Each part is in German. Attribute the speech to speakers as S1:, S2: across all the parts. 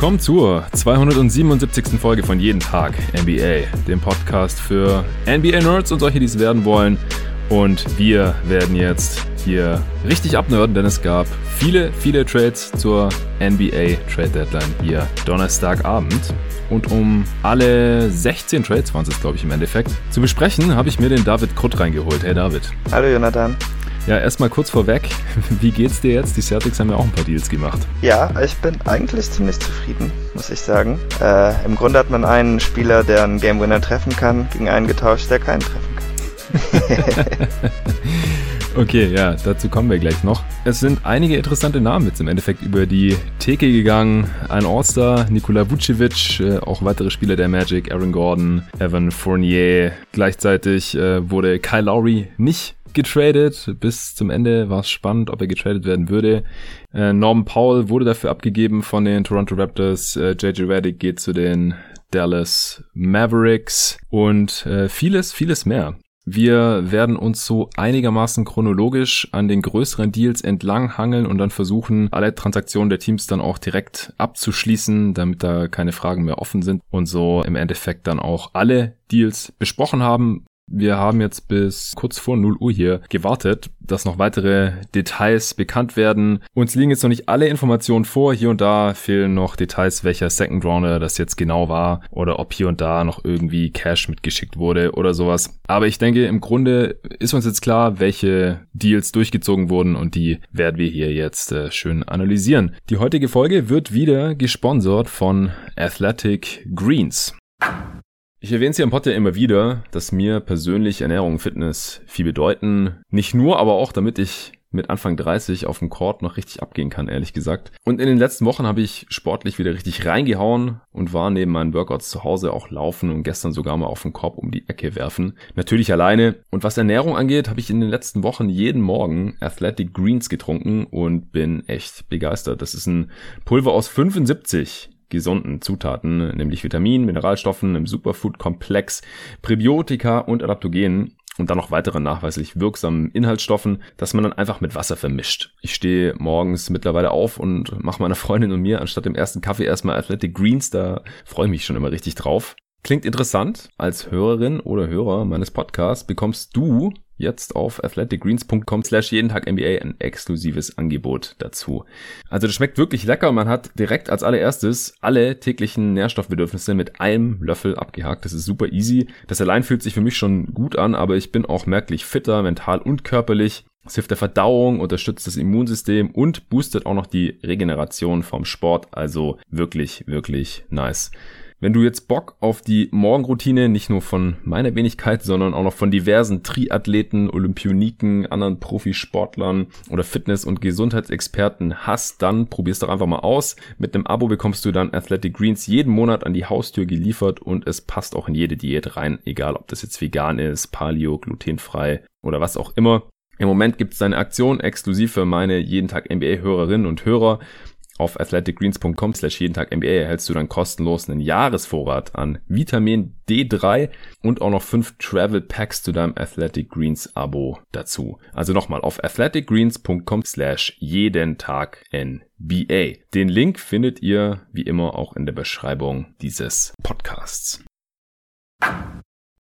S1: willkommen zur 277. Folge von Jeden Tag NBA, dem Podcast für NBA-Nerds und solche, die es werden wollen. Und wir werden jetzt hier richtig abnörden, denn es gab viele, viele Trades zur NBA Trade Deadline hier Donnerstagabend. Und um alle 16 Trades waren es, glaube ich, im Endeffekt, zu besprechen, habe ich mir den David Krutt reingeholt. Hey David.
S2: Hallo Jonathan.
S1: Ja, erstmal kurz vorweg, wie geht's dir jetzt? Die Celtics haben ja auch ein paar Deals gemacht.
S2: Ja, ich bin eigentlich ziemlich zufrieden, muss ich sagen. Äh, Im Grunde hat man einen Spieler, der einen Game Winner treffen kann, gegen einen getauscht, der keinen treffen kann.
S1: okay, ja, dazu kommen wir gleich noch. Es sind einige interessante Namen jetzt im Endeffekt über die Theke gegangen. Ein All-Star, Nikola Vucevic, äh, auch weitere Spieler der Magic, Aaron Gordon, Evan Fournier. Gleichzeitig äh, wurde Kyle Lowry nicht getradet. Bis zum Ende war es spannend, ob er getradet werden würde. Äh, Norman Powell wurde dafür abgegeben von den Toronto Raptors. Äh, JJ Redick geht zu den Dallas Mavericks und äh, vieles, vieles mehr. Wir werden uns so einigermaßen chronologisch an den größeren Deals entlang hangeln und dann versuchen, alle Transaktionen der Teams dann auch direkt abzuschließen, damit da keine Fragen mehr offen sind und so im Endeffekt dann auch alle Deals besprochen haben. Wir haben jetzt bis kurz vor 0 Uhr hier gewartet, dass noch weitere Details bekannt werden. Uns liegen jetzt noch nicht alle Informationen vor. Hier und da fehlen noch Details, welcher Second Rounder das jetzt genau war oder ob hier und da noch irgendwie Cash mitgeschickt wurde oder sowas. Aber ich denke, im Grunde ist uns jetzt klar, welche Deals durchgezogen wurden und die werden wir hier jetzt äh, schön analysieren. Die heutige Folge wird wieder gesponsert von Athletic Greens. Ich erwähne es hier im Pod ja immer wieder, dass mir persönlich Ernährung und Fitness viel bedeuten. Nicht nur, aber auch, damit ich mit Anfang 30 auf dem Court noch richtig abgehen kann, ehrlich gesagt. Und in den letzten Wochen habe ich sportlich wieder richtig reingehauen und war neben meinen Workouts zu Hause auch laufen und gestern sogar mal auf den Korb um die Ecke werfen. Natürlich alleine. Und was Ernährung angeht, habe ich in den letzten Wochen jeden Morgen Athletic Greens getrunken und bin echt begeistert. Das ist ein Pulver aus 75 gesunden Zutaten, nämlich Vitaminen, Mineralstoffen im Superfood-Komplex, Präbiotika und Adaptogenen und dann noch weitere nachweislich wirksamen Inhaltsstoffen, dass man dann einfach mit Wasser vermischt. Ich stehe morgens mittlerweile auf und mache meiner Freundin und mir anstatt dem ersten Kaffee erstmal Athletic Greens, da freue ich mich schon immer richtig drauf. Klingt interessant. Als Hörerin oder Hörer meines Podcasts bekommst du jetzt auf athleticgreens.com slash jeden Tag NBA ein exklusives Angebot dazu. Also das schmeckt wirklich lecker. Man hat direkt als allererstes alle täglichen Nährstoffbedürfnisse mit einem Löffel abgehakt. Das ist super easy. Das allein fühlt sich für mich schon gut an, aber ich bin auch merklich fitter, mental und körperlich. Es hilft der Verdauung, unterstützt das Immunsystem und boostet auch noch die Regeneration vom Sport. Also wirklich, wirklich nice. Wenn du jetzt Bock auf die Morgenroutine nicht nur von meiner Wenigkeit, sondern auch noch von diversen Triathleten, Olympioniken, anderen Profisportlern oder Fitness- und Gesundheitsexperten hast, dann probier's doch einfach mal aus. Mit einem Abo bekommst du dann Athletic Greens jeden Monat an die Haustür geliefert und es passt auch in jede Diät rein, egal ob das jetzt vegan ist, paleo, glutenfrei oder was auch immer. Im Moment gibt es eine Aktion exklusiv für meine jeden Tag NBA-Hörerinnen und Hörer. Auf athleticgreens.com slash jeden Tag NBA erhältst du dann kostenlos einen Jahresvorrat an Vitamin D3 und auch noch fünf Travel Packs zu deinem Athletic Greens Abo dazu. Also nochmal auf athleticgreens.com slash jeden Tag NBA. Den Link findet ihr wie immer auch in der Beschreibung dieses Podcasts.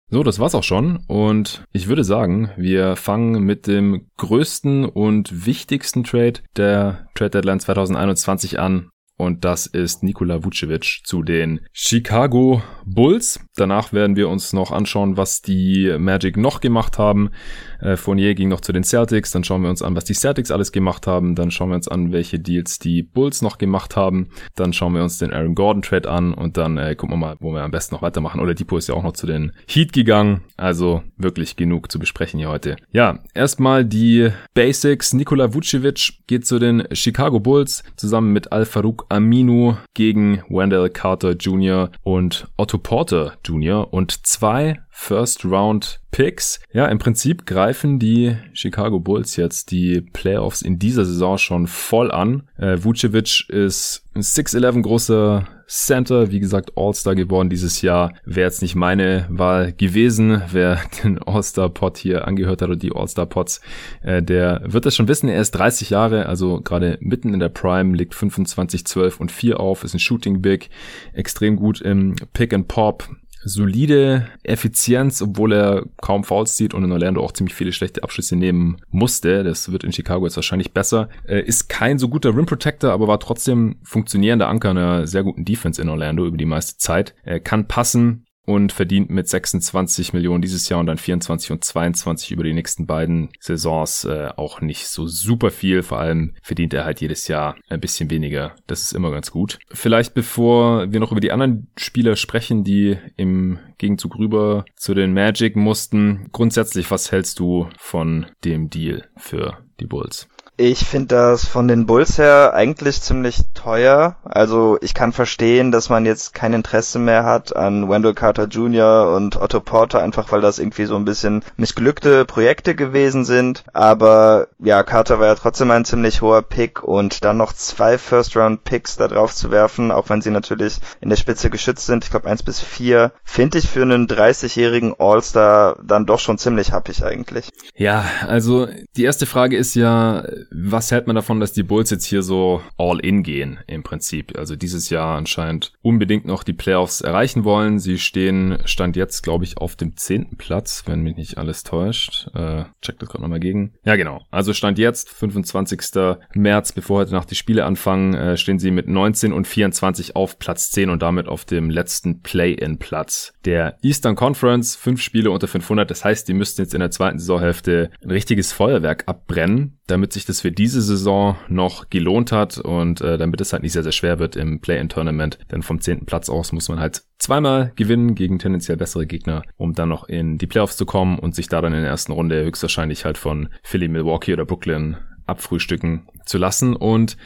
S1: So, das war's auch schon. Und ich würde sagen, wir fangen mit dem größten und wichtigsten Trade der Trade Deadline 2021 an. Und das ist Nikola Vucevic zu den Chicago Bulls. Danach werden wir uns noch anschauen, was die Magic noch gemacht haben. Äh, Fournier ging noch zu den Celtics. Dann schauen wir uns an, was die Celtics alles gemacht haben. Dann schauen wir uns an, welche Deals die Bulls noch gemacht haben. Dann schauen wir uns den Aaron Gordon Trade an und dann äh, gucken wir mal, wo wir am besten noch weitermachen. Oder Depot ist ja auch noch zu den Heat gegangen. Also wirklich genug zu besprechen hier heute. Ja, erstmal die Basics. Nikola Vucevic geht zu den Chicago Bulls zusammen mit Al Farouk Aminu gegen Wendell Carter Jr. und Otto Porter Jr. und zwei First Round Picks. Ja, im Prinzip greifen die Chicago Bulls jetzt die Playoffs in dieser Saison schon voll an. Äh, Vucevic ist ein 6'11 großer Center, wie gesagt, All-Star geworden dieses Jahr. Wäre jetzt nicht meine Wahl gewesen, wer den All-Star-Pot hier angehört hat oder die All-Star-Pots, äh, der wird das schon wissen. Er ist 30 Jahre, also gerade mitten in der Prime, legt 25, 12 und 4 auf, ist ein Shooting Big, extrem gut im Pick and Pop, solide Effizienz, obwohl er kaum Fouls zieht und in Orlando auch ziemlich viele schlechte Abschlüsse nehmen musste. Das wird in Chicago jetzt wahrscheinlich besser. Äh, ist kein so guter Rim Protector, aber war trotzdem funktionierender Anker einer sehr guten Defense in Orlando über die meiste Zeit. Er kann passen, und verdient mit 26 Millionen dieses Jahr und dann 24 und 22 über die nächsten beiden Saisons äh, auch nicht so super viel. Vor allem verdient er halt jedes Jahr ein bisschen weniger. Das ist immer ganz gut. Vielleicht bevor wir noch über die anderen Spieler sprechen, die im Gegenzug rüber zu den Magic mussten. Grundsätzlich, was hältst du von dem Deal für die Bulls?
S2: Ich finde das von den Bulls her eigentlich ziemlich teuer. Also ich kann verstehen, dass man jetzt kein Interesse mehr hat an Wendell Carter Jr. und Otto Porter, einfach weil das irgendwie so ein bisschen missglückte Projekte gewesen sind. Aber ja, Carter war ja trotzdem ein ziemlich hoher Pick und dann noch zwei First-Round-Picks da drauf zu werfen, auch wenn sie natürlich in der Spitze geschützt sind, ich glaube eins bis vier, finde ich für einen 30-jährigen All-Star dann doch schon ziemlich happig eigentlich.
S1: Ja, also die erste Frage ist ja, was hält man davon, dass die Bulls jetzt hier so all in gehen im Prinzip? Also dieses Jahr anscheinend unbedingt noch die Playoffs erreichen wollen. Sie stehen, stand jetzt, glaube ich, auf dem zehnten Platz, wenn mich nicht alles täuscht. Äh, check das gerade nochmal gegen. Ja, genau. Also stand jetzt, 25. März, bevor heute Nacht die Spiele anfangen, äh, stehen sie mit 19 und 24 auf Platz 10 und damit auf dem letzten Play-in-Platz der Eastern Conference. Fünf Spiele unter 500. Das heißt, die müssten jetzt in der zweiten Saisonhälfte ein richtiges Feuerwerk abbrennen, damit sich das für diese Saison noch gelohnt hat und äh, damit es halt nicht sehr, sehr schwer wird im Play-in-Tournament. Denn vom zehnten Platz aus muss man halt zweimal gewinnen gegen tendenziell bessere Gegner, um dann noch in die Playoffs zu kommen und sich da dann in der ersten Runde höchstwahrscheinlich halt von Philly, Milwaukee oder Brooklyn abfrühstücken zu lassen. Und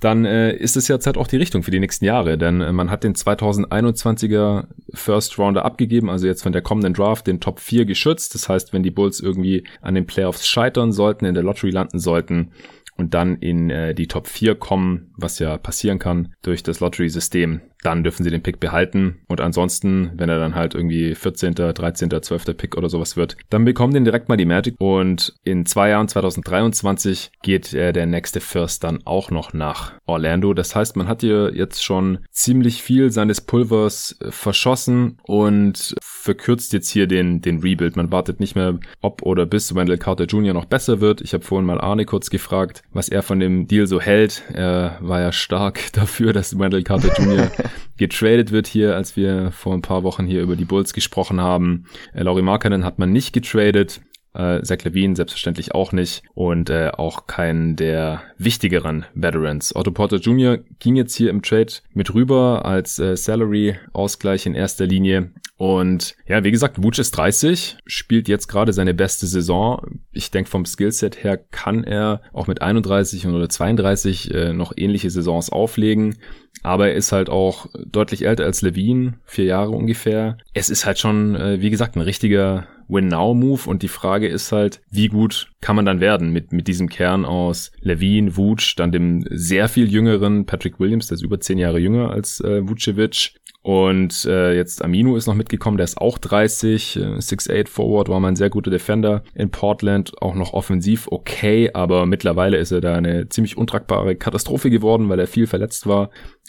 S1: dann äh, ist es jetzt halt auch die Richtung für die nächsten Jahre, denn äh, man hat den 2021er First Rounder abgegeben, also jetzt von der kommenden Draft den Top 4 geschützt. Das heißt, wenn die Bulls irgendwie an den Playoffs scheitern sollten, in der Lottery landen sollten, und dann in äh, die Top 4 kommen, was ja passieren kann durch das Lottery-System, dann dürfen sie den Pick behalten. Und ansonsten, wenn er dann halt irgendwie 14., 13., 12. Pick oder sowas wird, dann bekommen den direkt mal die Magic. Und in zwei Jahren, 2023, geht äh, der nächste First dann auch noch nach Orlando. Das heißt, man hat hier jetzt schon ziemlich viel seines Pulvers äh, verschossen und verkürzt jetzt hier den, den Rebuild. Man wartet nicht mehr, ob oder bis Wendell Carter Jr. noch besser wird. Ich habe vorhin mal Arne kurz gefragt, was er von dem Deal so hält. Er war ja stark dafür, dass Wendell Carter Jr. getradet wird hier, als wir vor ein paar Wochen hier über die Bulls gesprochen haben. Äh, Laurie Markkanen hat man nicht getradet. Äh, Zach Levine selbstverständlich auch nicht und äh, auch keinen der wichtigeren Veterans. Otto Porter Jr. ging jetzt hier im Trade mit rüber als äh, Salary-Ausgleich in erster Linie. Und ja, wie gesagt, Vuce ist 30, spielt jetzt gerade seine beste Saison. Ich denke, vom Skillset her kann er auch mit 31 oder 32 äh, noch ähnliche Saisons auflegen. Aber er ist halt auch deutlich älter als Levine, vier Jahre ungefähr. Es ist halt schon, äh, wie gesagt, ein richtiger Win-Now-Move und die Frage ist halt, wie gut kann man dann werden mit, mit diesem Kern aus Levine, Vuce, dann dem sehr viel jüngeren Patrick Williams, der ist über zehn Jahre jünger als äh, Vucevic und äh, jetzt Aminu ist noch mitgekommen, der ist auch 30, äh, 6'8 Forward, war mal ein sehr guter Defender in Portland, auch noch offensiv okay, aber mittlerweile ist er da eine ziemlich untragbare Katastrophe geworden, weil er viel verletzt war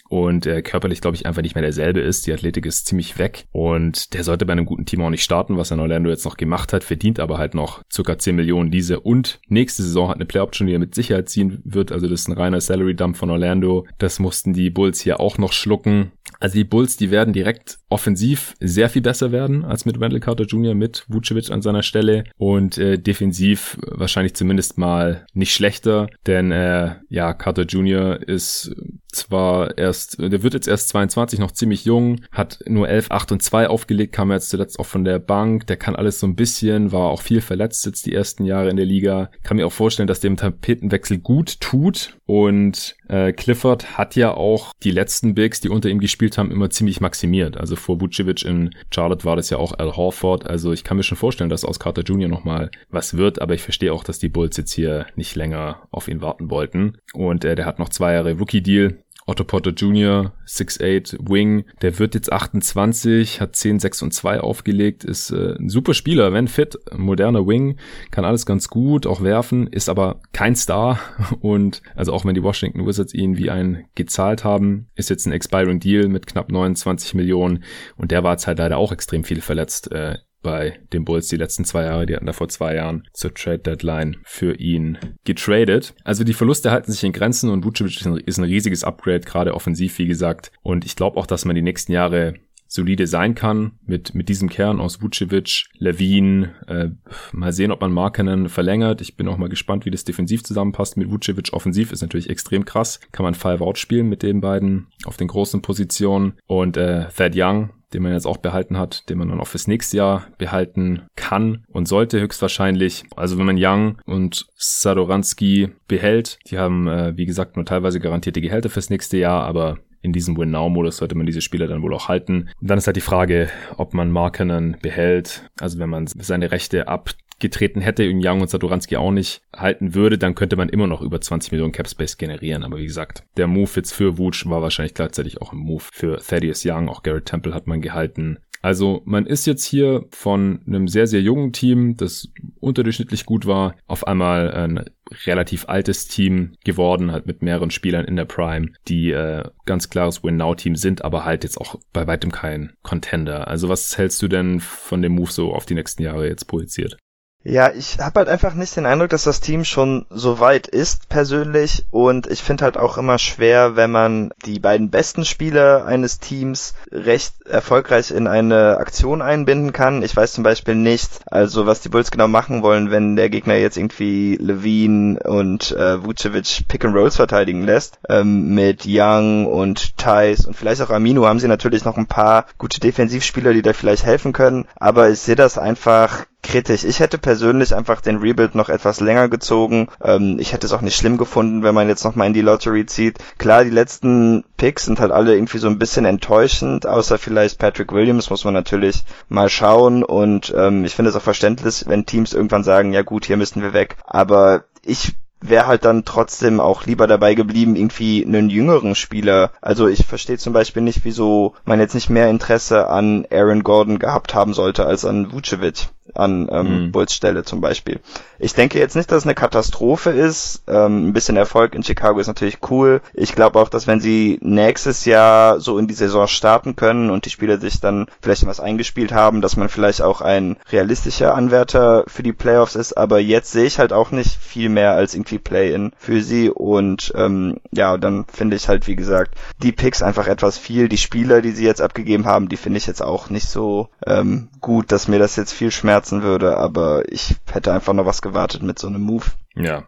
S1: und äh, körperlich, glaube ich, einfach nicht mehr derselbe ist. Die Athletik ist ziemlich weg und der sollte bei einem guten Team auch nicht starten, was er in Orlando jetzt noch gemacht hat, verdient aber halt noch circa 10 Millionen diese und nächste Saison hat eine Play-Option, die er mit Sicherheit ziehen wird. Also das ist ein reiner Salary-Dump von Orlando. Das mussten die Bulls hier auch noch schlucken. Also die Bulls, die werden direkt offensiv sehr viel besser werden als mit Wendell Carter Jr., mit Vucevic an seiner Stelle und äh, defensiv wahrscheinlich zumindest mal nicht schlechter, denn äh, ja, Carter Jr. ist zwar erst, der wird jetzt erst 22, noch ziemlich jung, hat nur 11, 8 und 2 aufgelegt, kam jetzt zuletzt auch von der Bank, der kann alles so ein bisschen, war auch viel verletzt jetzt die ersten Jahre in der Liga. Kann mir auch vorstellen, dass dem Tapetenwechsel gut tut und äh, Clifford hat ja auch die letzten Bigs, die unter ihm gespielt haben, immer ziemlich maximiert. Also vor Vucevic in Charlotte war das ja auch Al Horford. Also ich kann mir schon vorstellen, dass aus Carter Jr. nochmal was wird, aber ich verstehe auch, dass die Bulls jetzt hier nicht länger auf ihn warten wollten. Und äh, der hat noch zwei Jahre Rookie-Deal. Otto Potter Jr., 6'8 Wing, der wird jetzt 28, hat 10, 6 und 2 aufgelegt, ist äh, ein super Spieler, wenn fit, moderner Wing, kann alles ganz gut, auch werfen, ist aber kein Star und also auch wenn die Washington Wizards ihn wie einen gezahlt haben, ist jetzt ein expiring Deal mit knapp 29 Millionen und der war jetzt halt leider auch extrem viel verletzt äh, bei den Bulls die letzten zwei Jahre. Die hatten da vor zwei Jahren zur Trade Deadline für ihn getradet. Also die Verluste halten sich in Grenzen und Vucevic ist ein, riesiges Upgrade, gerade offensiv, wie gesagt. Und ich glaube auch, dass man die nächsten Jahre solide sein kann mit, mit diesem Kern aus Vucevic, Levine, äh, mal sehen, ob man Markenen verlängert. Ich bin auch mal gespannt, wie das defensiv zusammenpasst mit Vucevic. Offensiv ist natürlich extrem krass. Kann man Five Out spielen mit den beiden auf den großen Positionen. Und äh, Thad Young, den man jetzt auch behalten hat, den man dann auch fürs nächste Jahr behalten kann und sollte höchstwahrscheinlich. Also wenn man Young und Sadoransky behält, die haben, äh, wie gesagt, nur teilweise garantierte Gehälter fürs nächste Jahr, aber in diesem Win-Now-Modus sollte man diese Spieler dann wohl auch halten. Und dann ist halt die Frage, ob man Markenen behält. Also wenn man seine Rechte abgetreten hätte und Young und Satoranski auch nicht halten würde, dann könnte man immer noch über 20 Millionen Cap Space generieren. Aber wie gesagt, der Move jetzt für Wutsch war wahrscheinlich gleichzeitig auch ein Move für Thaddeus Young. Auch Garrett Temple hat man gehalten. Also man ist jetzt hier von einem sehr, sehr jungen Team, das unterdurchschnittlich gut war, auf einmal ein relativ altes Team geworden, halt mit mehreren Spielern in der Prime, die äh, ganz klares Win-Now-Team sind, aber halt jetzt auch bei weitem kein Contender. Also was hältst du denn von dem Move so auf die nächsten Jahre jetzt projiziert?
S2: Ja, ich habe halt einfach nicht den Eindruck, dass das Team schon so weit ist persönlich und ich finde halt auch immer schwer, wenn man die beiden besten Spieler eines Teams recht erfolgreich in eine Aktion einbinden kann. Ich weiß zum Beispiel nicht, also was die Bulls genau machen wollen, wenn der Gegner jetzt irgendwie Levine und äh, Vucevic Pick and Rolls verteidigen lässt. Ähm, mit Young und Thais und vielleicht auch Amino haben sie natürlich noch ein paar gute Defensivspieler, die da vielleicht helfen können, aber ich sehe das einfach kritisch. Ich hätte persönlich einfach den Rebuild noch etwas länger gezogen. Ähm, ich hätte es auch nicht schlimm gefunden, wenn man jetzt nochmal in die Lottery zieht. Klar, die letzten Picks sind halt alle irgendwie so ein bisschen enttäuschend, außer vielleicht Patrick Williams, muss man natürlich mal schauen. Und ähm, ich finde es auch verständlich, wenn Teams irgendwann sagen, ja gut, hier müssen wir weg. Aber ich wäre halt dann trotzdem auch lieber dabei geblieben, irgendwie einen jüngeren Spieler. Also ich verstehe zum Beispiel nicht, wieso man jetzt nicht mehr Interesse an Aaron Gordon gehabt haben sollte als an Vucevic an ähm, mhm. Bulls Stelle zum Beispiel. Ich denke jetzt nicht, dass es eine Katastrophe ist. Ähm, ein bisschen Erfolg in Chicago ist natürlich cool. Ich glaube auch, dass wenn sie nächstes Jahr so in die Saison starten können und die Spieler sich dann vielleicht was eingespielt haben, dass man vielleicht auch ein realistischer Anwärter für die Playoffs ist. Aber jetzt sehe ich halt auch nicht viel mehr als irgendwie Play-in für sie. Und ähm, ja, dann finde ich halt, wie gesagt, die Picks einfach etwas viel. Die Spieler, die sie jetzt abgegeben haben, die finde ich jetzt auch nicht so ähm, gut, dass mir das jetzt viel schmerzen würde. Aber ich hätte einfach noch was gewartet mit so einem Move.
S1: Ja.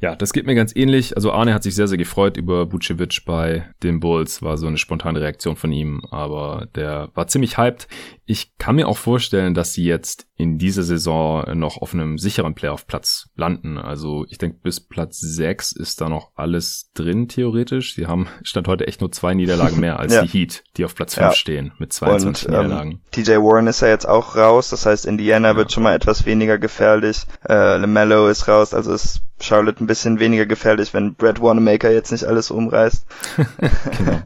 S1: Ja, das geht mir ganz ähnlich. Also Arne hat sich sehr, sehr gefreut über Bucevic bei den Bulls. War so eine spontane Reaktion von ihm, aber der war ziemlich hyped. Ich kann mir auch vorstellen, dass sie jetzt in dieser Saison noch auf einem sicheren Playoff-Platz landen. Also ich denke, bis Platz 6 ist da noch alles drin, theoretisch. Sie haben Stand heute echt nur zwei Niederlagen mehr als ja. die Heat, die auf Platz 5 ja. stehen mit 22 Und, ähm, Niederlagen. Ähm,
S2: TJ Warren ist ja jetzt auch raus, das heißt Indiana ja. wird schon mal etwas weniger gefährlich. Äh, LaMelo ist raus, also es Charlotte ein bisschen weniger gefährlich, wenn Brad Wanamaker jetzt nicht alles umreißt. genau.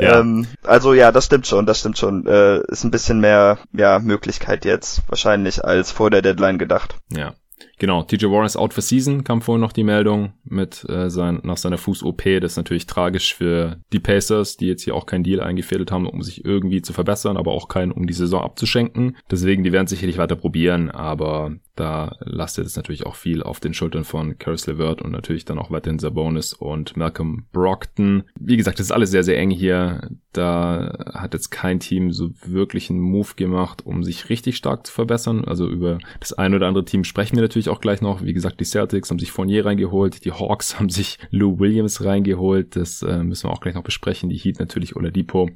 S2: Ja. Ähm, also ja, das stimmt schon, das stimmt schon. Äh, ist ein bisschen mehr ja, Möglichkeit jetzt wahrscheinlich als vor der Deadline gedacht.
S1: Ja. Genau, TJ Warren ist out for season, kam vorhin noch die Meldung mit äh, sein, nach seiner Fuß-OP. Das ist natürlich tragisch für die Pacers, die jetzt hier auch keinen Deal eingefädelt haben, um sich irgendwie zu verbessern, aber auch keinen, um die Saison abzuschenken. Deswegen, die werden sicherlich weiter probieren, aber da lastet es natürlich auch viel auf den Schultern von Caris LeVert und natürlich dann auch weiterhin Sabonis und Malcolm Brockton. Wie gesagt, das ist alles sehr, sehr eng hier. Da hat jetzt kein Team so wirklich einen Move gemacht, um sich richtig stark zu verbessern. Also über das ein oder andere Team sprechen wir natürlich ich auch gleich noch. Wie gesagt, die Celtics haben sich Fournier reingeholt, die Hawks haben sich Lou Williams reingeholt. Das äh, müssen wir auch gleich noch besprechen. Die Heat natürlich Oladipo.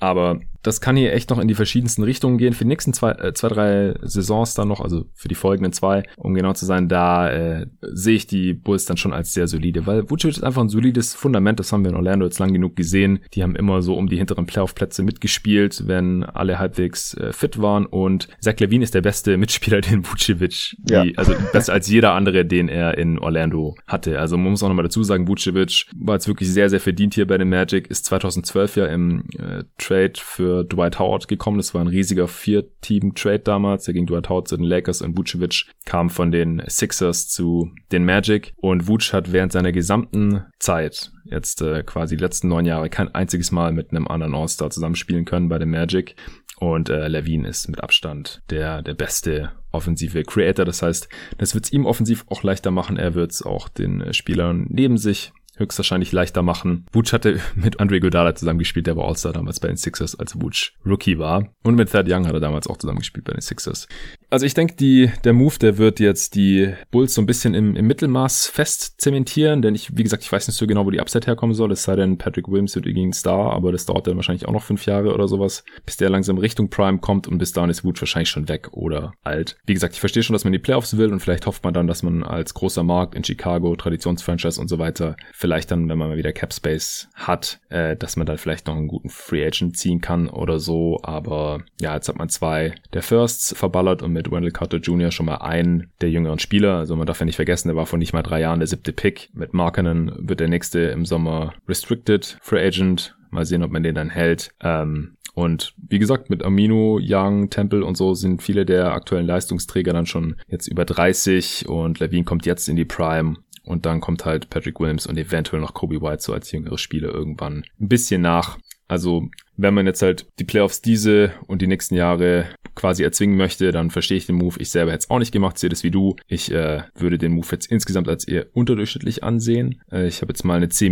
S1: Aber das kann hier echt noch in die verschiedensten Richtungen gehen. Für die nächsten zwei, äh, zwei drei Saisons dann noch, also für die folgenden zwei, um genau zu sein, da äh, sehe ich die Bulls dann schon als sehr solide, weil Vucevic ist einfach ein solides Fundament, das haben wir in Orlando jetzt lang genug gesehen. Die haben immer so um die hinteren Playoff-Plätze mitgespielt, wenn alle halbwegs äh, fit waren und Zach Levine ist der beste Mitspieler, den Vucevic, ja. die, also besser als jeder andere, den er in Orlando hatte. Also man muss auch nochmal dazu sagen, Vucevic war jetzt wirklich sehr, sehr verdient hier bei den Magic, ist 2012 ja im äh, Trade für Dwight Howard gekommen. Das war ein riesiger Vier-Team-Trade damals. Der ging Dwight Howard zu den Lakers und Vucevic kam von den Sixers zu den Magic. Und Vuce hat während seiner gesamten Zeit, jetzt äh, quasi die letzten neun Jahre, kein einziges Mal mit einem anderen All-Star zusammenspielen können bei den Magic. Und äh, Levine ist mit Abstand der, der beste offensive Creator. Das heißt, das wird es ihm offensiv auch leichter machen. Er wird es auch den Spielern neben sich höchstwahrscheinlich leichter machen. Wutsch hatte mit Andre Godala zusammengespielt, der war All-Star damals bei den Sixers, als Wutsch Rookie war. Und mit Thad Young hat er damals auch zusammengespielt bei den Sixers. Also ich denke, die, der Move, der wird jetzt die Bulls so ein bisschen im, im Mittelmaß fest zementieren, denn ich, wie gesagt, ich weiß nicht so genau, wo die Upside herkommen soll, es sei denn, Patrick Williams wird gegen Star, aber das dauert dann wahrscheinlich auch noch fünf Jahre oder sowas, bis der langsam Richtung Prime kommt und bis dahin ist Wutsch wahrscheinlich schon weg oder alt. Wie gesagt, ich verstehe schon, dass man die Playoffs will und vielleicht hofft man dann, dass man als großer Markt in Chicago, Traditionsfranchise und so weiter, vielleicht dann, wenn man mal wieder Cap Space hat, äh, dass man dann vielleicht noch einen guten Free Agent ziehen kann oder so, aber ja, jetzt hat man zwei der Firsts verballert und mit mit Wendell Carter Jr. schon mal einen der jüngeren Spieler. Also man darf ja nicht vergessen, der war vor nicht mal drei Jahren der siebte Pick. Mit Markenen wird der nächste im Sommer Restricted Free Agent. Mal sehen, ob man den dann hält. Ähm, und wie gesagt, mit Amino, Young, Temple und so sind viele der aktuellen Leistungsträger dann schon jetzt über 30 und Levine kommt jetzt in die Prime. Und dann kommt halt Patrick Williams und eventuell noch Kobe White so als jüngere Spieler irgendwann ein bisschen nach. Also wenn man jetzt halt die Playoffs diese und die nächsten Jahre quasi erzwingen möchte, dann verstehe ich den Move. Ich selber hätte es auch nicht gemacht, sehe das wie du. Ich äh, würde den Move jetzt insgesamt als eher unterdurchschnittlich ansehen. Äh, ich habe jetzt mal eine C-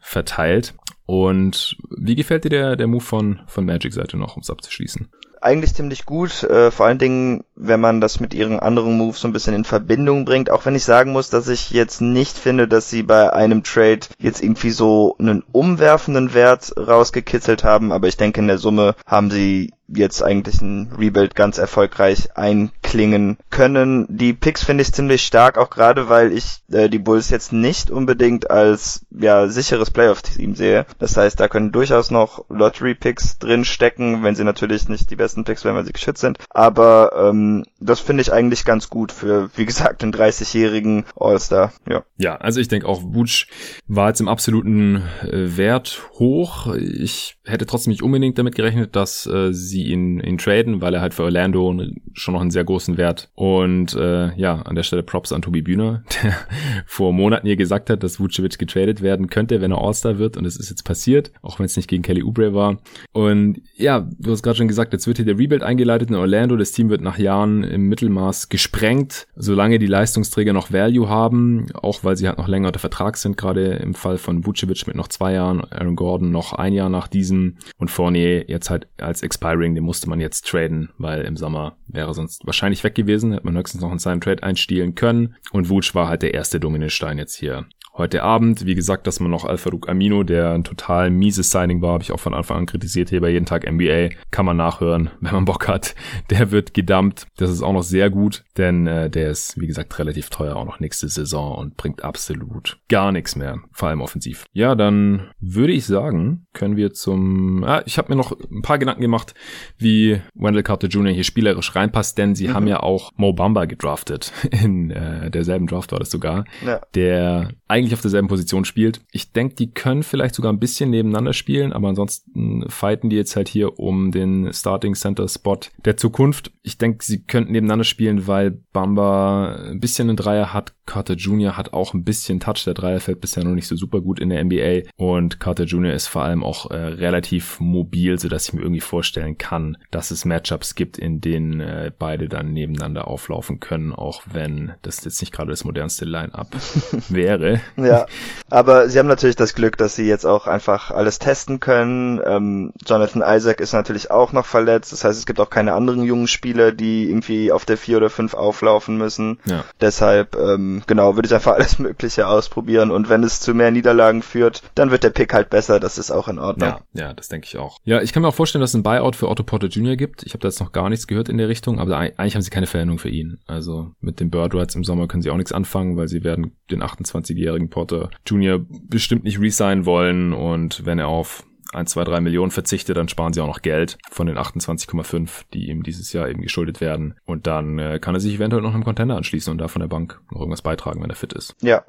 S1: verteilt. Und wie gefällt dir der, der Move von, von Magic-Seite noch, um es abzuschließen?
S2: Eigentlich ziemlich gut, äh, vor allen Dingen, wenn man das mit ihren anderen Moves so ein bisschen in Verbindung bringt, auch wenn ich sagen muss, dass ich jetzt nicht finde, dass sie bei einem Trade jetzt irgendwie so einen umwerfenden Wert rausgekitzelt haben, aber ich denke in der Summe haben sie jetzt eigentlich ein Rebuild ganz erfolgreich einklingen können. Die Picks finde ich ziemlich stark, auch gerade weil ich äh, die Bulls jetzt nicht unbedingt als ja sicheres Playoff-Team sehe. Das heißt, da können durchaus noch Lottery-Picks drin stecken, wenn sie natürlich nicht die besten Picks werden, weil sie geschützt sind. Aber ähm, das finde ich eigentlich ganz gut für, wie gesagt, einen 30-jährigen All-Star. Ja.
S1: ja, also ich denke auch, Butch war jetzt im absoluten äh, Wert hoch. Ich hätte trotzdem nicht unbedingt damit gerechnet, dass äh, sie ihn, ihn traden, weil er halt für Orlando schon noch einen sehr großen Wert. Und äh, ja, an der Stelle Props an Tobi Bühner, der vor Monaten hier gesagt hat, dass Vucevic getradet werden könnte, wenn er All-Star wird. Und es ist jetzt passiert, auch wenn es nicht gegen Kelly Oubre war. Und ja, du hast gerade schon gesagt, jetzt wird hier der Rebuild eingeleitet in Orlando. Das Team wird nach Jahren im Mittelmaß gesprengt, solange die Leistungsträger noch Value haben, auch weil sie halt noch länger unter Vertrag sind, gerade im Fall von Vucevic mit noch zwei Jahren, Aaron Gordon noch ein Jahr nach diesem und Fournier jetzt halt als Expiring den musste man jetzt traden, weil im Sommer wäre sonst wahrscheinlich weg gewesen, hätte man höchstens noch in seinen Trade einstielen können. Und Wutsch war halt der erste Dominostein jetzt hier heute Abend. Wie gesagt, dass man noch Al-Farouk Amino, der ein total mieses Signing war, habe ich auch von Anfang an kritisiert hier bei jeden Tag NBA. Kann man nachhören, wenn man Bock hat. Der wird gedumpt. Das ist auch noch sehr gut, denn äh, der ist, wie gesagt, relativ teuer auch noch nächste Saison und bringt absolut gar nichts mehr, vor allem offensiv. Ja, dann würde ich sagen, können wir zum... Ah, ich habe mir noch ein paar Gedanken gemacht, wie Wendell Carter Jr. hier spielerisch reinpasst, denn sie mhm. haben ja auch Mo Bamba gedraftet. In äh, derselben Draft war das sogar. Ja. Der eigentlich eigentlich auf derselben Position spielt. Ich denke, die können vielleicht sogar ein bisschen nebeneinander spielen, aber ansonsten fighten die jetzt halt hier um den Starting Center Spot der Zukunft. Ich denke, sie könnten nebeneinander spielen, weil Bamba ein bisschen einen Dreier hat. Carter Jr. hat auch ein bisschen Touch. Der Dreier fällt bisher noch nicht so super gut in der NBA. Und Carter Jr. ist vor allem auch äh, relativ mobil, so dass ich mir irgendwie vorstellen kann, dass es Matchups gibt, in denen äh, beide dann nebeneinander auflaufen können, auch wenn das jetzt nicht gerade das modernste Line-Up wäre.
S2: ja, aber sie haben natürlich das Glück, dass sie jetzt auch einfach alles testen können. Ähm, Jonathan Isaac ist natürlich auch noch verletzt. Das heißt, es gibt auch keine anderen jungen Spieler, die irgendwie auf der vier oder fünf auflaufen müssen. Ja. Deshalb, ähm, genau, würde ich einfach alles Mögliche ausprobieren. Und wenn es zu mehr Niederlagen führt, dann wird der Pick halt besser. Das ist auch in Ordnung.
S1: Ja, ja das denke ich auch. Ja, ich kann mir auch vorstellen, dass es ein Buyout für Otto Porter Jr. gibt. Ich habe da jetzt noch gar nichts gehört in der Richtung, aber eigentlich haben sie keine Veränderung für ihn. Also mit den Bird Rights im Sommer können sie auch nichts anfangen, weil sie werden den 28-jährigen Porter Jr. bestimmt nicht resignen wollen und wenn er auf 1, 2, 3 Millionen verzichtet, dann sparen sie auch noch Geld von den 28,5, die ihm dieses Jahr eben geschuldet werden. Und dann äh, kann er sich eventuell noch einem Contender anschließen und da von der Bank noch irgendwas beitragen, wenn er fit ist.
S2: Ja,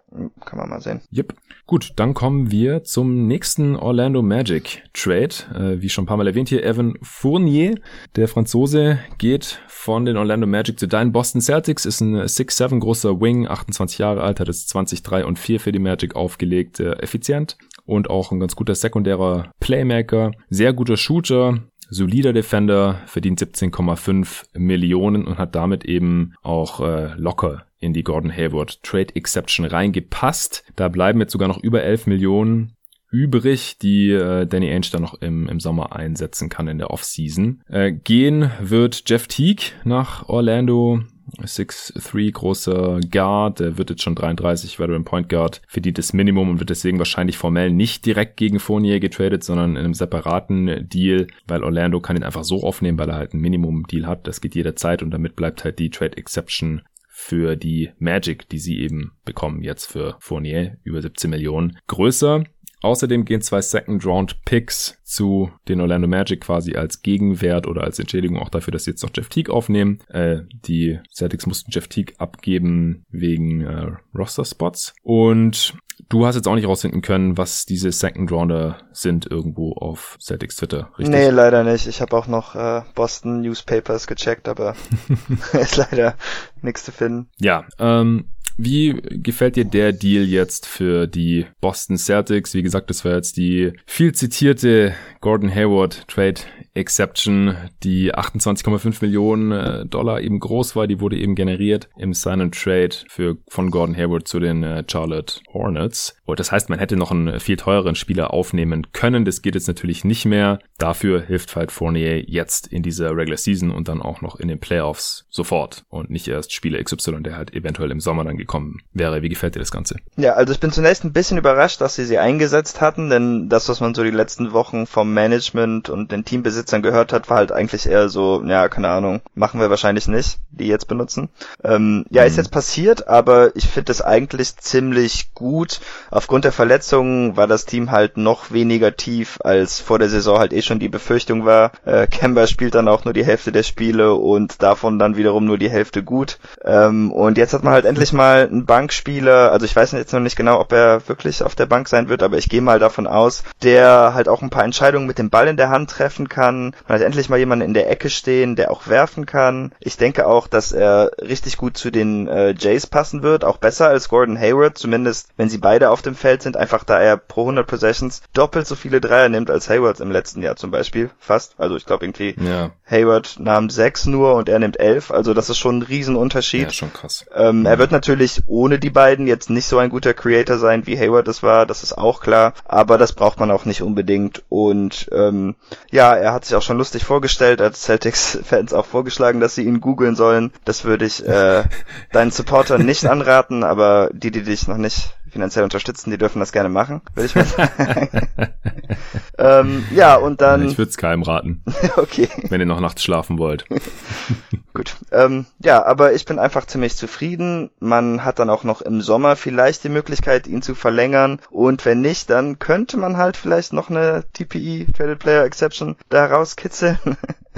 S2: kann man mal sehen.
S1: Yep. Gut, dann kommen wir zum nächsten Orlando Magic Trade. Äh, wie schon ein paar Mal erwähnt hier, Evan Fournier, der Franzose, geht von den Orlando Magic zu deinen Boston Celtics, ist ein 6'7 großer Wing, 28 Jahre alt, hat es 20, 3 und 4 für die Magic aufgelegt, äh, effizient und auch ein ganz guter sekundärer Playmaker, sehr guter Shooter, solider Defender, verdient 17,5 Millionen und hat damit eben auch äh, locker in die Gordon Hayward Trade Exception reingepasst. Da bleiben jetzt sogar noch über 11 Millionen übrig, die äh, Danny Ainge dann noch im, im Sommer einsetzen kann in der Offseason. Äh, gehen wird Jeff Teague nach Orlando. 6'3 großer Guard, der wird jetzt schon 33, Veteran Point Guard, verdient das Minimum und wird deswegen wahrscheinlich formell nicht direkt gegen Fournier getradet, sondern in einem separaten Deal, weil Orlando kann ihn einfach so aufnehmen, weil er halt ein Minimum-Deal hat. Das geht jederzeit und damit bleibt halt die Trade Exception für die Magic, die sie eben bekommen jetzt für Fournier über 17 Millionen größer. Außerdem gehen zwei Second-Round-Picks zu den Orlando Magic quasi als Gegenwert oder als Entschädigung auch dafür, dass sie jetzt noch Jeff Teague aufnehmen. Äh, die Celtics mussten Jeff Teague abgeben wegen äh, Roster-Spots. Und du hast jetzt auch nicht rausfinden können, was diese Second-Rounder sind irgendwo auf Celtics Twitter,
S2: richtig? Nee, leider nicht. Ich habe auch noch äh, Boston Newspapers gecheckt, aber ist leider nichts zu finden.
S1: Ja, ähm, wie gefällt dir der Deal jetzt für die Boston Celtics? Wie gesagt, das war jetzt die viel zitierte Gordon Hayward Trade Exception, die 28,5 Millionen äh, Dollar eben groß war. Die wurde eben generiert im Sign and Trade für, von Gordon Hayward zu den äh, Charlotte Hornets. Und das heißt, man hätte noch einen viel teureren Spieler aufnehmen können. Das geht jetzt natürlich nicht mehr. Dafür hilft halt Fournier jetzt in dieser Regular Season und dann auch noch in den Playoffs sofort und nicht erst Spieler XY, der halt eventuell im Sommer dann gekommen wäre. Wie gefällt dir das Ganze?
S2: Ja, also ich bin zunächst ein bisschen überrascht, dass sie sie eingesetzt hatten, denn das, was man so die letzten Wochen vom Management und den Teambesitzern gehört hat, war halt eigentlich eher so, ja, keine Ahnung, machen wir wahrscheinlich nicht, die jetzt benutzen. Ähm, ja, mhm. ist jetzt passiert, aber ich finde es eigentlich ziemlich gut. Aufgrund der Verletzungen war das Team halt noch weniger tief, als vor der Saison halt eh schon die Befürchtung war. Äh, Kemba spielt dann auch nur die Hälfte der Spiele und davon dann wiederum nur die Hälfte gut. Ähm, und jetzt hat man halt endlich mal einen Bankspieler, also ich weiß jetzt noch nicht genau, ob er wirklich auf der Bank sein wird, aber ich gehe mal davon aus, der halt auch ein paar Entscheidungen mit dem Ball in der Hand treffen kann. Man hat endlich mal jemanden in der Ecke stehen, der auch werfen kann. Ich denke auch, dass er richtig gut zu den äh, Jays passen wird, auch besser als Gordon Hayward, zumindest wenn sie beide auf dem Feld sind, einfach da er pro 100 Possessions doppelt so viele Dreier nimmt als Hayward im letzten Jahr zum Beispiel, fast. Also ich glaube irgendwie ja. Hayward nahm sechs nur und er nimmt elf, also das ist schon ein Riesenunterschied. Ja,
S1: schon krass.
S2: Ähm, ja. Er wird natürlich ohne die beiden jetzt nicht so ein guter Creator sein, wie Hayward es war, das ist auch klar, aber das braucht man auch nicht unbedingt und ähm, ja, er hat sich auch schon lustig vorgestellt, als Celtics-Fans auch vorgeschlagen, dass sie ihn googeln sollen. Das würde ich äh, deinen Supportern nicht anraten, aber die, die dich noch nicht finanziell unterstützen, die dürfen das gerne machen, würde ich mal sagen. ähm, ja, und dann.
S1: Ich würde es keinem raten.
S2: okay.
S1: Wenn ihr noch nachts schlafen wollt.
S2: Gut. Ähm, ja, aber ich bin einfach ziemlich zufrieden. Man hat dann auch noch im Sommer vielleicht die Möglichkeit, ihn zu verlängern. Und wenn nicht, dann könnte man halt vielleicht noch eine TPE, Traded Player Exception, da rauskitzeln.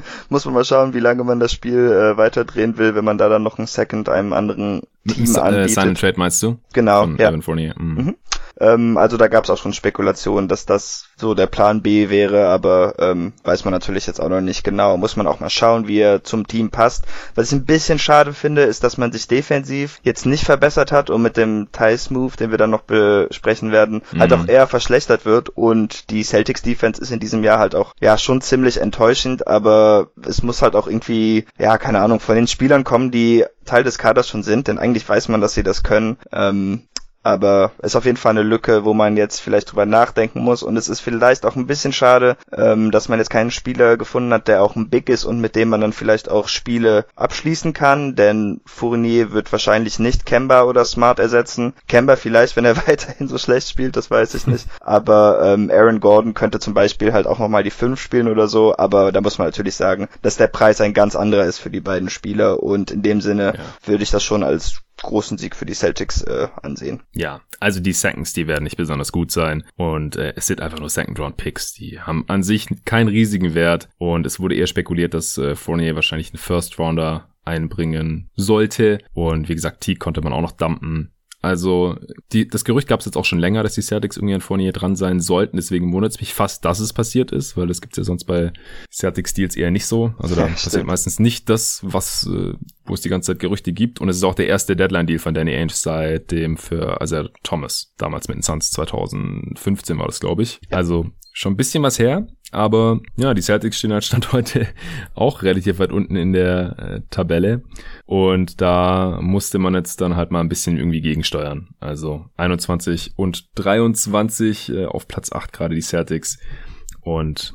S2: Muss man mal schauen, wie lange man das Spiel äh, weiterdrehen will, wenn man da dann noch ein Second einem anderen Team äh, anbietet.
S1: Sign Trade meinst du?
S2: Genau, Von ja. Mhm. Mhm. Ähm, also da gab es auch schon Spekulationen, dass das so der Plan B wäre, aber ähm, weiß man natürlich jetzt auch noch nicht genau. Muss man auch mal schauen, wie er zum Team passt. Was ich ein bisschen schade finde, ist, dass man sich defensiv jetzt nicht verbessert hat und mit dem Thais Move, den wir dann noch besprechen werden, mhm. halt auch eher verschlechtert wird und die Celtics Defense ist in diesem Jahr halt auch ja schon ziemlich enttäuschend, aber es muss halt auch irgendwie, ja, keine Ahnung, von den Spielern kommen, die Teil des Kaders schon sind, denn eigentlich weiß man, dass sie das können. Ähm, aber ist auf jeden Fall eine Lücke, wo man jetzt vielleicht drüber nachdenken muss. Und es ist vielleicht auch ein bisschen schade, ähm, dass man jetzt keinen Spieler gefunden hat, der auch ein Big ist und mit dem man dann vielleicht auch Spiele abschließen kann, denn Fournier wird wahrscheinlich nicht Kemba oder Smart ersetzen. Kemba vielleicht, wenn er weiterhin so schlecht spielt, das weiß ich nicht, aber ähm, Aaron Gordon könnte zum Beispiel halt auch nochmal die 5 spielen oder so, aber da muss man natürlich sagen, dass der Preis ein ganz anderer ist für die beiden Spieler. Und in dem Sinne ja. würde ich das schon als großen Sieg für die Celtics äh, ansehen.
S1: Ja, also die Seconds, die werden nicht besonders gut sein und äh, es sind einfach nur Second-Round-Picks. Die haben an sich keinen riesigen Wert und es wurde eher spekuliert, dass äh, Fournier wahrscheinlich einen First-Rounder einbringen sollte und wie gesagt, T konnte man auch noch dumpen. Also die, das Gerücht gab es jetzt auch schon länger, dass die Celtics irgendwie an Fournier dran sein sollten. Deswegen wundert es mich fast, dass es passiert ist, weil das gibt's ja sonst bei Celtics Deals eher nicht so. Also da ja, passiert meistens nicht das, was äh, wo es die ganze Zeit Gerüchte gibt. Und es ist auch der erste Deadline-Deal von Danny Ainge seit dem für also Thomas, damals mit den Suns 2015 war das, glaube ich. Also schon ein bisschen was her. Aber ja, die Celtics stehen halt Stand heute auch relativ weit unten in der äh, Tabelle. Und da musste man jetzt dann halt mal ein bisschen irgendwie gegensteuern. Also 21 und 23 äh, auf Platz 8 gerade die Celtics. Und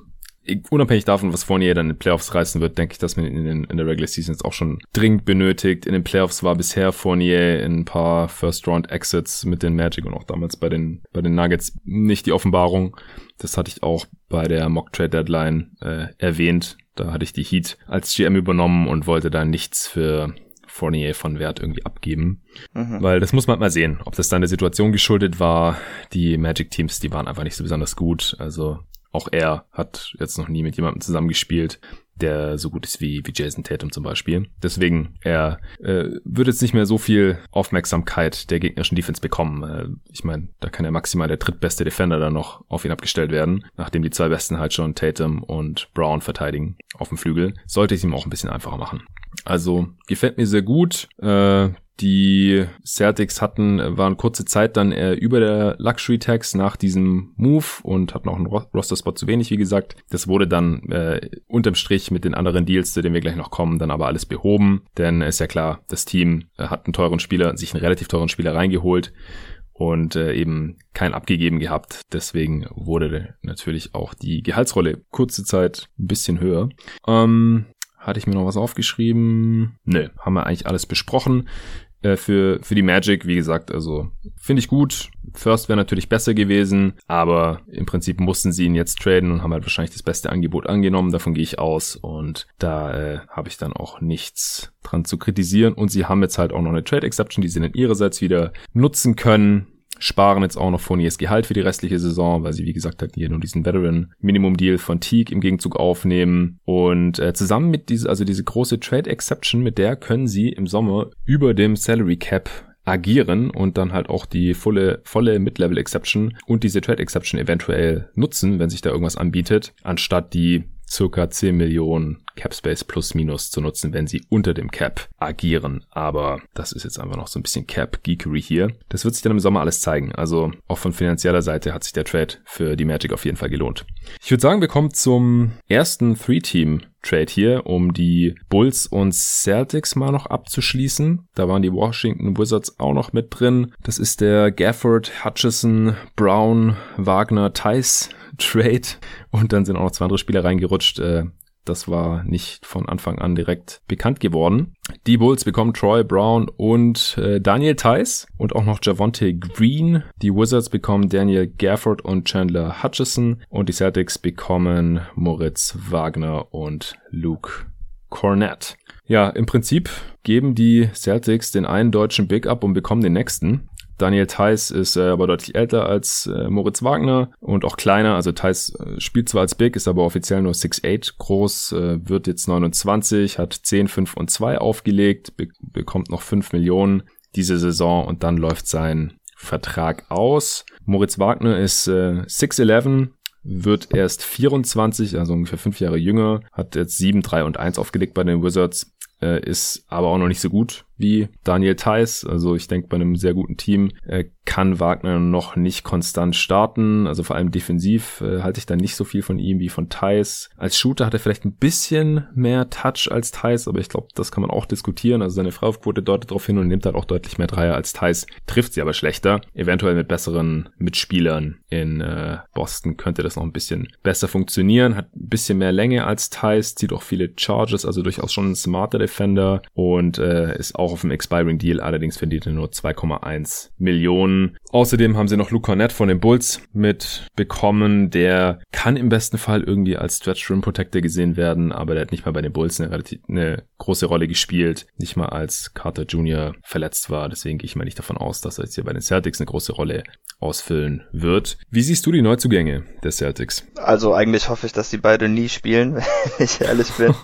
S1: unabhängig davon, was Fournier dann in den Playoffs reißen wird, denke ich, dass man ihn in, in der Regular Season jetzt auch schon dringend benötigt. In den Playoffs war bisher Fournier in ein paar First-Round-Exits mit den Magic und auch damals bei den, bei den Nuggets nicht die Offenbarung. Das hatte ich auch bei der Mock-Trade-Deadline äh, erwähnt. Da hatte ich die Heat als GM übernommen und wollte da nichts für Fournier von Wert irgendwie abgeben. Mhm. Weil das muss man mal sehen, ob das dann der Situation geschuldet war. Die Magic-Teams, die waren einfach nicht so besonders gut. Also auch er hat jetzt noch nie mit jemandem zusammengespielt, der so gut ist wie, wie Jason Tatum zum Beispiel. Deswegen, er äh, wird jetzt nicht mehr so viel Aufmerksamkeit der gegnerischen Defense bekommen. Äh, ich meine, da kann ja maximal der drittbeste Defender dann noch auf ihn abgestellt werden, nachdem die zwei Besten halt schon Tatum und Brown verteidigen auf dem Flügel. Sollte ich ihm auch ein bisschen einfacher machen. Also gefällt mir sehr gut. Äh, die Celtics hatten, waren kurze Zeit dann äh, über der Luxury Tax nach diesem Move und hatten auch einen Roster-Spot zu wenig, wie gesagt. Das wurde dann äh, unterm Strich mit den anderen Deals, zu denen wir gleich noch kommen, dann aber alles behoben. Denn ist ja klar, das Team äh, hat einen teuren Spieler, sich einen relativ teuren Spieler reingeholt und äh, eben kein abgegeben gehabt. Deswegen wurde natürlich auch die Gehaltsrolle kurze Zeit ein bisschen höher. Ähm, hatte ich mir noch was aufgeschrieben? Nö, haben wir eigentlich alles besprochen. Äh, für, für die Magic, wie gesagt, also finde ich gut. First wäre natürlich besser gewesen, aber im Prinzip mussten sie ihn jetzt traden und haben halt wahrscheinlich das beste Angebot angenommen. Davon gehe ich aus und da äh, habe ich dann auch nichts dran zu kritisieren. Und sie haben jetzt halt auch noch eine Trade Exception, die sie dann ihrerseits wieder nutzen können sparen jetzt auch noch Fourniers Gehalt für die restliche Saison, weil sie, wie gesagt, halt hier nur diesen Veteran Minimum Deal von Teague im Gegenzug aufnehmen. Und äh, zusammen mit diese, also diese große Trade Exception, mit der können sie im Sommer über dem Salary Cap agieren und dann halt auch die volle, volle Mid-Level Exception und diese Trade Exception eventuell nutzen, wenn sich da irgendwas anbietet, anstatt die circa 10 Millionen Cap Space plus minus zu nutzen, wenn sie unter dem Cap agieren. Aber das ist jetzt einfach noch so ein bisschen Cap Geekery hier. Das wird sich dann im Sommer alles zeigen. Also auch von finanzieller Seite hat sich der Trade für die Magic auf jeden Fall gelohnt. Ich würde sagen, wir kommen zum ersten Three-Team Trade hier, um die Bulls und Celtics mal noch abzuschließen. Da waren die Washington Wizards auch noch mit drin. Das ist der Gafford, Hutchison, Brown, Wagner, Tice Trade. Und dann sind auch noch zwei andere Spieler reingerutscht. Äh, das war nicht von Anfang an direkt bekannt geworden. Die Bulls bekommen Troy Brown und äh, Daniel Tice und auch noch Javonte Green. Die Wizards bekommen Daniel Gafford und Chandler Hutchison und die Celtics bekommen Moritz Wagner und Luke Cornett. Ja, im Prinzip geben die Celtics den einen deutschen Big Up und bekommen den nächsten. Daniel Theiss ist äh, aber deutlich älter als äh, Moritz Wagner und auch kleiner. Also Theiss äh, spielt zwar als Big, ist aber offiziell nur 6'8 groß, äh, wird jetzt 29, hat 10, 5 und 2 aufgelegt, be bekommt noch 5 Millionen diese Saison und dann läuft sein Vertrag aus. Moritz Wagner ist äh, 6'11, wird erst 24, also ungefähr 5 Jahre jünger, hat jetzt 7, 3 und 1 aufgelegt bei den Wizards, äh, ist aber auch noch nicht so gut wie Daniel Theiss. Also ich denke, bei einem sehr guten Team äh, kann Wagner noch nicht konstant starten. Also vor allem defensiv äh, halte ich da nicht so viel von ihm wie von Theiss. Als Shooter hat er vielleicht ein bisschen mehr Touch als Theiss, aber ich glaube, das kann man auch diskutieren. Also seine Freiwurfquote deutet darauf hin und nimmt halt auch deutlich mehr Dreier als Theiss, trifft sie aber schlechter. Eventuell mit besseren Mitspielern in äh, Boston könnte das noch ein bisschen besser funktionieren. Hat ein bisschen mehr Länge als Theiss, zieht auch viele Charges, also durchaus schon ein smarter Defender und äh, ist auch auf dem Expiring Deal. Allerdings verdient er nur 2,1 Millionen. Außerdem haben sie noch Luke Cornett von den Bulls mitbekommen. Der kann im besten Fall irgendwie als Stretch Rim Protector gesehen werden, aber der hat nicht mal bei den Bulls eine relativ eine große Rolle gespielt. Nicht mal als Carter Jr. verletzt war. Deswegen gehe ich mal nicht davon aus, dass er jetzt hier bei den Celtics eine große Rolle ausfüllen wird. Wie siehst du die Neuzugänge der Celtics?
S2: Also eigentlich hoffe ich, dass die beide nie spielen, wenn ich ehrlich bin.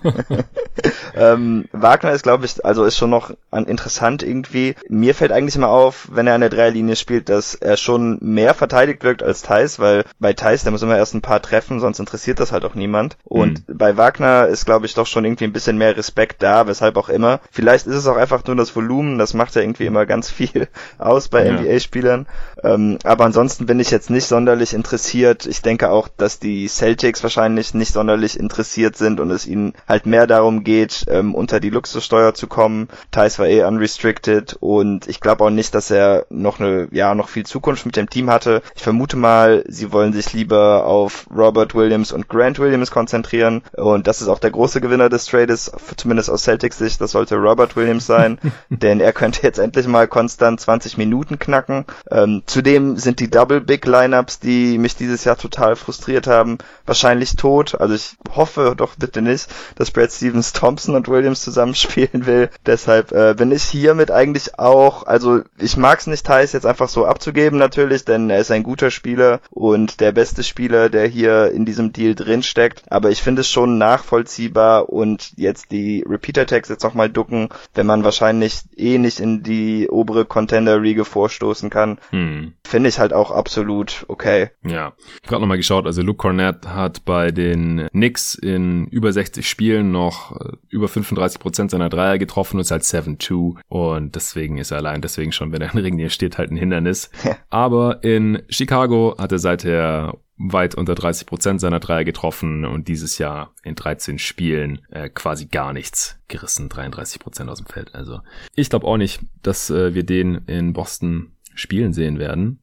S2: ähm, Wagner ist, glaube ich, also ist schon noch interessant irgendwie. Mir fällt eigentlich immer auf, wenn er an der Dreierlinie spielt, dass er schon mehr verteidigt wirkt als Thais, weil bei Thais, der muss immer erst ein paar treffen, sonst interessiert das halt auch niemand. Und mhm. bei Wagner ist, glaube ich, doch schon irgendwie ein bisschen mehr Respekt da, weshalb auch immer. Vielleicht ist es auch einfach nur das Volumen, das macht ja irgendwie immer ganz viel aus bei ja. NBA-Spielern. Ähm, aber ansonsten bin ich jetzt nicht sonderlich interessiert. Ich denke auch, dass die Celtics wahrscheinlich nicht sonderlich interessiert sind und es ihnen halt mehr darum geht, ähm, unter die Luxussteuer zu kommen. Thais war eh unrestricted und ich glaube auch nicht, dass er noch eine, ja, noch viel Zukunft mit dem Team hatte. Ich vermute mal, sie wollen sich lieber auf Robert Williams und Grant Williams konzentrieren und das ist auch der große Gewinner des Trades, zumindest aus Celtics Sicht, das sollte Robert Williams sein, denn er könnte jetzt endlich mal konstant 20 Minuten knacken. Ähm, zudem sind die Double Big Lineups, die mich dieses Jahr total frustriert haben, wahrscheinlich tot. Also ich hoffe doch bitte nicht, dass Brad Stevens Thompson und Williams zusammenspielen will. Deshalb äh, bin ich hiermit eigentlich auch, also ich mag es nicht, Thais jetzt einfach so abzugeben natürlich, denn er ist ein guter Spieler und der beste Spieler, der hier in diesem Deal drin steckt. Aber ich finde es schon nachvollziehbar und jetzt die Repeater-Tags jetzt nochmal ducken, wenn man wahrscheinlich eh nicht in die obere Contender-Riege vorstoßen kann. Hm. Finde ich halt auch absolut okay.
S1: Ja, ich habe gerade nochmal geschaut, also Luke Cornett hat bei den Knicks in über 60 Spielen noch äh, über 35 Prozent seiner Dreier getroffen und ist halt 7-2 und deswegen ist er allein deswegen schon, wenn er in Ring hier steht, halt ein Hindernis. Aber in Chicago hat er seither weit unter 30 Prozent seiner Dreier getroffen und dieses Jahr in 13 Spielen äh, quasi gar nichts gerissen, 33 Prozent aus dem Feld. Also ich glaube auch nicht, dass äh, wir den in Boston spielen sehen werden.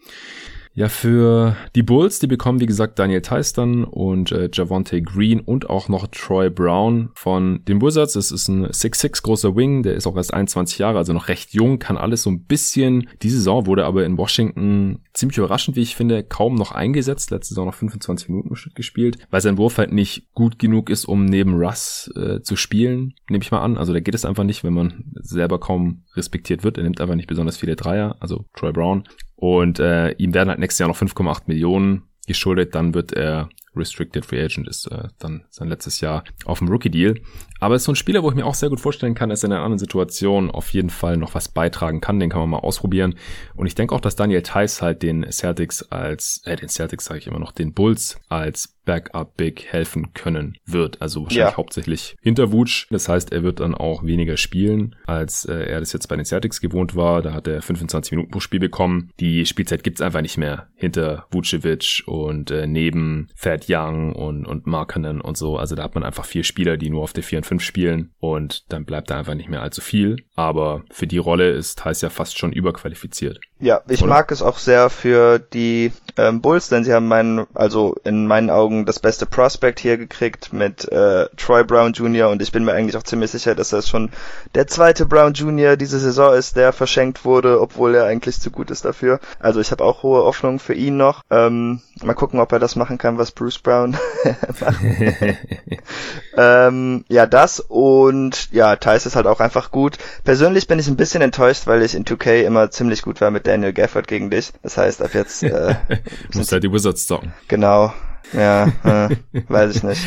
S1: Ja, für die Bulls, die bekommen wie gesagt Daniel Theistern und äh, Javonte Green und auch noch Troy Brown von den Wizards. Es ist ein 6'6 großer Wing, der ist auch erst 21 Jahre, also noch recht jung, kann alles so ein bisschen. Die Saison wurde aber in Washington ziemlich überraschend, wie ich finde, kaum noch eingesetzt. Letzte Saison noch 25 Minuten gespielt, weil sein Wurf halt nicht gut genug ist, um neben Russ äh, zu spielen, nehme ich mal an. Also da geht es einfach nicht, wenn man selber kaum respektiert wird. Er nimmt einfach nicht besonders viele Dreier, also Troy Brown. Und äh, ihm werden halt nächstes Jahr noch 5,8 Millionen geschuldet, dann wird er Restricted Free Agent ist äh, dann sein letztes Jahr auf dem Rookie Deal. Aber ist so ein Spieler, wo ich mir auch sehr gut vorstellen kann, dass er in einer anderen Situation auf jeden Fall noch was beitragen kann. Den kann man mal ausprobieren. Und ich denke auch, dass Daniel Theiss halt den Celtics als, äh, den Celtics sage ich immer noch, den Bulls als Backup Big helfen können wird. Also wahrscheinlich ja. hauptsächlich hinter Wutsch. Das heißt, er wird dann auch weniger spielen, als äh, er das jetzt bei den Celtics gewohnt war. Da hat er 25 Minuten pro Spiel bekommen. Die Spielzeit gibt's einfach nicht mehr hinter Vucevic und äh, neben Thad Young und, und Markkanen und so. Also da hat man einfach vier Spieler, die nur auf der 4 und 5 spielen und dann bleibt da einfach nicht mehr allzu viel. Aber für die Rolle ist Heiß ja fast schon überqualifiziert.
S2: Ja, ich Oder? mag es auch sehr für die ähm, Bulls, denn sie haben meinen, also in meinen Augen das beste Prospect hier gekriegt mit äh, Troy Brown Jr. und ich bin mir eigentlich auch ziemlich sicher, dass das schon der zweite Brown Jr. diese Saison ist, der verschenkt wurde, obwohl er eigentlich zu gut ist dafür. Also ich habe auch hohe Hoffnung für ihn noch. Ähm, mal gucken, ob er das machen kann, was Bruce Brown macht. ähm, ja, das und ja, Thais ist halt auch einfach gut. Persönlich bin ich ein bisschen enttäuscht, weil ich in 2K immer ziemlich gut war mit Daniel Gafford gegen dich. Das heißt, ab jetzt äh,
S1: musst halt die Wizards zocken.
S2: Genau. Ja, äh, weiß ich nicht.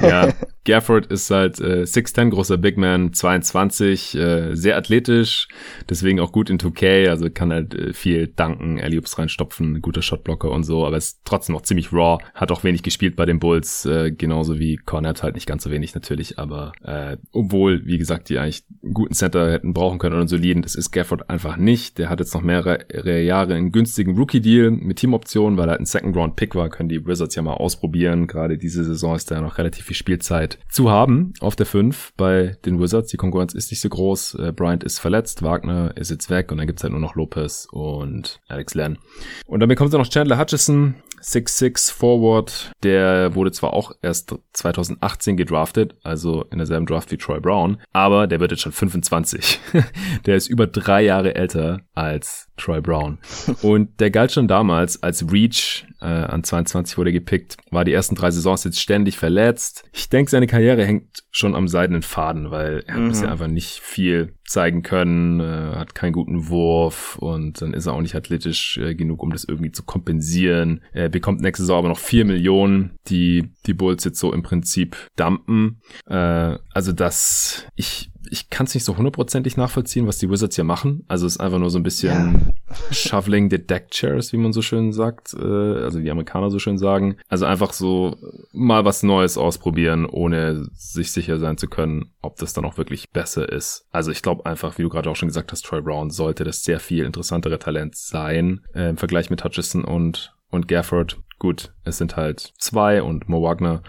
S1: ja, Gafford ist halt äh, 6'10, großer Big Man, 22, äh, sehr athletisch, deswegen auch gut in 2K, also kann halt äh, viel danken, Alley-Oops reinstopfen, guter Shotblocker und so, aber ist trotzdem noch ziemlich raw, hat auch wenig gespielt bei den Bulls, äh, genauso wie Cornett halt nicht ganz so wenig natürlich, aber äh, obwohl, wie gesagt, die eigentlich guten Center hätten brauchen können oder einen soliden. Das ist Gafford einfach nicht. Der hat jetzt noch mehrere Jahre einen günstigen Rookie-Deal mit Teamoptionen, weil er halt ein Second-Round-Pick war, können die Wizards ja mal ausprobieren. Gerade diese Saison ist da ja noch relativ viel Spielzeit zu haben auf der 5 bei den Wizards. Die Konkurrenz ist nicht so groß. Äh, Bryant ist verletzt, Wagner ist jetzt weg und dann gibt's halt nur noch Lopez und Alex Len. Und dann bekommt er noch Chandler Hutchison, 6'6 Forward, der wurde zwar auch erst 2018 gedraftet, also in derselben Draft wie Troy Brown, aber der wird jetzt schon 25. der ist über drei Jahre älter als Troy Brown. Und der galt schon damals als Reach, äh, an 22 wurde gepickt, war die ersten drei Saisons jetzt ständig verletzt. Ich denke, seine Karriere hängt schon am seidenen Faden, weil er mhm. hat bisher einfach nicht viel zeigen können, äh, hat keinen guten Wurf und dann ist er auch nicht athletisch äh, genug, um das irgendwie zu kompensieren. Er bekommt nächste Saison aber noch vier Millionen, die die Bulls jetzt so im Prinzip dumpen. Äh, also das, ich ich kann es nicht so hundertprozentig nachvollziehen, was die Wizards hier machen. Also es ist einfach nur so ein bisschen ja. Shuffling the Deck Chairs, wie man so schön sagt. Äh, also die Amerikaner so schön sagen. Also einfach so mal was Neues ausprobieren, ohne sich sicher sein zu können, ob das dann auch wirklich besser ist. Also ich glaube einfach, wie du gerade auch schon gesagt hast, Troy Brown sollte das sehr viel interessantere Talent sein äh, im Vergleich mit Hutchison und, und Gafford. Gut, es sind halt zwei und Mo Wagner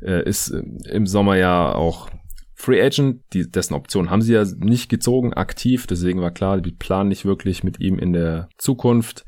S1: äh, ist im Sommer ja auch Free Agent, die, dessen Option haben sie ja nicht gezogen, aktiv. Deswegen war klar, die planen nicht wirklich mit ihm in der Zukunft.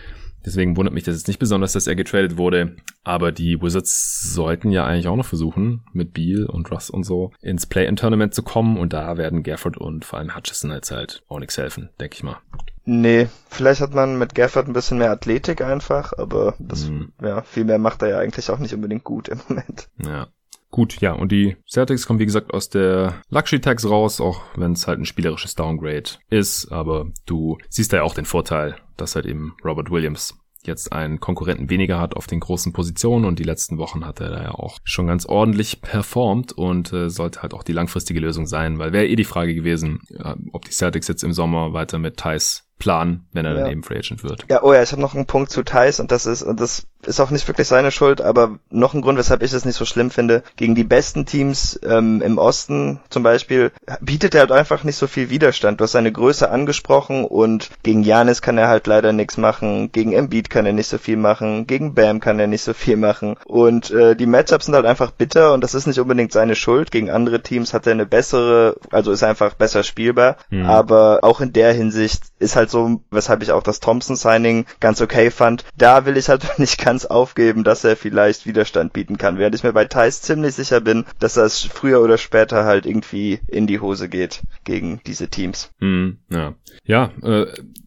S1: Deswegen wundert mich das jetzt nicht besonders, dass er getradet wurde. Aber die Wizards sollten ja eigentlich auch noch versuchen, mit Beal und Russ und so ins Play-In-Tournament zu kommen. Und da werden Gafford und vor allem Hutchison jetzt halt auch nichts helfen, denke ich mal.
S2: Nee, vielleicht hat man mit Gafford ein bisschen mehr Athletik einfach, aber das, mm. ja, viel mehr macht er ja eigentlich auch nicht unbedingt gut im Moment.
S1: Ja. Gut, ja, und die Celtics kommen wie gesagt aus der Luxury Tax raus, auch wenn es halt ein spielerisches Downgrade ist, aber du siehst da ja auch den Vorteil, dass halt eben Robert Williams jetzt einen Konkurrenten weniger hat auf den großen Positionen. Und die letzten Wochen hat er da ja auch schon ganz ordentlich performt und äh, sollte halt auch die langfristige Lösung sein, weil wäre eh die Frage gewesen, äh, ob die Celtics jetzt im Sommer weiter mit Thais Plan, wenn er ja. dann eben Free Agent wird.
S2: Ja, oh ja, ich habe noch einen Punkt zu Thais und das ist, und das ist auch nicht wirklich seine Schuld, aber noch ein Grund, weshalb ich es nicht so schlimm finde. Gegen die besten Teams ähm, im Osten zum Beispiel bietet er halt einfach nicht so viel Widerstand. Du hast seine Größe angesprochen und gegen Janis kann er halt leider nichts machen, gegen Embiid kann er nicht so viel machen, gegen Bam kann er nicht so viel machen und äh, die Matchups sind halt einfach bitter und das ist nicht unbedingt seine Schuld. Gegen andere Teams hat er eine bessere, also ist einfach besser spielbar, mhm. aber auch in der Hinsicht ist halt so, weshalb ich auch das Thompson-Signing ganz okay fand. Da will ich halt nicht ganz aufgeben, dass er vielleicht Widerstand bieten kann, während ich mir bei Thais ziemlich sicher bin, dass das früher oder später halt irgendwie in die Hose geht gegen diese Teams.
S1: Mm, ja, ja äh,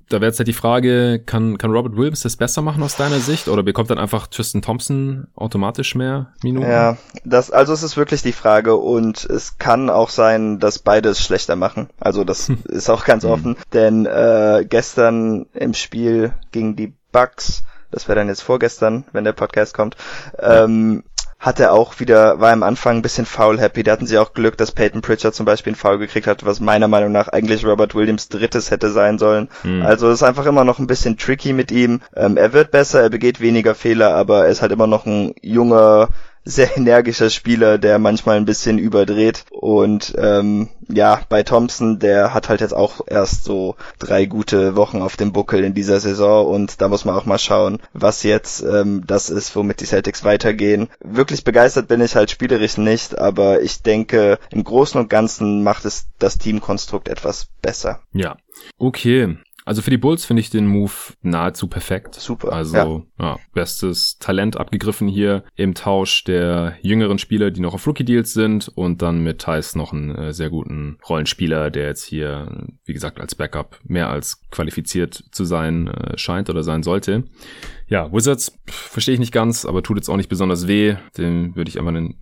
S1: da wäre jetzt halt die Frage, kann, kann Robert Williams das besser machen aus deiner Sicht oder bekommt dann einfach Tristan Thompson automatisch mehr Minuten?
S2: Ja, das, also es ist wirklich die Frage und es kann auch sein, dass beide es schlechter machen. Also das hm. ist auch ganz hm. offen, denn äh, gestern im Spiel gegen die Bucks das wäre dann jetzt vorgestern, wenn der Podcast kommt, ähm, hat er auch wieder, war am Anfang ein bisschen foul happy. Da hatten sie auch Glück, dass Peyton Pritchard zum Beispiel einen Foul gekriegt hat, was meiner Meinung nach eigentlich Robert Williams drittes hätte sein sollen. Mhm. Also ist einfach immer noch ein bisschen tricky mit ihm. Ähm, er wird besser, er begeht weniger Fehler, aber er ist halt immer noch ein junger, sehr energischer Spieler, der manchmal ein bisschen überdreht. Und ähm, ja, bei Thompson, der hat halt jetzt auch erst so drei gute Wochen auf dem Buckel in dieser Saison und da muss man auch mal schauen, was jetzt ähm, das ist, womit die Celtics weitergehen. Wirklich begeistert bin ich halt spielerisch nicht, aber ich denke, im Großen und Ganzen macht es das Teamkonstrukt etwas besser.
S1: Ja. Okay, also für die Bulls finde ich den Move nahezu perfekt.
S2: Super.
S1: Also ja. ja. bestes Talent abgegriffen hier im Tausch der jüngeren Spieler, die noch auf Rookie-Deals sind und dann mit Thais noch einen äh, sehr guten Rollenspieler, der jetzt hier, wie gesagt, als Backup mehr als qualifiziert zu sein äh, scheint oder sein sollte. Ja, Wizards verstehe ich nicht ganz, aber tut jetzt auch nicht besonders weh. Dem würde ich einfach einen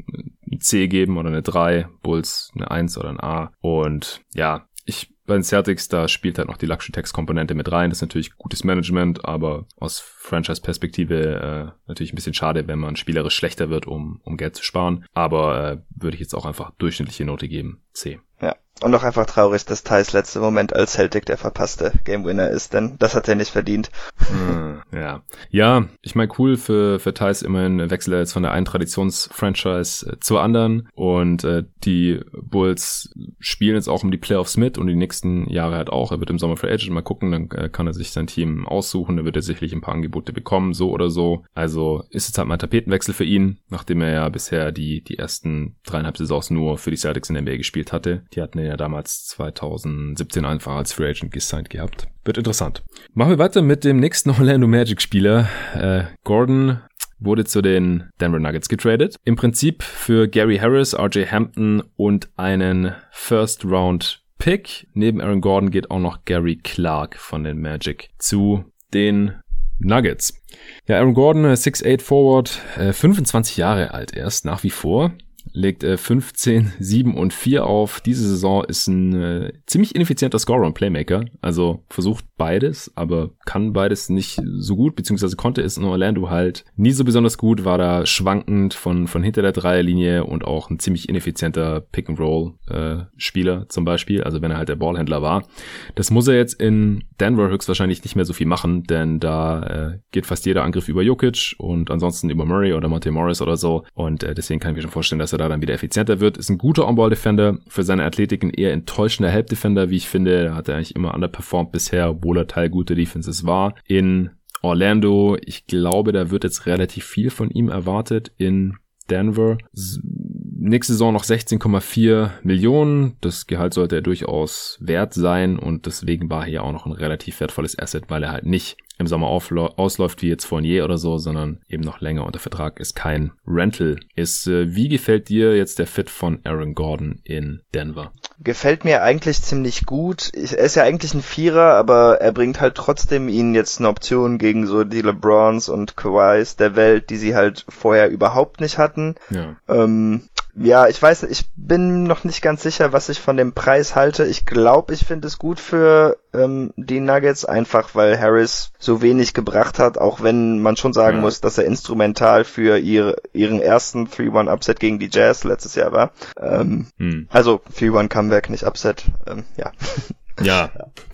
S1: C geben oder eine 3, Bulls eine 1 oder ein A. Und ja, ich bei den Celtics, da spielt halt noch die Luxury-Tax-Komponente mit rein. Das ist natürlich gutes Management, aber aus Franchise-Perspektive äh, natürlich ein bisschen schade, wenn man spielerisch schlechter wird, um, um Geld zu sparen. Aber äh, würde ich jetzt auch einfach durchschnittliche Note geben. C.
S2: Ja. Und auch einfach traurig, dass Thais letzte Moment als Celtic der verpasste Game Winner ist, denn das hat er nicht verdient.
S1: Hm, ja. Ja, ich meine cool für, für Thais immerhin wechselt er jetzt von der einen Traditionsfranchise äh, zur anderen und äh, die Bulls spielen jetzt auch um die Playoffs mit und die nächsten Jahre halt auch. Er wird im Sommer Free Agent mal gucken, dann äh, kann er sich sein Team aussuchen, dann wird er sicherlich ein paar Angebote bekommen, so oder so. Also ist jetzt halt mal ein Tapetenwechsel für ihn, nachdem er ja bisher die, die ersten dreieinhalb Saisons nur für die Celtics in der NBA gespielt hatte. Die hatten ja damals 2017 einfach als Free Agent gesigned gehabt. Wird interessant. Machen wir weiter mit dem nächsten Orlando Magic Spieler. Äh, Gordon wurde zu den Denver Nuggets getradet. Im Prinzip für Gary Harris, RJ Hampton und einen First Round Pick. Neben Aaron Gordon geht auch noch Gary Clark von den Magic zu den Nuggets. Ja, Aaron Gordon, 6'8 Forward, 25 Jahre alt erst, nach wie vor legt äh, 15, 7 und 4 auf. Diese Saison ist ein äh, ziemlich ineffizienter Scorer und Playmaker. Also versucht beides, aber kann beides nicht so gut, beziehungsweise konnte es in Orlando halt nie so besonders gut, war da schwankend von, von hinter der Dreierlinie und auch ein ziemlich ineffizienter Pick-and-Roll-Spieler äh, zum Beispiel, also wenn er halt der Ballhändler war. Das muss er jetzt in Denver höchstwahrscheinlich nicht mehr so viel machen, denn da äh, geht fast jeder Angriff über Jokic und ansonsten über Murray oder Monte Morris oder so und äh, deswegen kann ich mir schon vorstellen, dass er da dann wieder effizienter wird. Ist ein guter On-Ball-Defender, für seine Athletik ein eher enttäuschender Help-Defender, wie ich finde. Da hat er eigentlich immer underperformed bisher, obwohl er Teil guter Defenses war. In Orlando, ich glaube, da wird jetzt relativ viel von ihm erwartet. In Denver. Nächste Saison noch 16,4 Millionen. Das Gehalt sollte er durchaus wert sein und deswegen war hier auch noch ein relativ wertvolles Asset, weil er halt nicht im Sommer ausläuft wie jetzt Fournier oder so, sondern eben noch länger unter Vertrag ist, kein Rental ist. Äh, wie gefällt dir jetzt der Fit von Aaron Gordon in Denver?
S2: Gefällt mir eigentlich ziemlich gut. Er ist ja eigentlich ein Vierer, aber er bringt halt trotzdem ihnen jetzt eine Option gegen so die LeBrons und Kawhis der Welt, die sie halt vorher überhaupt nicht hatten. Ja. Ähm, ja, ich weiß, ich bin noch nicht ganz sicher, was ich von dem Preis halte. Ich glaube, ich finde es gut für ähm, die Nuggets, einfach weil Harris so wenig gebracht hat, auch wenn man schon sagen ja. muss, dass er instrumental für ihre, ihren ersten 3-1-Upset gegen die Jazz letztes Jahr war. Ähm, hm. Also 3-1-Comeback, nicht Upset. Ähm, ja.
S1: Ja.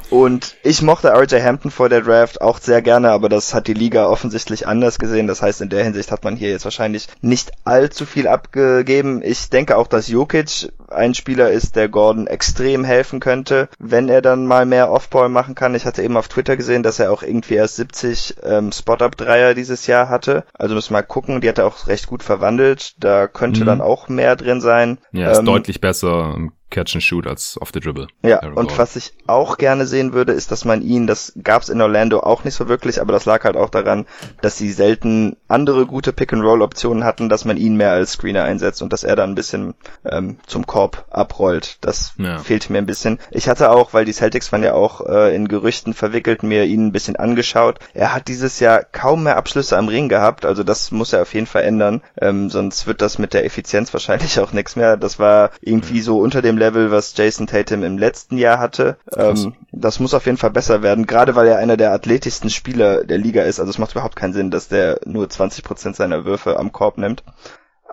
S2: Und ich mochte RJ Hampton vor der Draft auch sehr gerne, aber das hat die Liga offensichtlich anders gesehen. Das heißt, in der Hinsicht hat man hier jetzt wahrscheinlich nicht allzu viel abgegeben. Ich denke auch, dass Jokic ein Spieler ist, der Gordon extrem helfen könnte, wenn er dann mal mehr Offball machen kann. Ich hatte eben auf Twitter gesehen, dass er auch irgendwie erst 70 ähm, Spot-Up-Dreier dieses Jahr hatte. Also müssen wir mal gucken. Die hat er auch recht gut verwandelt. Da könnte mhm. dann auch mehr drin sein.
S1: Ja, ist ähm, deutlich besser Catch and Shoot als off the Dribble.
S2: Ja, und was ich auch gerne sehen würde, ist, dass man ihn, das gab's in Orlando auch nicht so wirklich, aber das lag halt auch daran, dass sie selten andere gute Pick-and-Roll-Optionen hatten, dass man ihn mehr als Screener einsetzt und dass er dann ein bisschen ähm, zum Korb abrollt. Das ja. fehlt mir ein bisschen. Ich hatte auch, weil die Celtics waren ja auch äh, in Gerüchten verwickelt, mir ihn ein bisschen angeschaut. Er hat dieses Jahr kaum mehr Abschlüsse am Ring gehabt, also das muss er auf jeden Fall ändern, ähm, sonst wird das mit der Effizienz wahrscheinlich auch nichts mehr. Das war irgendwie so unter dem Level, was Jason Tatum im letzten Jahr hatte. Ähm, das muss auf jeden Fall besser werden, gerade weil er einer der athletischsten Spieler der Liga ist. Also es macht überhaupt keinen Sinn, dass der nur 20% seiner Würfe am Korb nimmt.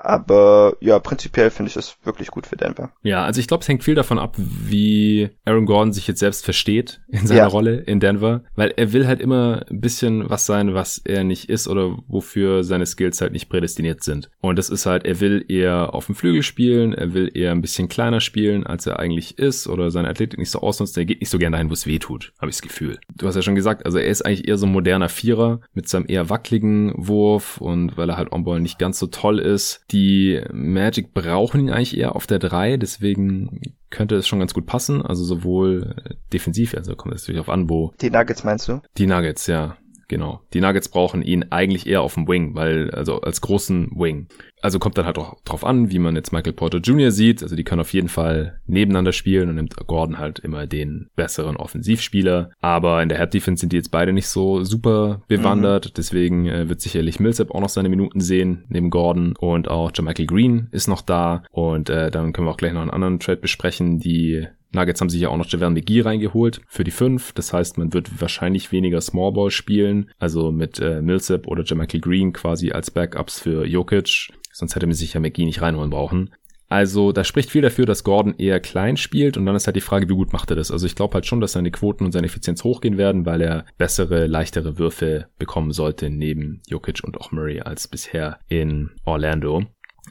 S2: Aber ja, prinzipiell finde ich das wirklich gut für Denver.
S1: Ja, also ich glaube, es hängt viel davon ab, wie Aaron Gordon sich jetzt selbst versteht in seiner ja. Rolle in Denver, weil er will halt immer ein bisschen was sein, was er nicht ist oder wofür seine Skills halt nicht prädestiniert sind. Und das ist halt, er will eher auf dem Flügel spielen, er will eher ein bisschen kleiner spielen, als er eigentlich ist oder seine Athletik nicht so ausnutzt. Er geht nicht so gerne dahin, wo es weh tut, habe ich das Gefühl. Du hast ja schon gesagt, also er ist eigentlich eher so ein moderner Vierer mit seinem eher wackeligen Wurf und weil er halt on-ball nicht ganz so toll ist die Magic brauchen ihn eigentlich eher auf der 3, deswegen könnte es schon ganz gut passen. Also sowohl defensiv, also kommt es natürlich auf an, wo.
S2: Die Nuggets meinst du?
S1: Die Nuggets, ja. Genau. Die Nuggets brauchen ihn eigentlich eher auf dem Wing, weil, also als großen Wing. Also kommt dann halt auch drauf an, wie man jetzt Michael Porter Jr. sieht. Also die können auf jeden Fall nebeneinander spielen und nimmt Gordon halt immer den besseren Offensivspieler. Aber in der Head Defense sind die jetzt beide nicht so super bewandert. Mhm. Deswegen äh, wird sicherlich Millsap auch noch seine Minuten sehen, neben Gordon. Und auch Michael Green ist noch da. Und äh, dann können wir auch gleich noch einen anderen Trade besprechen, die Nuggets haben sich ja auch noch Javan McGee reingeholt für die 5. Das heißt, man wird wahrscheinlich weniger Smallball spielen, also mit äh, Millsap oder Jamichael Green quasi als Backups für Jokic. Sonst hätte man sich ja McGee nicht reinholen brauchen. Also da spricht viel dafür, dass Gordon eher klein spielt und dann ist halt die Frage, wie gut macht er das? Also ich glaube halt schon, dass seine Quoten und seine Effizienz hochgehen werden, weil er bessere, leichtere Würfe bekommen sollte neben Jokic und auch Murray als bisher in Orlando.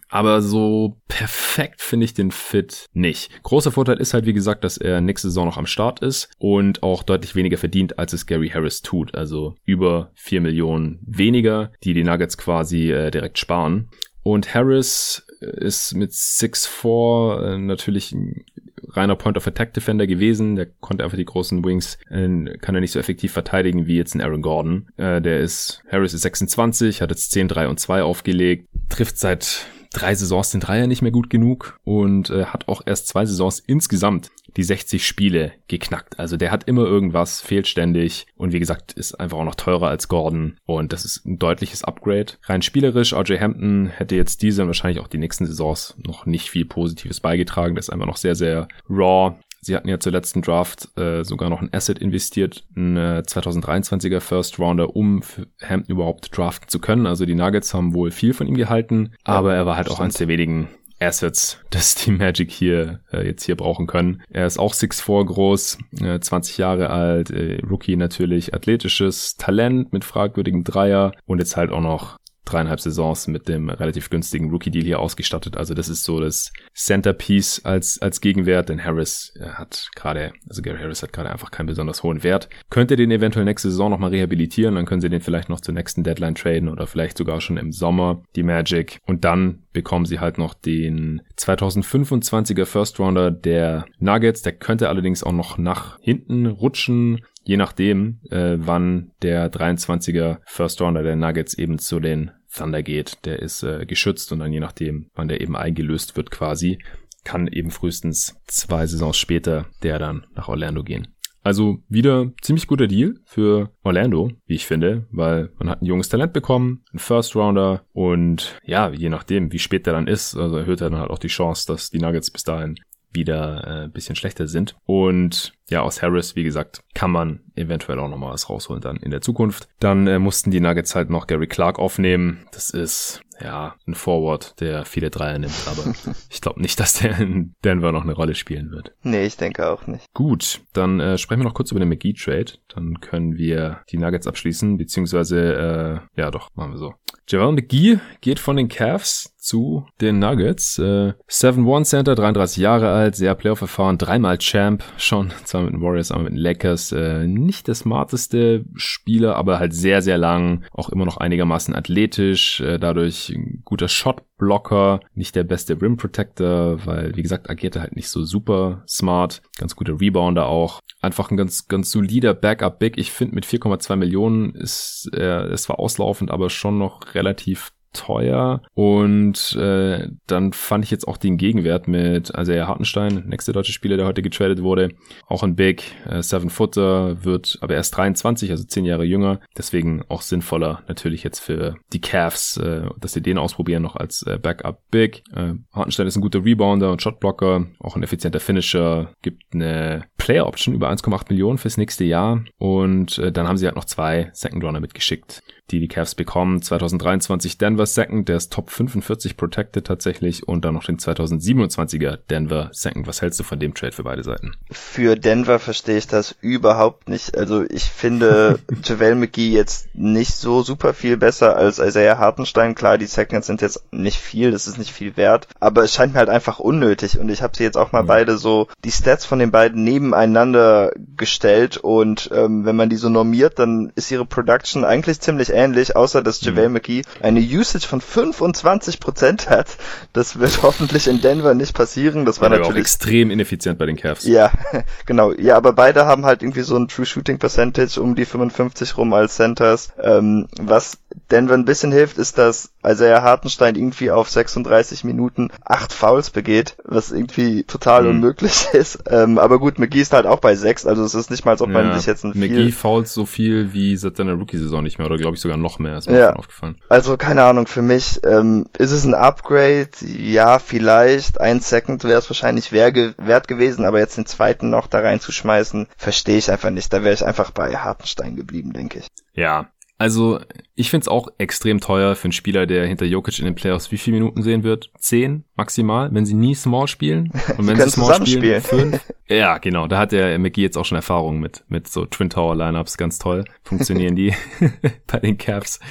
S1: Aber so perfekt finde ich den Fit nicht. Großer Vorteil ist halt, wie gesagt, dass er nächste Saison noch am Start ist und auch deutlich weniger verdient, als es Gary Harris tut. Also über vier Millionen weniger, die die Nuggets quasi äh, direkt sparen. Und Harris ist mit 6'4 äh, natürlich ein reiner Point-of-Attack-Defender gewesen. Der konnte einfach die großen Wings, äh, kann er nicht so effektiv verteidigen wie jetzt ein Aaron Gordon. Äh, der ist, Harris ist 26, hat jetzt 10, 3 und 2 aufgelegt, trifft seit drei Saisons den Dreier nicht mehr gut genug und äh, hat auch erst zwei Saisons insgesamt die 60 Spiele geknackt. Also der hat immer irgendwas, fehlt ständig und wie gesagt, ist einfach auch noch teurer als Gordon und das ist ein deutliches Upgrade. Rein spielerisch, RJ Hampton hätte jetzt diese und wahrscheinlich auch die nächsten Saisons noch nicht viel Positives beigetragen. Das ist einfach noch sehr, sehr raw. Sie hatten ja zur letzten Draft äh, sogar noch ein Asset investiert, ein äh, 2023er First Rounder, um Hampton überhaupt draften zu können. Also die Nuggets haben wohl viel von ihm gehalten, aber er war halt auch eins der wenigen Assets, das die Magic hier äh, jetzt hier brauchen können. Er ist auch 6'4 groß, äh, 20 Jahre alt, äh, Rookie natürlich, athletisches Talent mit fragwürdigem Dreier und jetzt halt auch noch dreieinhalb Saisons mit dem relativ günstigen Rookie-Deal hier ausgestattet. Also das ist so das Centerpiece als, als Gegenwert, denn Harris hat gerade, also Gary Harris hat gerade einfach keinen besonders hohen Wert. Könnte den eventuell nächste Saison nochmal rehabilitieren, dann können sie den vielleicht noch zur nächsten Deadline traden oder vielleicht sogar schon im Sommer die Magic. Und dann bekommen sie halt noch den 2025er First Rounder der Nuggets. Der könnte allerdings auch noch nach hinten rutschen je nachdem, äh, wann der 23er First Rounder der Nuggets eben zu den Thunder geht. Der ist äh, geschützt und dann je nachdem, wann der eben eingelöst wird quasi, kann eben frühestens zwei Saisons später der dann nach Orlando gehen. Also wieder ziemlich guter Deal für Orlando, wie ich finde, weil man hat ein junges Talent bekommen, einen First Rounder und ja, je nachdem, wie spät der dann ist, also erhöht er dann halt auch die Chance, dass die Nuggets bis dahin wieder äh, bisschen schlechter sind. Und ja, aus Harris, wie gesagt, kann man eventuell auch nochmal was rausholen dann in der Zukunft. Dann äh, mussten die Nuggets halt noch Gary Clark aufnehmen. Das ist ja ein Forward, der viele Dreier nimmt, aber ich glaube nicht, dass der in Denver noch eine Rolle spielen wird.
S2: Nee, ich denke auch nicht.
S1: Gut, dann äh, sprechen wir noch kurz über den McGee-Trade. Dann können wir die Nuggets abschließen, beziehungsweise, äh, ja doch, machen wir so. Javel McGee geht von den Cavs zu den Nuggets. Äh, 7-1 Center, 33 Jahre alt, sehr Playoff-erfahren, dreimal Champ schon, zwar mit den Warriors, aber mit den Lakers. Äh, nicht der smarteste Spieler, aber halt sehr, sehr lang, auch immer noch einigermaßen athletisch, äh, dadurch ein guter Shotblocker, nicht der beste Rim Protector, weil, wie gesagt, agiert er halt nicht so super smart, ganz guter Rebounder auch. Einfach ein ganz, ganz solider Backup-Big. Ich finde, mit 4,2 Millionen ist er, es zwar auslaufend, aber schon noch relativ teuer. Und äh, dann fand ich jetzt auch den Gegenwert mit also ja Hartenstein, nächste deutsche Spieler, der heute getradet wurde, auch ein Big, äh, Seven Footer, wird aber erst 23, also 10 Jahre jünger, deswegen auch sinnvoller natürlich jetzt für die Cavs, äh, dass sie den ausprobieren noch als äh, Backup Big. Äh, Hartenstein ist ein guter Rebounder und Shotblocker, auch ein effizienter Finisher, gibt eine Player Option über 1,8 Millionen fürs nächste Jahr. Und äh, dann haben sie halt noch zwei Second Runner mitgeschickt die die Cavs bekommen. 2023 Denver Second, der ist Top 45 protected tatsächlich und dann noch den 2027er Denver Second. Was hältst du von dem Trade für beide Seiten?
S2: Für Denver verstehe ich das überhaupt nicht. Also ich finde JaVale McGee jetzt nicht so super viel besser als Isaiah Hartenstein. Klar, die Seconds sind jetzt nicht viel, das ist nicht viel wert, aber es scheint mir halt einfach unnötig und ich habe sie jetzt auch mal mhm. beide so die Stats von den beiden nebeneinander gestellt und ähm, wenn man die so normiert, dann ist ihre Production eigentlich ziemlich ähnlich, außer dass JaVale mhm. McGee eine Usage von 25% hat. Das wird hoffentlich in Denver nicht passieren. Das war, war natürlich
S1: extrem ineffizient bei den Cavs.
S2: Ja, genau. Ja, aber beide haben halt irgendwie so ein True Shooting Percentage um die 55 rum als Centers. Ähm, was Denver ein bisschen hilft, ist, dass also er Hartenstein irgendwie auf 36 Minuten acht Fouls begeht, was irgendwie total mhm. unmöglich ist. Ähm, aber gut, McGee ist halt auch bei sechs, also es ist nicht mal, als ob ja. man sich jetzt ein
S1: McGee viel... fouls so viel wie seit seiner Rookie-Saison nicht mehr, oder glaube ich sogar noch mehr, ist mir ja. aufgefallen.
S2: Also keine Ahnung, für mich ähm, ist es ein Upgrade, ja, vielleicht, ein Second wäre es wahrscheinlich wert gewesen, aber jetzt den zweiten noch da reinzuschmeißen, verstehe ich einfach nicht. Da wäre ich einfach bei Hartenstein geblieben, denke ich.
S1: Ja, also, ich find's auch extrem teuer für einen Spieler, der hinter Jokic in den Playoffs wie viele Minuten sehen wird? Zehn maximal, wenn sie nie Small spielen.
S2: Und wenn sie, sie Small spielen,
S1: fünf. Ja, genau. Da hat der McGee jetzt auch schon Erfahrung mit, mit so Twin Tower Lineups. Ganz toll. Funktionieren die bei den Cavs.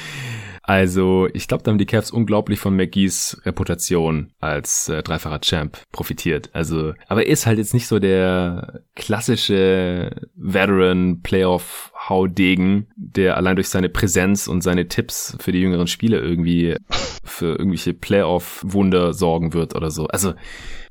S1: Also, ich glaube, da haben die Cavs unglaublich von McGees Reputation als äh, dreifacher Champ profitiert. Also, aber er ist halt jetzt nicht so der klassische Veteran Playoff Haudegen, der allein durch seine Präsenz und seine Tipps für die jüngeren Spieler irgendwie für irgendwelche Playoff-Wunder sorgen wird oder so. Also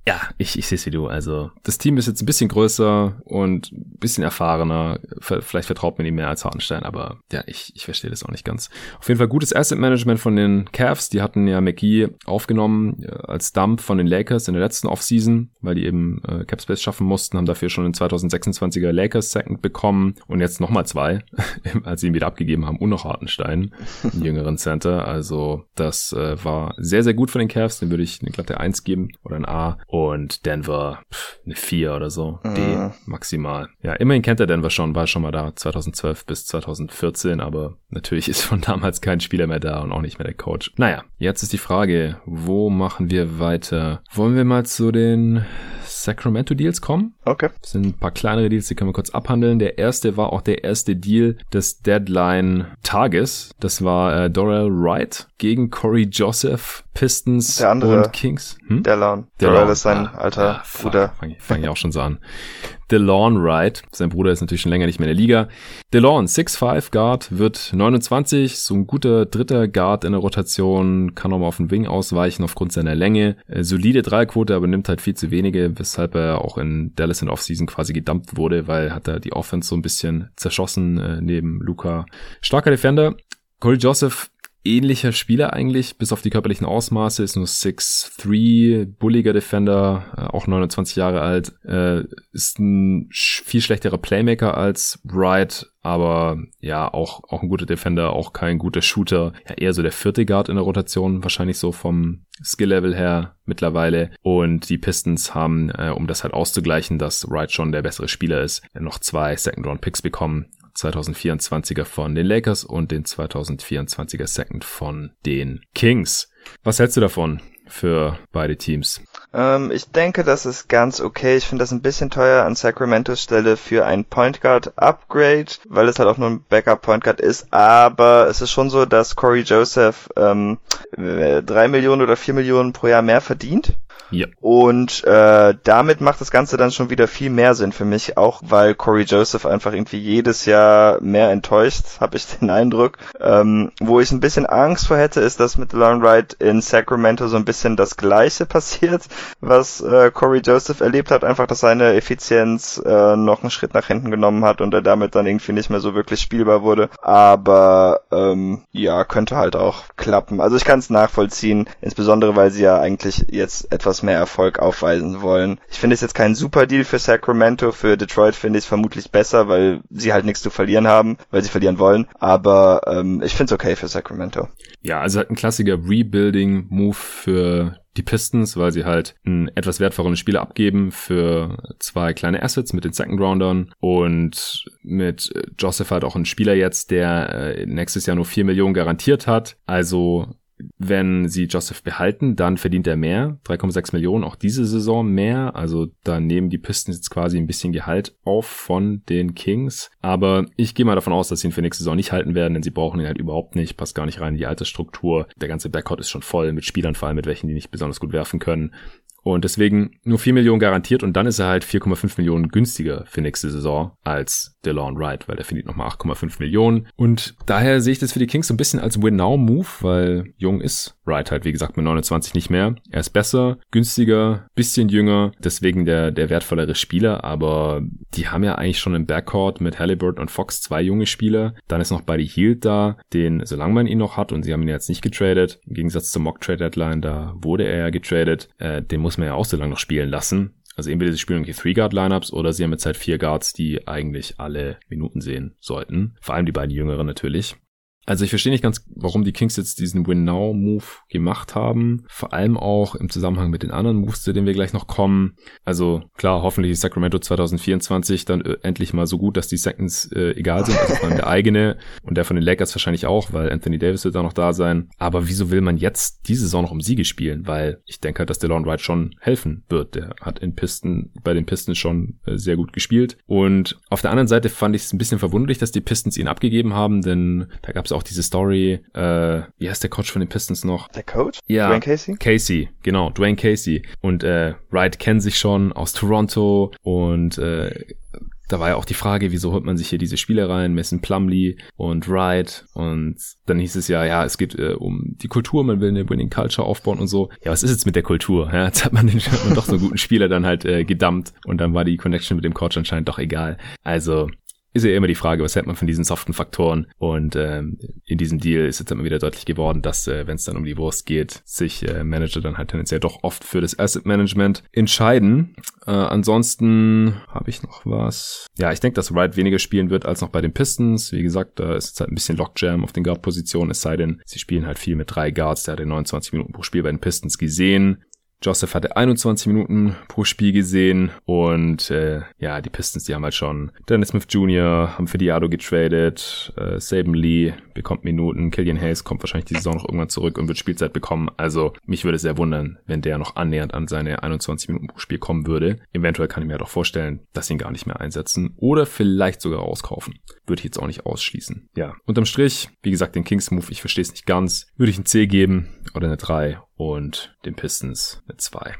S1: ja, ich, ich sehe es wie du. Also das Team ist jetzt ein bisschen größer und ein bisschen erfahrener. Vielleicht vertraut man ihm mehr als Hartenstein, aber ja, ich, ich verstehe das auch nicht ganz. Auf jeden Fall gutes Asset Management von den Cavs. Die hatten ja McGee aufgenommen äh, als Dump von den Lakers in der letzten Offseason, weil die eben äh, Capspace schaffen mussten, haben dafür schon den 2026er Lakers Second bekommen und jetzt nochmal zwei, als sie ihn wieder abgegeben haben und noch Hartenstein, einen jüngeren Center. Also das äh, war sehr, sehr gut von den Cavs. Den würde ich eine glatte 1 geben oder ein A Denver pff, eine 4 oder so. D mhm. maximal. Ja, immerhin kennt er Denver schon, war schon mal da 2012 bis 2014, aber natürlich ist von damals kein Spieler mehr da und auch nicht mehr der Coach. Naja, jetzt ist die Frage, wo machen wir weiter? Wollen wir mal zu den Sacramento Deals kommen?
S2: Okay.
S1: Das sind ein paar kleinere Deals, die können wir kurz abhandeln. Der erste war auch der erste Deal des Deadline-Tages. Das war äh, Dorrell Wright gegen Corey Joseph, Pistons und Kings.
S2: Hm? Delon. Dorrell ist sein ah, alter ah, Bruder.
S1: Fange fang ich auch schon so an. DeLon Wright. Sein Bruder ist natürlich schon länger nicht mehr in der Liga. DeLon, 6'5 Guard, wird 29, so ein guter dritter Guard in der Rotation, kann auch mal auf den Wing ausweichen aufgrund seiner Länge. Äh, solide Dreierquote, aber nimmt halt viel zu wenige, weshalb er auch in Dallas in Offseason quasi gedumpt wurde, weil hat er die Offense so ein bisschen zerschossen äh, neben Luca. Starker Defender. Corey Joseph ähnlicher Spieler eigentlich, bis auf die körperlichen Ausmaße, ist nur 6'3, bulliger Defender, äh, auch 29 Jahre alt, äh, ist ein viel schlechterer Playmaker als Wright, aber ja, auch, auch ein guter Defender, auch kein guter Shooter, ja, eher so der vierte Guard in der Rotation, wahrscheinlich so vom Skill-Level her mittlerweile. Und die Pistons haben, äh, um das halt auszugleichen, dass Wright schon der bessere Spieler ist, noch zwei Second-Round-Picks bekommen 2024er von den Lakers und den 2024er Second von den Kings. Was hältst du davon für beide Teams?
S2: Ähm, ich denke, das ist ganz okay. Ich finde das ein bisschen teuer an Sacramentos Stelle für ein Point Guard Upgrade, weil es halt auch nur ein Backup Point Guard ist. Aber es ist schon so, dass Corey Joseph ähm, drei Millionen oder vier Millionen pro Jahr mehr verdient
S1: ja.
S2: Und äh, damit macht das Ganze dann schon wieder viel mehr Sinn für mich, auch weil Corey Joseph einfach irgendwie jedes Jahr mehr enttäuscht, habe ich den Eindruck. Ähm, wo ich ein bisschen Angst vor hätte, ist, dass mit Lauren Wright in Sacramento so ein bisschen das Gleiche passiert, was äh, Corey Joseph erlebt hat, einfach, dass seine Effizienz äh, noch einen Schritt nach hinten genommen hat und er damit dann irgendwie nicht mehr so wirklich spielbar wurde. Aber ähm, ja, könnte halt auch klappen. Also ich kann es nachvollziehen, insbesondere weil sie ja eigentlich jetzt etwas etwas mehr Erfolg aufweisen wollen. Ich finde es jetzt kein super Deal für Sacramento. Für Detroit finde ich es vermutlich besser, weil sie halt nichts zu verlieren haben, weil sie verlieren wollen. Aber ähm, ich finde es okay für Sacramento.
S1: Ja, also halt ein klassischer Rebuilding-Move für die Pistons, weil sie halt einen etwas wertvolleren Spieler abgeben für zwei kleine Assets mit den Second Roundern und mit Joseph halt auch ein Spieler jetzt, der äh, nächstes Jahr nur vier Millionen garantiert hat. Also wenn sie Joseph behalten, dann verdient er mehr, 3,6 Millionen auch diese Saison mehr. Also da nehmen die Pistons jetzt quasi ein bisschen Gehalt auf von den Kings. Aber ich gehe mal davon aus, dass sie ihn für nächste Saison nicht halten werden, denn sie brauchen ihn halt überhaupt nicht, passt gar nicht rein in die Altersstruktur. Der ganze Backcourt ist schon voll mit Spielern, vor allem mit welchen, die nicht besonders gut werfen können. Und deswegen nur 4 Millionen garantiert und dann ist er halt 4,5 Millionen günstiger für nächste Saison als DeLon Wright, weil der verdient nochmal 8,5 Millionen. Und daher sehe ich das für die Kings so ein bisschen als Win-Now-Move, weil jung ist Wright halt, wie gesagt, mit 29 nicht mehr. Er ist besser, günstiger, bisschen jünger, deswegen der, der wertvollere Spieler, aber die haben ja eigentlich schon im Backcourt mit Halliburton und Fox zwei junge Spieler. Dann ist noch Buddy Hield da, den, solange man ihn noch hat, und sie haben ihn jetzt nicht getradet, im Gegensatz zur Mock-Trade-Deadline, da wurde er ja getradet, äh, den muss man ja auch so lange noch spielen lassen. Also entweder sie spielen irgendwie Three-Guard-Lineups oder sie haben jetzt halt vier Guards, die eigentlich alle Minuten sehen sollten. Vor allem die beiden Jüngeren natürlich. Also ich verstehe nicht ganz, warum die Kings jetzt diesen Win-Now-Move gemacht haben. Vor allem auch im Zusammenhang mit den anderen Moves, zu denen wir gleich noch kommen. Also klar, hoffentlich ist Sacramento 2024 dann äh, endlich mal so gut, dass die Seconds äh, egal sind. Also vor allem der eigene und der von den Lakers wahrscheinlich auch, weil Anthony Davis wird da noch da sein. Aber wieso will man jetzt diese Saison noch um Siege spielen? Weil ich denke halt, dass DeLon Wright schon helfen wird. Der hat in Pisten, bei den Pistons schon äh, sehr gut gespielt. Und auf der anderen Seite fand ich es ein bisschen verwunderlich, dass die Pistons ihn abgegeben haben, denn da gab es auch diese Story, äh, wie heißt der Coach von den Pistons noch?
S2: Der Coach?
S1: Ja.
S2: Dwayne Casey?
S1: Casey, genau, Dwayne Casey. Und äh, Wright kennen sich schon aus Toronto und äh, da war ja auch die Frage, wieso holt man sich hier diese Spieler rein, Mason Plumley und Wright und dann hieß es ja, ja, es geht äh, um die Kultur, man will eine Winning Culture aufbauen und so. Ja, was ist jetzt mit der Kultur? Ja, jetzt hat man, den, hat man doch so einen guten Spieler dann halt äh, gedumpt und dann war die Connection mit dem Coach anscheinend doch egal. Also ist ja immer die Frage, was hält man von diesen soften Faktoren? Und ähm, in diesem Deal ist jetzt immer wieder deutlich geworden, dass, äh, wenn es dann um die Wurst geht, sich äh, Manager dann halt tendenziell doch oft für das Asset Management entscheiden. Äh, ansonsten habe ich noch was. Ja, ich denke, dass Wright weniger spielen wird als noch bei den Pistons. Wie gesagt, da ist jetzt halt ein bisschen Lockjam auf den Guard-Positionen, es sei denn, sie spielen halt viel mit drei Guards. Der hat in 29 Minuten pro Spiel bei den Pistons gesehen. Joseph hatte 21 Minuten pro Spiel gesehen und äh, ja, die Pistons, die haben halt schon Dennis Smith Jr., haben für Diado getradet, äh, Saban Lee bekommt Minuten, Killian Hayes kommt wahrscheinlich die Saison noch irgendwann zurück und wird Spielzeit bekommen. Also mich würde es sehr wundern, wenn der noch annähernd an seine 21 Minuten pro Spiel kommen würde. Eventuell kann ich mir halt auch vorstellen, dass sie ihn gar nicht mehr einsetzen oder vielleicht sogar rauskaufen. Würde ich jetzt auch nicht ausschließen. Ja, unterm Strich, wie gesagt, den Kings Move, ich verstehe es nicht ganz, würde ich ein C geben oder eine 3 und den Pistons eine 2.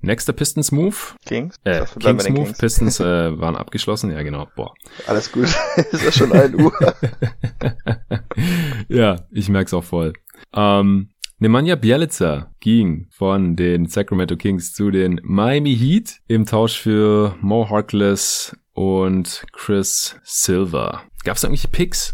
S1: Nächster Pistons Move.
S2: Kings?
S1: Äh,
S2: dachte,
S1: Kings Move.
S2: Kings.
S1: Pistons äh, waren abgeschlossen. Ja, genau. Boah.
S2: Alles gut. ist ja schon 1 Uhr.
S1: ja, ich merk's auch voll. Ähm, Nemanja Bjelica ging von den Sacramento Kings zu den Miami Heat im Tausch für Mo Harkless und Chris Silver. Gab's da irgendwelche Picks?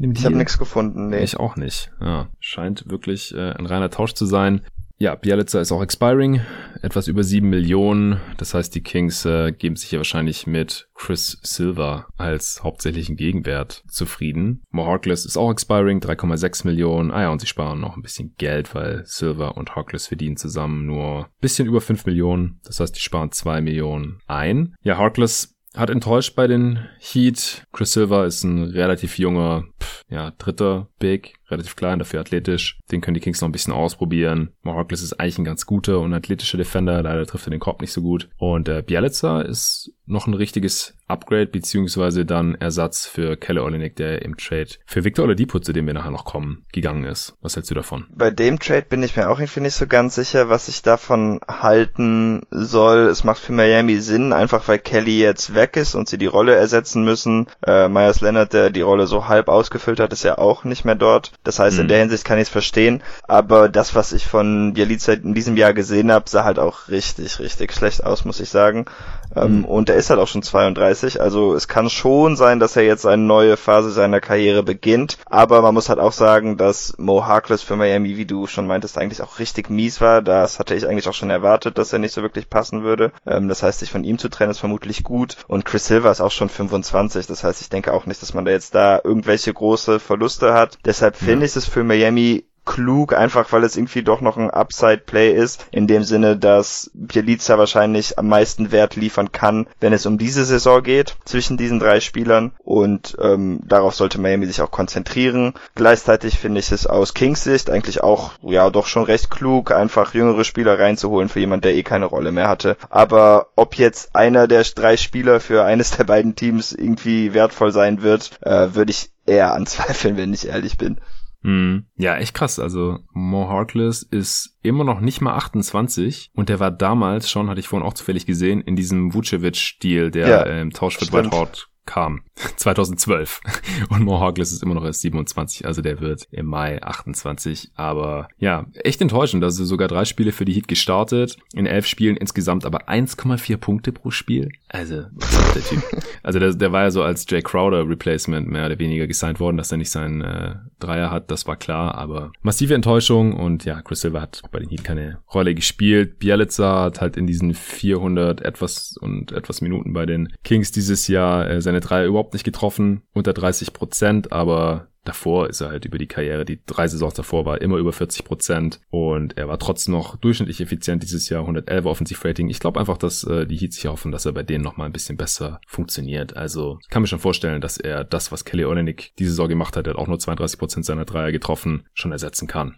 S1: Im
S2: Ich habe nichts gefunden, nee.
S1: Ich auch nicht. Ja, scheint wirklich äh, ein reiner Tausch zu sein. Ja, Bialica ist auch expiring, etwas über sieben Millionen. Das heißt, die Kings äh, geben sich hier wahrscheinlich mit Chris Silver als hauptsächlichen Gegenwert zufrieden. Harkless ist auch expiring, 3,6 Millionen. Ah ja, und sie sparen noch ein bisschen Geld, weil Silver und Harkless verdienen zusammen nur ein bisschen über 5 Millionen. Das heißt, die sparen 2 Millionen ein. Ja, Harkless hat enttäuscht bei den Heat. Chris Silver ist ein relativ junger, pff, ja, dritter Big, relativ klein, dafür athletisch. Den können die Kings noch ein bisschen ausprobieren. Mohawkless ist eigentlich ein ganz guter und athletischer Defender, leider trifft er den Korb nicht so gut. Und äh, Bialica ist noch ein richtiges Upgrade, beziehungsweise dann Ersatz für Kelle Olenek, der im Trade für Victor Oladipo, zu dem wir nachher noch kommen, gegangen ist. Was hältst du davon?
S2: Bei dem Trade bin ich mir auch irgendwie nicht so ganz sicher, was ich davon halten soll. Es macht für Miami Sinn, einfach weil Kelly jetzt weg ist und sie die Rolle ersetzen müssen. Äh, Myers Leonard, der die Rolle so halb ausgefüllt hat, ist ja auch nicht mehr dort. Das heißt, in
S1: Mhm.
S2: der Hinsicht kann ich es verstehen. Aber das, was ich von Bielica in diesem Jahr gesehen habe, sah halt auch richtig, richtig schlecht aus, muss ich sagen. Ähm,
S1: Mhm.
S2: Und er ist halt auch schon 32. Also es kann schon sein, dass er jetzt eine neue Phase seiner Karriere beginnt. Aber man muss halt auch sagen, dass Mo Harkless für Miami, wie du schon meintest, eigentlich auch richtig mies war. Das hatte ich eigentlich auch schon erwartet, dass er nicht so wirklich passen würde. Ähm, das heißt, sich von ihm zu trennen, ist vermutlich gut. Und Chris Silver ist auch schon 25. Das heißt, ich denke auch nicht, dass man da jetzt da irgendwelche große Verluste hat. Deshalb finde ich es für Miami klug, einfach weil es irgendwie doch noch ein Upside-Play ist, in dem Sinne, dass Bielica wahrscheinlich am meisten Wert liefern kann, wenn es um diese Saison geht, zwischen diesen drei Spielern und ähm, darauf sollte Miami sich auch konzentrieren. Gleichzeitig finde ich es aus Kings Sicht eigentlich auch, ja, doch schon recht klug, einfach jüngere Spieler reinzuholen für jemand, der eh keine Rolle mehr hatte. Aber ob jetzt einer der drei Spieler für eines der beiden Teams irgendwie wertvoll sein wird, äh, würde ich eher anzweifeln, wenn ich ehrlich bin.
S1: Mhm. Ja, echt krass. Also Mo Harkless ist immer noch nicht mal 28 und der war damals schon, hatte ich vorhin auch zufällig gesehen, in diesem Vucevic-Deal, der
S2: Ja,
S1: äh, im Tausch für. Dwight Howard kam. 2012. Und Mo Harkless ist immer noch erst 27, also der wird im Mai 28. Aber ja, echt enttäuschend. Also sogar drei Spiele für die Heat gestartet, in elf Spielen insgesamt aber 1,4 Punkte pro Spiel. Also, der Typ? Also der, der war ja so als Jay Crowder Replacement mehr oder weniger gesigned worden, dass er nicht seinen äh, Dreier hat, das war klar, aber massive Enttäuschung und ja, Chris Silver hat bei den Heat keine Rolle gespielt. Bielica hat halt in diesen 400 etwas und etwas Minuten bei den Kings dieses Jahr äh, seine Dreier überhaupt nicht getroffen, unter 30 Prozent, aber Davor ist er halt über die Karriere, die drei Saisons davor war immer über 40 Prozent und er war trotzdem noch durchschnittlich effizient dieses Jahr, 111 Offensivrating. Ich glaube einfach, dass äh, die Heats sich hoffen, dass er bei denen nochmal ein bisschen besser funktioniert. Also ich kann mir schon vorstellen, dass er das, was Kelly Olynyk diese Saison gemacht hat, er hat auch nur 32 Prozent seiner Dreier getroffen, schon ersetzen kann.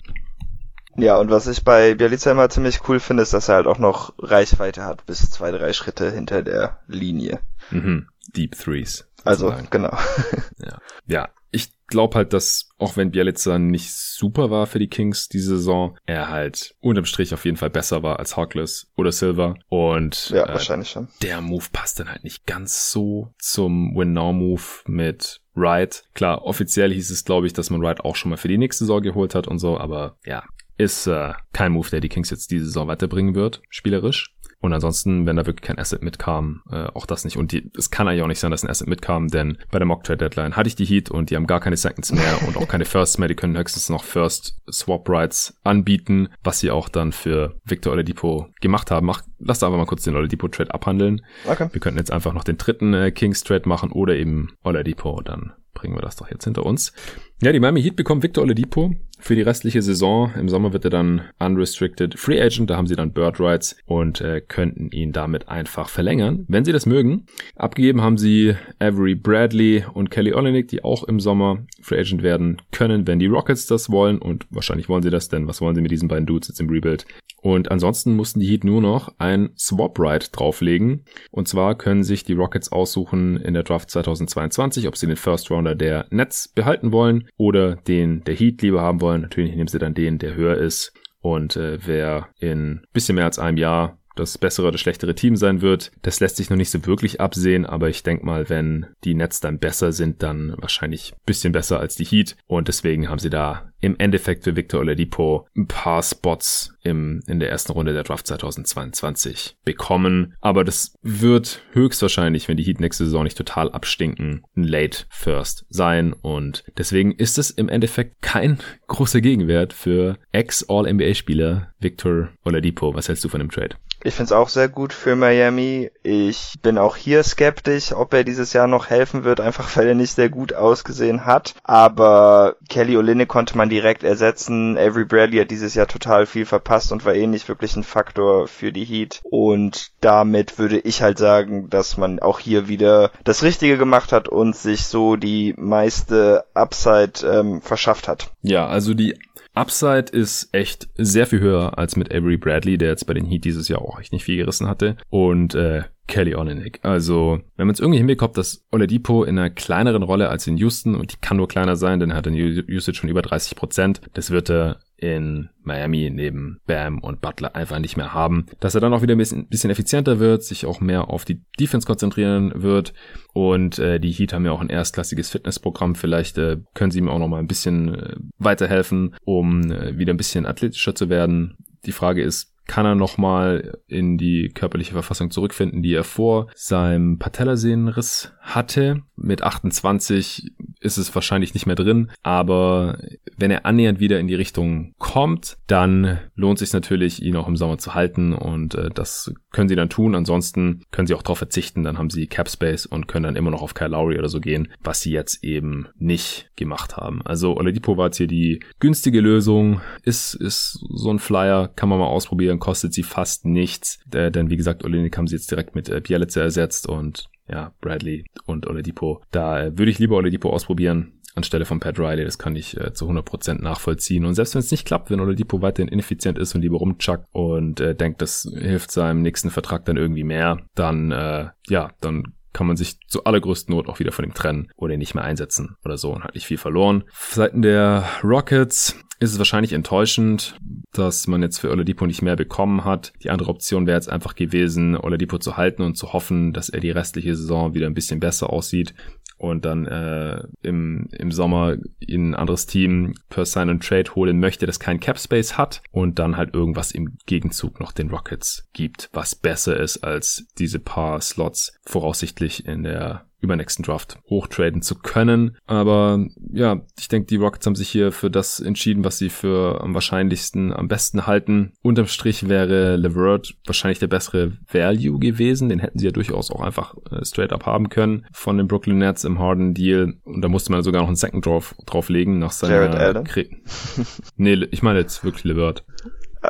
S2: Ja, und was ich bei Bielica immer ziemlich cool finde, ist, dass er halt auch noch Reichweite hat bis zwei, drei Schritte hinter der Linie.
S1: Mhm. Deep Threes.
S2: Also,
S1: sozusagen.
S2: genau.
S1: Ja. ja, ich glaube halt, dass auch wenn Bielitzer nicht super war für die Kings diese Saison, er halt unterm Strich auf jeden Fall besser war als Harkless oder Silver. Und
S2: ja, äh, wahrscheinlich schon.
S1: der Move passt dann halt nicht ganz so zum Win-Now-Move mit Wright. Klar, offiziell hieß es, glaube ich, dass man Wright auch schon mal für die nächste Saison geholt hat und so, aber ja, ist äh, kein Move, der die Kings jetzt diese Saison weiterbringen wird, spielerisch. Und ansonsten, wenn da wirklich kein Asset mitkam, äh, auch das nicht. Und die, es kann eigentlich auch nicht sein, dass ein Asset mitkam, denn bei der Mock Trade Deadline hatte ich die Heat und die haben gar keine Seconds mehr und auch keine Firsts mehr. Die können höchstens noch First Swap Rights anbieten, was sie auch dann für Victor Oladipo gemacht haben. Mach, lass einfach mal kurz den Oladipo Trade abhandeln. Okay. Wir könnten jetzt einfach noch den dritten äh, Kings Trade machen oder eben Oladipo dann bringen wir das doch jetzt hinter uns. Ja, die Miami Heat bekommen Victor Oladipo für die restliche Saison. Im Sommer wird er dann unrestricted Free Agent, da haben sie dann Bird Rights und äh, könnten ihn damit einfach verlängern, wenn sie das mögen. Abgegeben haben sie Avery Bradley und Kelly Olynyk, die auch im Sommer Free Agent werden können, wenn die Rockets das wollen und wahrscheinlich wollen sie das, denn was wollen sie mit diesen beiden Dudes jetzt im Rebuild? Und ansonsten mussten die Heat nur noch ein Swap Right drauflegen. Und zwar können sich die Rockets aussuchen in der Draft 2022, ob sie den First Rounder der Nets behalten wollen oder den der Heat lieber haben wollen. Natürlich nehmen sie dann den, der höher ist. Und äh, wer in bisschen mehr als einem Jahr das bessere oder schlechtere Team sein wird. Das lässt sich noch nicht so wirklich absehen, aber ich denke mal, wenn die Nets dann besser sind, dann wahrscheinlich bisschen besser als die Heat. Und deswegen haben sie da im Endeffekt für Victor Oladipo ein paar Spots im, in der ersten Runde der Draft 2022 bekommen. Aber das wird höchstwahrscheinlich, wenn die Heat nächste Saison nicht total abstinken, ein Late First sein. Und deswegen ist es im Endeffekt kein großer Gegenwert für Ex-All-NBA-Spieler Victor Oladipo. Was hältst du von dem Trade?
S2: Ich finde es auch sehr gut für Miami. Ich bin auch hier skeptisch, ob er dieses Jahr noch helfen wird, einfach weil er nicht sehr gut ausgesehen hat. Aber Kelly Olynyk konnte man direkt ersetzen. Avery Bradley hat dieses Jahr total viel verpasst und war eh nicht wirklich ein Faktor für die Heat. Und damit würde ich halt sagen, dass man auch hier wieder das Richtige gemacht hat und sich so die meiste Upside ähm, verschafft hat.
S1: Ja, also die Upside ist echt sehr viel höher als mit Avery Bradley, der jetzt bei den Heat dieses Jahr auch echt nicht viel gerissen hatte. Und äh, Kelly Olynyk. Also, wenn man es irgendwie hinbekommt, dass Oladipo in einer kleineren Rolle als in Houston, und die kann nur kleiner sein, denn er hat eine Usage von über 30 Prozent, das wird er in Miami neben Bam und Butler einfach nicht mehr haben. Dass er dann auch wieder ein bisschen, bisschen effizienter wird, sich auch mehr auf die Defense konzentrieren wird. Und äh, die Heat haben ja auch ein erstklassiges Fitnessprogramm. Vielleicht äh, können sie ihm auch noch mal ein bisschen äh, weiterhelfen, um äh, wieder ein bisschen athletischer zu werden. Die Frage ist, kann er nochmal in die körperliche Verfassung zurückfinden, die er vor seinem Patellasehnenriss hatte. Mit 28 ist es wahrscheinlich nicht mehr drin, aber wenn er annähernd wieder in die Richtung kommt, dann lohnt sich natürlich, ihn auch im Sommer zu halten und äh, das können sie dann tun. Ansonsten können sie auch darauf verzichten, dann haben sie Cap Space und können dann immer noch auf Kyle Lowry oder so gehen, was sie jetzt eben nicht gemacht haben. Also Oladipo war jetzt hier die günstige Lösung, ist, ist so ein Flyer, kann man mal ausprobieren, kostet sie fast nichts, äh, denn wie gesagt, Olenik haben sie jetzt direkt mit äh, Bielitzer ersetzt und ja, Bradley und Oladipo. Da äh, würde ich lieber Oladipo ausprobieren anstelle von Pat Riley. Das kann ich äh, zu 100% nachvollziehen. Und selbst wenn es nicht klappt, wenn Oladipo weiterhin ineffizient ist und lieber rumchuckt und äh, denkt, das hilft seinem nächsten Vertrag dann irgendwie mehr, dann äh, ja, dann kann man sich zu allergrößten Not auch wieder von ihm trennen oder ihn nicht mehr einsetzen oder so und hat nicht viel verloren. Seiten der Rockets ist es wahrscheinlich enttäuschend, dass man jetzt für Oladipo nicht mehr bekommen hat. Die andere Option wäre jetzt einfach gewesen, Oladipo zu halten und zu hoffen, dass er die restliche Saison wieder ein bisschen besser aussieht und dann äh, im, im Sommer ein anderes Team per Sign and Trade holen möchte, das kein Cap Space hat und dann halt irgendwas im Gegenzug noch den Rockets gibt, was besser ist als diese paar Slots voraussichtlich in der übernächsten Draft hochtraden zu können. Aber ja, ich denke, die Rockets haben sich hier für das entschieden, was sie für am wahrscheinlichsten, am besten halten. Unterm Strich wäre Levert wahrscheinlich der bessere Value gewesen. Den hätten sie ja durchaus auch einfach äh, straight up haben können von den Brooklyn Nets im Harden Deal. Und da musste man sogar noch einen Second Draft drauflegen nach seiner...
S2: Jared Allen?
S1: nee, ich meine jetzt wirklich Levert.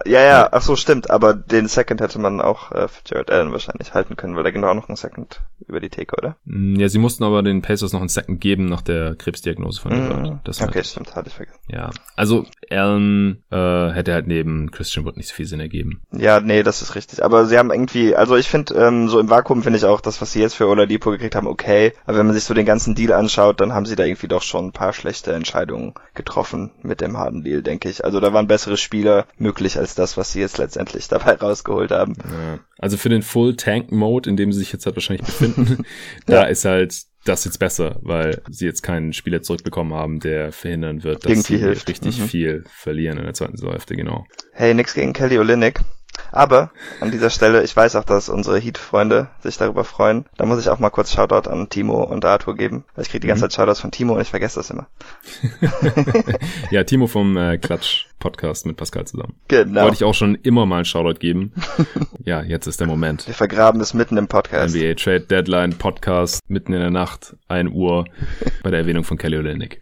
S2: Ja, ja, ach so, stimmt, aber den Second hätte man auch äh, für Jared Allen wahrscheinlich halten können, weil da genau noch ein Second über die Theke, oder?
S1: Mm, ja, sie mussten aber den Pacers noch einen Second geben nach der Krebsdiagnose von
S2: mm, Das okay, halt, stimmt, hatte ich vergessen.
S1: Ja, also Allen äh, hätte halt neben Christian Wood nicht so viel Sinn ergeben.
S2: Ja, nee, das ist richtig, aber sie haben irgendwie, also ich finde, ähm, so im Vakuum finde ich auch das, was sie jetzt für Oladipo gekriegt haben, okay, aber wenn man sich so den ganzen Deal anschaut, dann haben sie da irgendwie doch schon ein paar schlechte Entscheidungen getroffen mit dem harten Deal, denke ich. Also da waren bessere Spieler möglich als das, was sie jetzt letztendlich dabei rausgeholt haben.
S1: Ja. Also für den Full Tank Mode, in dem sie sich jetzt halt wahrscheinlich befinden, da ist halt das jetzt besser, weil sie jetzt keinen Spieler zurückbekommen haben, der verhindern wird, dass
S2: Irgendwie
S1: sie
S2: hilft.
S1: richtig mhm. viel verlieren in der zweiten Saisonhälfte, genau.
S2: Hey, nix gegen Kelly Olynyk. Aber an dieser Stelle, ich weiß auch, dass unsere Heat-Freunde sich darüber freuen. Da muss ich auch mal kurz Shoutout an Timo und Arthur geben. Weil ich kriege die ganze mhm. Zeit Shoutouts von Timo und ich vergesse das immer.
S1: ja, Timo vom äh, Klatsch Podcast mit Pascal zusammen.
S2: Genau.
S1: Wollte ich auch schon immer mal einen Shoutout geben. ja, jetzt ist der Moment.
S2: Wir vergraben es mitten im Podcast.
S1: NBA Trade Deadline Podcast mitten in der Nacht, 1 Uhr bei der Erwähnung von Kelly Olynyk.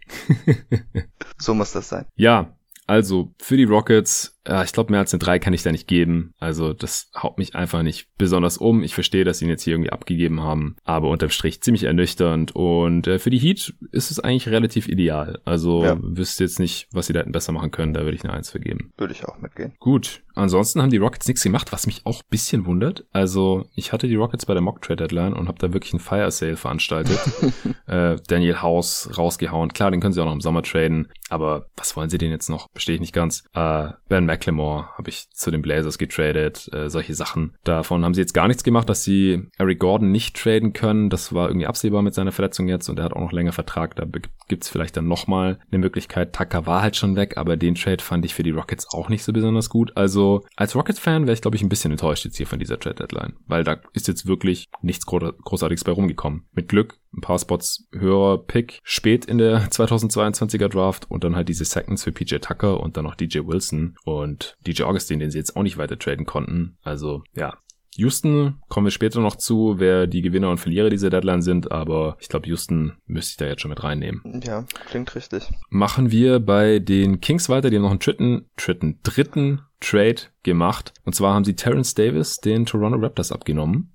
S2: so muss das sein.
S1: Ja, also für die Rockets ja, ich glaube, mehr als eine 3 kann ich da nicht geben. Also das haut mich einfach nicht besonders um. Ich verstehe, dass sie ihn jetzt hier irgendwie abgegeben haben, aber unterm Strich ziemlich ernüchternd. Und äh, für die Heat ist es eigentlich relativ ideal. Also ja. wüsste jetzt nicht, was sie da hätten besser machen können. Da würde ich eine 1 vergeben.
S2: Würde ich auch mitgehen.
S1: Gut. Ansonsten haben die Rockets nichts gemacht, was mich auch bisschen wundert. Also ich hatte die Rockets bei der Mock Trade Deadline und habe da wirklich einen Fire Sale veranstaltet. äh, Daniel House rausgehauen. Klar, den können sie auch noch im Sommer traden. Aber was wollen sie denn jetzt noch? Verstehe ich nicht ganz. Äh, ben McLemore habe ich zu den Blazers getradet, äh, solche Sachen. Davon haben sie jetzt gar nichts gemacht, dass sie Eric Gordon nicht traden können. Das war irgendwie absehbar mit seiner Verletzung jetzt und er hat auch noch länger Vertrag. Da gibt's vielleicht dann nochmal eine Möglichkeit. Tucker war halt schon weg, aber den Trade fand ich für die Rockets auch nicht so besonders gut. Also als Rockets-Fan wäre ich, glaube ich, ein bisschen enttäuscht jetzt hier von dieser Trade-Deadline, weil da ist jetzt wirklich nichts Großartiges bei rumgekommen. Mit Glück ein paar Spots höherer Pick spät in der 2022er Draft und dann halt diese Seconds für PJ Tucker und dann noch DJ Wilson und DJ Augustin, den sie jetzt auch nicht weiter traden konnten. Also ja, Houston kommen wir später noch zu, wer die Gewinner und Verlierer dieser Deadline sind, aber ich glaube, Houston müsste ich da jetzt schon mit reinnehmen.
S2: Ja, klingt richtig.
S1: Machen wir bei den Kings weiter, die haben noch einen dritten, dritten, dritten Trade gemacht. Und zwar haben sie Terrence Davis den Toronto Raptors abgenommen.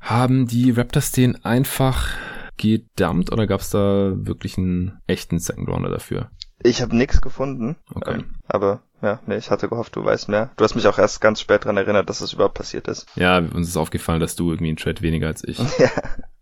S1: Haben die Raptors den einfach gedumpt oder gab es da wirklich einen echten Second Rounder dafür?
S2: Ich habe nichts gefunden. Okay. Ähm, aber ja, nee, ich hatte gehofft, du weißt mehr. Du hast mich auch erst ganz spät dran erinnert, dass es überhaupt passiert ist.
S1: Ja, uns ist aufgefallen, dass du irgendwie einen Trade weniger als ich ja.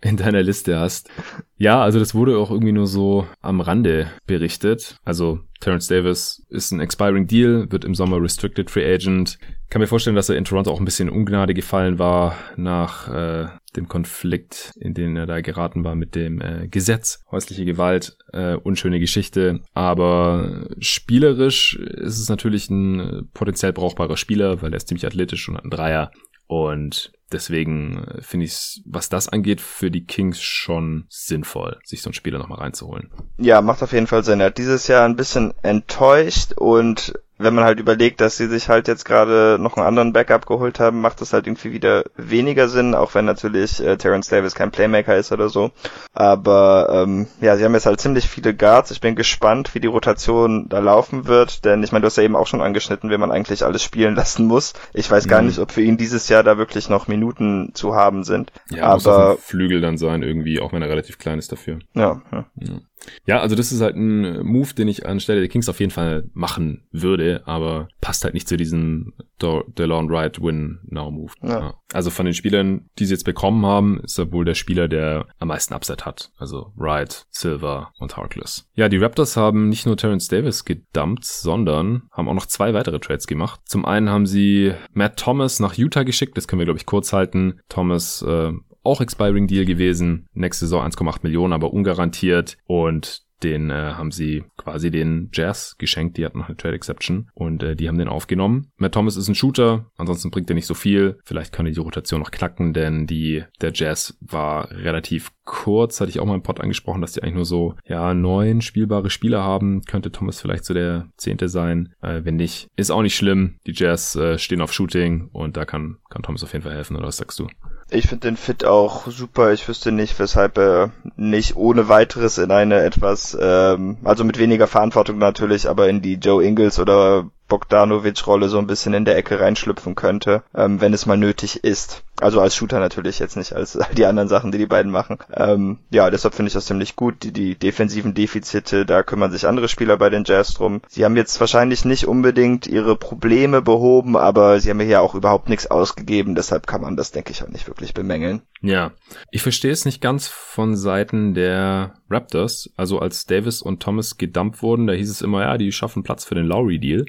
S1: in deiner Liste hast. Ja, also das wurde auch irgendwie nur so am Rande berichtet. Also Terence Davis ist ein expiring Deal, wird im Sommer Restricted Free Agent. Kann mir vorstellen, dass er in Toronto auch ein bisschen in Ungnade gefallen war nach äh, dem Konflikt, in den er da geraten war mit dem äh, Gesetz. Häusliche Gewalt, äh, unschöne Geschichte. Aber spielerisch ist es natürlich ein potenziell brauchbarer Spieler, weil er ist ziemlich athletisch und hat einen Dreier. Und deswegen äh, finde ich es, was das angeht, für die Kings schon sinnvoll, sich so einen Spieler nochmal reinzuholen.
S2: Ja, macht auf jeden Fall Sinn. Er hat dieses Jahr ein bisschen enttäuscht und wenn man halt überlegt, dass sie sich halt jetzt gerade noch einen anderen Backup geholt haben, macht das halt irgendwie wieder weniger Sinn, auch wenn natürlich äh, Terence Davis kein Playmaker ist oder so. Aber ähm, ja, sie haben jetzt halt ziemlich viele Guards. Ich bin gespannt, wie die Rotation da laufen wird, denn ich meine, du hast ja eben auch schon angeschnitten, wie man eigentlich alles spielen lassen muss. Ich weiß gar mhm. nicht, ob für ihn dieses Jahr da wirklich noch Minuten zu haben sind.
S1: Ja, aber muss auf Flügel dann sein irgendwie, auch wenn er relativ klein ist dafür.
S2: Ja. ja.
S1: ja. Ja, also das ist halt ein Move, den ich anstelle der Kings auf jeden Fall machen würde, aber passt halt nicht zu diesem DeLon Wright Win Now Move. Ja. Ja. Also von den Spielern, die sie jetzt bekommen haben, ist er wohl der Spieler, der am meisten Upside hat. Also Wright, Silver und Harkless. Ja, die Raptors haben nicht nur Terence Davis gedumpt, sondern haben auch noch zwei weitere Trades gemacht. Zum einen haben sie Matt Thomas nach Utah geschickt, das können wir glaube ich kurz halten. Thomas äh, auch Expiring Deal gewesen. Nächste Saison 1,8 Millionen, aber ungarantiert. Und den äh, haben sie quasi den Jazz geschenkt. Die hatten noch eine Trade Exception und äh, die haben den aufgenommen. Matt Thomas ist ein Shooter, ansonsten bringt er nicht so viel. Vielleicht kann die Rotation noch knacken, denn die der Jazz war relativ kurz. Hatte ich auch mal im Pod angesprochen, dass die eigentlich nur so ja neun spielbare Spieler haben. Könnte Thomas vielleicht so der zehnte sein. Äh, wenn nicht, ist auch nicht schlimm. Die Jazz äh, stehen auf Shooting und da kann kann Thomas auf jeden Fall helfen. Oder was sagst du?
S2: Ich finde den Fit auch super. Ich wüsste nicht, weshalb er nicht ohne weiteres in eine etwas, ähm, also mit weniger Verantwortung natürlich, aber in die Joe Ingles oder Bogdanovic-Rolle so ein bisschen in der Ecke reinschlüpfen könnte, ähm, wenn es mal nötig ist. Also als Shooter natürlich jetzt nicht als die anderen Sachen, die die beiden machen. Ähm, ja, deshalb finde ich das ziemlich gut. Die, die defensiven Defizite, da kümmern sich andere Spieler bei den Jazz drum. Sie haben jetzt wahrscheinlich nicht unbedingt ihre Probleme behoben, aber sie haben ja auch überhaupt nichts ausgegeben. Deshalb kann man das, denke ich, auch nicht wirklich bemängeln.
S1: Ja, ich verstehe es nicht ganz von Seiten der Raptors. Also als Davis und Thomas gedumpt wurden, da hieß es immer, ja, die schaffen Platz für den Lowry-Deal,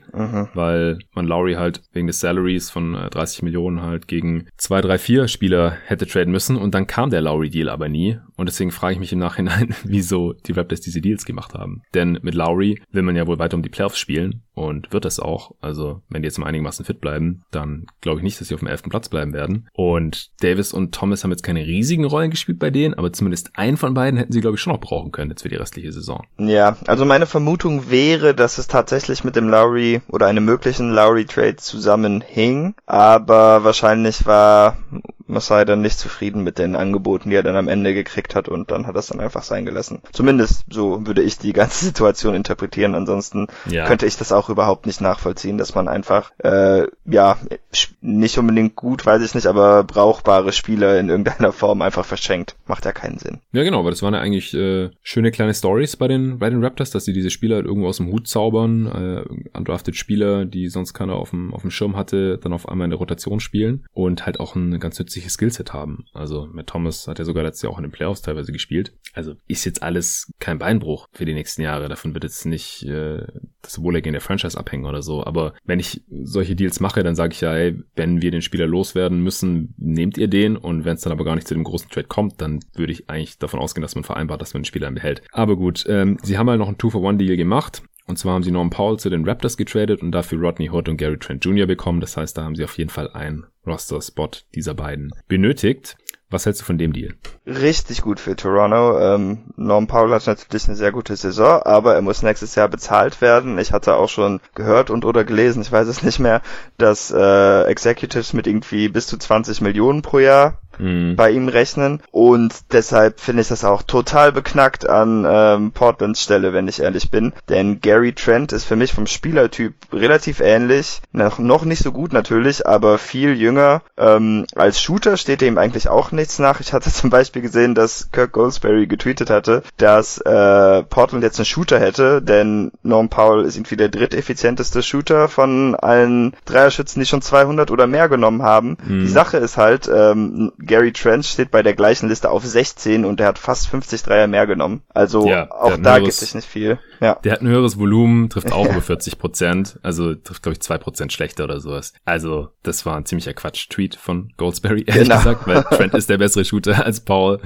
S1: weil man Lowry halt wegen des Salaries von 30 äh, Millionen halt gegen zwei, drei, vier Spieler hätte traden müssen und dann kam der Lowry-Deal aber nie. Und deswegen frage ich mich im Nachhinein, wieso die Raptors diese Deals gemacht haben. Denn mit Lowry will man ja wohl weiter um die Playoffs spielen und wird das auch. Also wenn die jetzt mal einigermaßen fit bleiben, dann glaube ich nicht, dass sie auf dem elften Platz bleiben werden. Und Davis und Thomas haben jetzt keine riesigen Rollen gespielt bei denen, aber zumindest einen von beiden hätten sie, glaube ich, schon noch brauchen können jetzt für die restliche Saison.
S2: Ja, also meine Vermutung wäre, dass es tatsächlich mit dem Lowry oder einem möglichen Lowry-Trade zusammenhing, aber wahrscheinlich war Masai dann nicht zufrieden mit den Angeboten, die er dann am Ende gekriegt hat und dann hat er es dann einfach sein gelassen. Zumindest so würde ich die ganze Situation interpretieren. Ansonsten ja. könnte ich das auch überhaupt nicht nachvollziehen, dass man einfach äh, ja nicht unbedingt gut, weiß ich nicht, aber brauchbare Spieler in irgendeiner Form einfach verschenkt. Macht ja keinen Sinn.
S1: Ja genau, weil das waren ja eigentlich äh, schöne kleine Stories bei den bei den Raptors, dass sie diese Spieler halt irgendwo aus dem Hut zaubern, äh, undrafted Spieler, die sonst keiner auf dem auf dem Schirm hatte, dann auf einmal in der Rotation spielen und halt auch ein ganz nützliches zusätzliches Skillset haben. Also mit Thomas hat er sogar letztes Jahr auch in den Playoffs teilweise gespielt. Also ist jetzt alles kein Beinbruch für die nächsten Jahre. Davon wird jetzt nicht äh, das Wohlergehen der Franchise abhängen oder so. Aber wenn ich solche Deals mache, dann sage ich ja, ey, wenn wir den Spieler loswerden müssen, nehmt ihr den. Und wenn es dann aber gar nicht zu dem großen Trade kommt, dann würde ich eigentlich davon ausgehen, dass man vereinbart, dass man den Spieler behält. Aber gut, ähm, sie haben halt noch einen Two-for-One-Deal gemacht. Und zwar haben sie Norm Powell zu den Raptors getradet und dafür Rodney Hood und Gary Trent Jr. bekommen. Das heißt, da haben sie auf jeden Fall einen Roster-Spot dieser beiden benötigt. Was hältst du von dem Deal?
S2: Richtig gut für Toronto. Ähm, Norm Powell hat natürlich eine sehr gute Saison, aber er muss nächstes Jahr bezahlt werden. Ich hatte auch schon gehört und oder gelesen, ich weiß es nicht mehr, dass äh, Executives mit irgendwie bis zu 20 Millionen pro Jahr mhm. bei ihm rechnen. Und deshalb finde ich das auch total beknackt an ähm, Portlands Stelle, wenn ich ehrlich bin. Denn Gary Trent ist für mich vom Spielertyp relativ ähnlich. Noch, noch nicht so gut natürlich, aber viel jünger. Ähm, als Shooter steht ihm eigentlich auch nichts nach. Ich hatte zum Beispiel gesehen, dass Kirk Goldsberry getweetet hatte, dass äh, Portland jetzt einen Shooter hätte, denn Norm Powell ist irgendwie der dritteffizienteste Shooter von allen Dreierschützen, die schon 200 oder mehr genommen haben. Mhm. Die Sache ist halt, ähm, Gary Trent steht bei der gleichen Liste auf 16 und der hat fast 50 Dreier mehr genommen. Also ja, auch da gibt es nicht viel.
S1: Ja. Der hat ein höheres Volumen, trifft auch über 40 Prozent, also trifft glaube ich zwei Prozent schlechter oder sowas. Also das war ein ziemlicher Quatsch-Tweet von Goldsberry, ehrlich genau. gesagt, weil Trent ist der bessere Shooter als Paul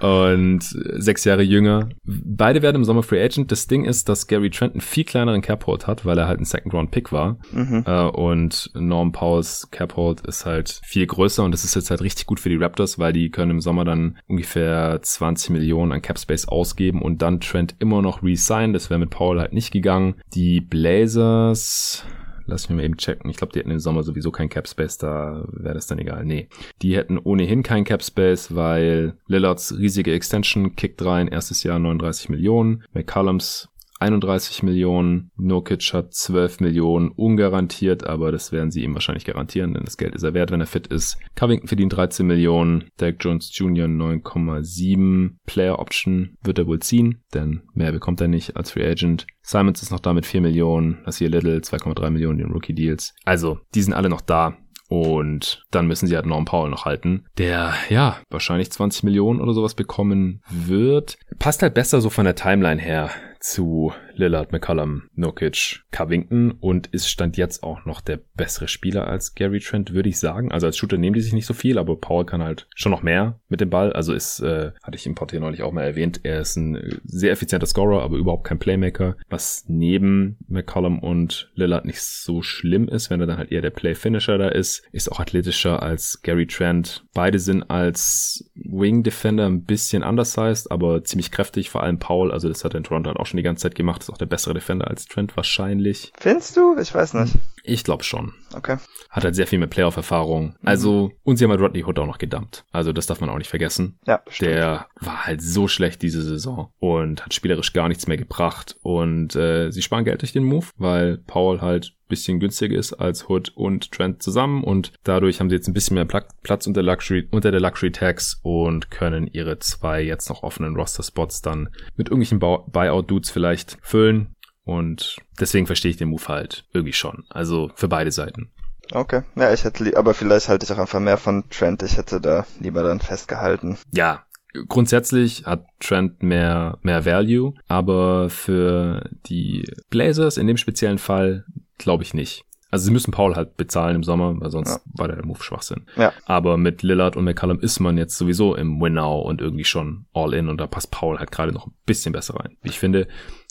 S1: und sechs Jahre jünger. Beide werden im Sommer Free Agent. Das Ding ist, dass Gary Trent einen viel kleineren Caphold hat, weil er halt ein Second Round Pick war. Mhm. Äh, und Norm Pauls Caphold ist halt viel größer und das ist jetzt halt richtig gut für die Raptors, weil die können im Sommer dann ungefähr 20 Millionen an Cap Space ausgeben und dann Trent immer noch resign. Das wäre mit Paul halt nicht gegangen. Die Blazers Lass mich mal eben checken. Ich glaube, die hätten im Sommer sowieso kein Cap Space, da wäre das dann egal. Nee. Die hätten ohnehin kein Cap Space, weil Lillards riesige Extension kickt rein, erstes Jahr 39 Millionen. McCullums 31 Millionen, Nokic hat 12 Millionen ungarantiert, aber das werden sie ihm wahrscheinlich garantieren, denn das Geld ist er wert, wenn er fit ist. Covington verdient 13 Millionen, Derek Jones Jr. 9,7, Player Option wird er wohl ziehen, denn mehr bekommt er nicht als Free Agent. Simons ist noch da mit 4 Millionen, hier Little 2,3 Millionen in Rookie Deals. Also, die sind alle noch da. Und dann müssen sie halt Norm Powell noch halten, der ja wahrscheinlich 20 Millionen oder sowas bekommen wird. Passt halt besser so von der Timeline her zu Lillard, McCollum, Nokic, Covington und ist Stand jetzt auch noch der bessere Spieler als Gary Trent, würde ich sagen. Also als Shooter nehmen die sich nicht so viel, aber Paul kann halt schon noch mehr mit dem Ball. Also ist, äh, hatte ich im Portier neulich auch mal erwähnt, er ist ein sehr effizienter Scorer, aber überhaupt kein Playmaker, was neben McCollum und Lillard nicht so schlimm ist, wenn er dann halt eher der Play-Finisher da ist, ist auch athletischer als Gary Trent. Beide sind als Wing Defender ein bisschen undersized, aber ziemlich kräftig, vor allem Paul, also das hat er in Toronto halt auch schon die ganze Zeit gemacht, ist auch der bessere Defender als Trent wahrscheinlich.
S2: Findest du? Ich weiß nicht.
S1: Ich glaube schon.
S2: Okay.
S1: Hat halt sehr viel mit Playoff-Erfahrung. Also, und sie haben halt Rodney Hood auch noch gedumpt. Also, das darf man auch nicht vergessen.
S2: Ja,
S1: stimmt. Der war halt so schlecht diese Saison und hat spielerisch gar nichts mehr gebracht. Und äh, sie sparen Geld durch den Move, weil Paul halt bisschen günstiger ist als Hood und Trent zusammen und dadurch haben sie jetzt ein bisschen mehr Platz unter Luxury unter der Luxury Tax und können ihre zwei jetzt noch offenen Roster Spots dann mit irgendwelchen Buyout Dudes vielleicht füllen und deswegen verstehe ich den Move halt irgendwie schon. Also für beide Seiten.
S2: Okay. Ja, ich hätte, aber vielleicht halte ich auch einfach mehr von Trent. Ich hätte da lieber dann festgehalten.
S1: Ja, grundsätzlich hat Trent mehr, mehr Value, aber für die Blazers in dem speziellen Fall glaube ich nicht. Also sie müssen Paul halt bezahlen im Sommer, weil sonst ja. war der Move Schwachsinn.
S2: Ja.
S1: Aber mit Lillard und McCallum ist man jetzt sowieso im Win-Now und irgendwie schon all in und da passt Paul halt gerade noch ein bisschen besser rein. Ich finde,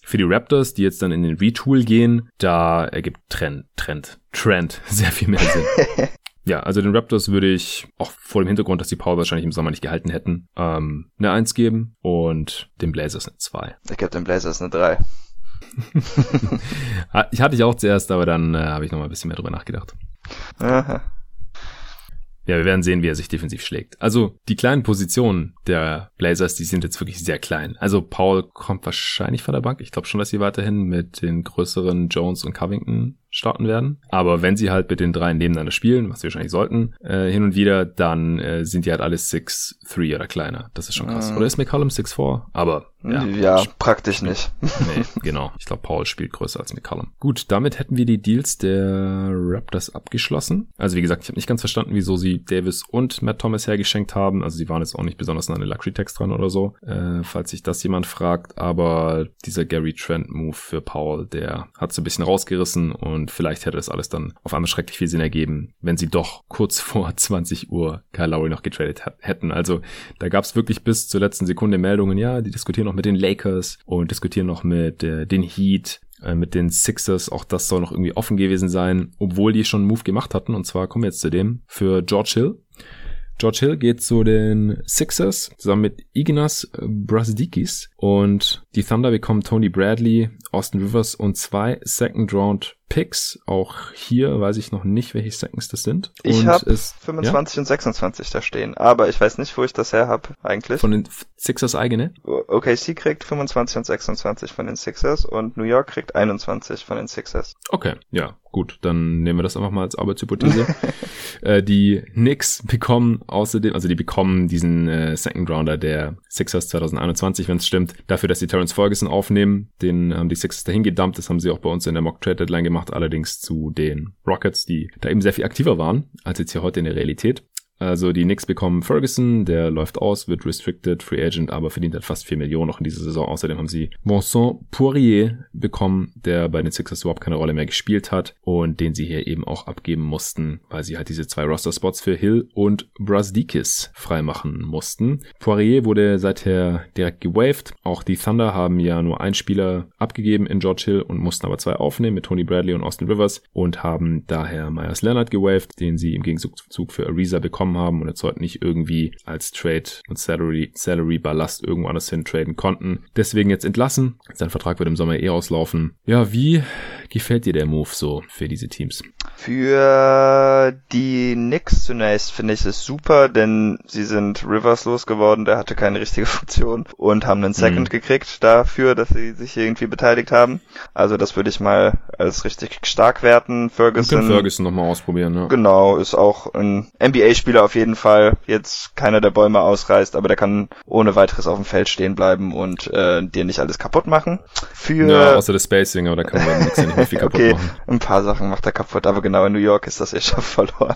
S1: für die Raptors, die jetzt dann in den Retool gehen, da ergibt Trend, Trend, Trend sehr viel mehr Sinn. ja, also den Raptors würde ich auch vor dem Hintergrund, dass die Paul wahrscheinlich im Sommer nicht gehalten hätten, ähm, eine 1 geben und den Blazers eine 2.
S2: Ich gebe den Blazers eine 3.
S1: ich hatte ich auch zuerst, aber dann äh, habe ich noch mal ein bisschen mehr drüber nachgedacht. Aha. Ja, wir werden sehen, wie er sich defensiv schlägt. Also die kleinen Positionen der Blazers, die sind jetzt wirklich sehr klein. Also Paul kommt wahrscheinlich von der Bank. Ich glaube schon, dass sie weiterhin mit den größeren Jones und Covington starten werden. Aber wenn sie halt mit den dreien nebeneinander spielen, was sie wahrscheinlich sollten, äh, hin und wieder, dann äh, sind die halt alle 6-3 oder kleiner. Das ist schon krass. Mhm. Oder ist McCollum 6-4? Aber ja.
S2: Ja, praktisch nicht.
S1: nee, genau. Ich glaube, Paul spielt größer als McCollum. Gut, damit hätten wir die Deals der Raptors abgeschlossen. Also wie gesagt, ich habe nicht ganz verstanden, wieso sie Davis und Matt Thomas hergeschenkt haben. Also sie waren jetzt auch nicht besonders an eine Luxury-Text dran oder so, äh, falls sich das jemand fragt. Aber dieser Gary Trent-Move für Paul, der hat so ein bisschen rausgerissen und und vielleicht hätte das alles dann auf einmal schrecklich viel Sinn ergeben, wenn sie doch kurz vor 20 Uhr Kyle Lowry noch getradet hätten. Also da gab es wirklich bis zur letzten Sekunde Meldungen, ja, die diskutieren noch mit den Lakers und diskutieren noch mit äh, den Heat äh, mit den Sixers, auch das soll noch irgendwie offen gewesen sein, obwohl die schon einen Move gemacht hatten. Und zwar kommen wir jetzt zu dem für George Hill. George Hill geht zu den Sixers zusammen mit Ignas Brasdikis und die Thunder bekommen Tony Bradley, Austin Rivers und zwei Second Round Picks. Auch hier weiß ich noch nicht, welche Seconds das sind.
S2: Ich habe 25 ja? und 26 da stehen, aber ich weiß nicht, wo ich das her habe eigentlich.
S1: Von den Sixers eigene?
S2: OKC kriegt 25 und 26 von den Sixers und New York kriegt 21 von den Sixers.
S1: Okay, ja, gut, dann nehmen wir das einfach mal als Arbeitshypothese. äh, die Knicks bekommen außerdem, also die bekommen diesen äh, Second Rounder der Sixers 2021, wenn es stimmt, dafür, dass sie Terrence Ferguson aufnehmen. Den haben die Sixers dahin gedumpt, das haben sie auch bei uns in der Mock Trade Deadline gemacht gemacht, allerdings zu den Rockets, die da eben sehr viel aktiver waren als jetzt hier heute in der Realität. Also die Knicks bekommen Ferguson, der läuft aus, wird restricted, Free Agent, aber verdient halt fast 4 Millionen noch in dieser Saison. Außerdem haben sie Vincent Poirier bekommen, der bei den Sixers überhaupt keine Rolle mehr gespielt hat und den sie hier eben auch abgeben mussten, weil sie halt diese zwei Roster-Spots für Hill und Brazdikis freimachen mussten. Poirier wurde seither direkt gewaved. Auch die Thunder haben ja nur einen Spieler abgegeben in George Hill und mussten aber zwei aufnehmen mit Tony Bradley und Austin Rivers und haben daher Myers Leonard gewaved, den sie im Gegenzug für Ariza bekommen bekommen haben und jetzt heute nicht irgendwie als Trade und Salary, Salary Ballast irgendwo anders hin traden konnten. Deswegen jetzt entlassen. Sein Vertrag wird im Sommer eh auslaufen. Ja, wie gefällt dir der Move so für diese Teams?
S2: Für die Knicks zunächst finde ich es super, denn sie sind Rivers losgeworden, der hatte keine richtige Funktion und haben einen Second mhm. gekriegt dafür, dass sie sich irgendwie beteiligt haben. Also das würde ich mal als richtig stark werten.
S1: Ferguson. Ferguson nochmal ausprobieren, ja.
S2: Genau, ist auch ein NBA-Spieler auf jeden Fall. Jetzt keiner der Bäume ausreißt, aber der kann ohne weiteres auf dem Feld stehen bleiben und äh, dir nicht alles kaputt machen.
S1: Für ja, außer das Spacing, aber da kann man nichts nicht mehr viel kaputt
S2: okay,
S1: machen.
S2: Ein paar Sachen macht er kaputt, aber genau in New York ist das eh schon verloren.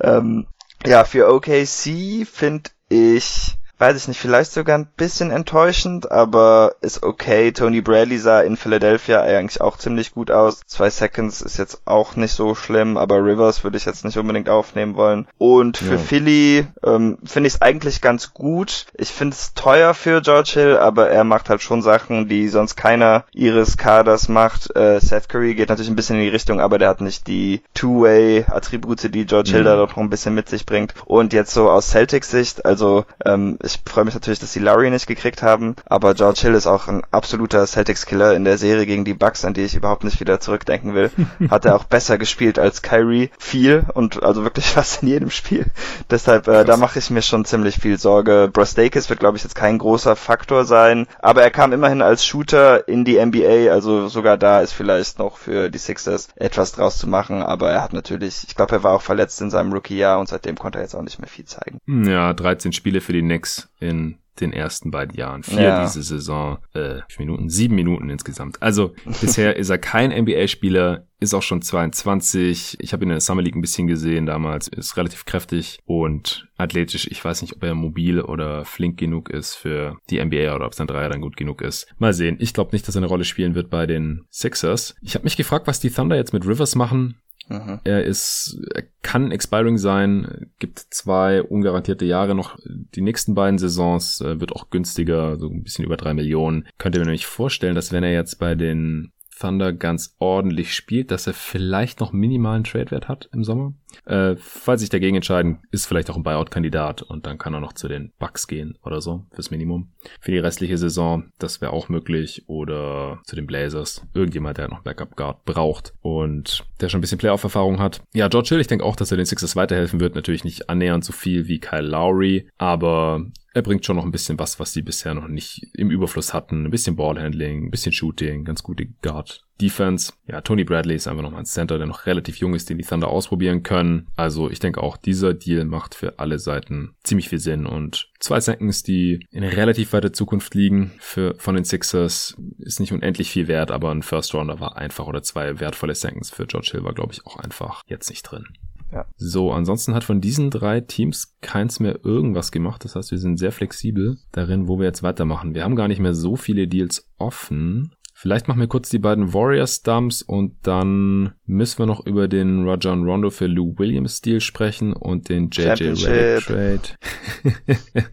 S2: Ähm, ja, für OKC finde ich weiß ich nicht, vielleicht sogar ein bisschen enttäuschend, aber ist okay. Tony Bradley sah in Philadelphia eigentlich auch ziemlich gut aus. Zwei Seconds ist jetzt auch nicht so schlimm, aber Rivers würde ich jetzt nicht unbedingt aufnehmen wollen. Und für ja. Philly ähm, finde ich es eigentlich ganz gut. Ich finde es teuer für George Hill, aber er macht halt schon Sachen, die sonst keiner ihres Kaders macht. Äh, Seth Curry geht natürlich ein bisschen in die Richtung, aber der hat nicht die Two-Way-Attribute, die George mhm. Hill da doch noch ein bisschen mit sich bringt. Und jetzt so aus Celtics Sicht, also ähm, ich ich freue mich natürlich, dass sie Lowry nicht gekriegt haben, aber George Hill ist auch ein absoluter Celtics-Killer in der Serie gegen die Bucks, an die ich überhaupt nicht wieder zurückdenken will. Hat er auch besser gespielt als Kyrie, viel und also wirklich fast in jedem Spiel. Deshalb, äh, da mache ich mir schon ziemlich viel Sorge. Brostakis wird, glaube ich, jetzt kein großer Faktor sein, aber er kam immerhin als Shooter in die NBA, also sogar da ist vielleicht noch für die Sixers etwas draus zu machen, aber er hat natürlich, ich glaube, er war auch verletzt in seinem Rookie-Jahr und seitdem konnte er jetzt auch nicht mehr viel zeigen.
S1: Ja, 13 Spiele für die Knicks in den ersten beiden Jahren. Vier ja. diese Saison, äh, Minuten, sieben Minuten insgesamt. Also bisher ist er kein NBA-Spieler, ist auch schon 22. Ich habe ihn in der Summer League ein bisschen gesehen damals, ist relativ kräftig und athletisch. Ich weiß nicht, ob er mobil oder flink genug ist für die NBA oder ob sein Dreier dann gut genug ist. Mal sehen. Ich glaube nicht, dass er eine Rolle spielen wird bei den Sixers. Ich habe mich gefragt, was die Thunder jetzt mit Rivers machen. Mhm. Er ist, er kann expiring sein, gibt zwei ungarantierte Jahre noch. Die nächsten beiden Saisons äh, wird auch günstiger, so ein bisschen über drei Millionen. Könnte mir nämlich vorstellen, dass wenn er jetzt bei den Thunder ganz ordentlich spielt, dass er vielleicht noch minimalen Tradewert hat im Sommer. Äh, falls sich dagegen entscheiden, ist vielleicht auch ein Buyout-Kandidat und dann kann er noch zu den Bucks gehen oder so fürs Minimum. Für die restliche Saison, das wäre auch möglich oder zu den Blazers. Irgendjemand, der noch Backup Guard braucht und der schon ein bisschen Playoff-Erfahrung hat. Ja, George Hill, ich denke auch, dass er den Sixers weiterhelfen wird. Natürlich nicht annähernd so viel wie Kyle Lowry, aber er bringt schon noch ein bisschen was, was sie bisher noch nicht im Überfluss hatten. Ein bisschen Ballhandling, ein bisschen Shooting, ganz gute Guard. Defense. Ja, Tony Bradley ist einfach noch mal ein Center, der noch relativ jung ist, den die Thunder ausprobieren können. Also ich denke auch, dieser Deal macht für alle Seiten ziemlich viel Sinn und zwei Seconds, die in relativ weiter Zukunft liegen für, von den Sixers, ist nicht unendlich viel wert, aber ein First Rounder war einfach oder zwei wertvolle Seconds für George Hill war, glaube ich, auch einfach jetzt nicht drin. Ja. So, ansonsten hat von diesen drei Teams keins mehr irgendwas gemacht. Das heißt, wir sind sehr flexibel darin, wo wir jetzt weitermachen. Wir haben gar nicht mehr so viele Deals offen. Vielleicht machen wir kurz die beiden Warriors Dumps und dann müssen wir noch über den Roger und Rondo für Lou Williams Deal sprechen und den JJ Redick Trade.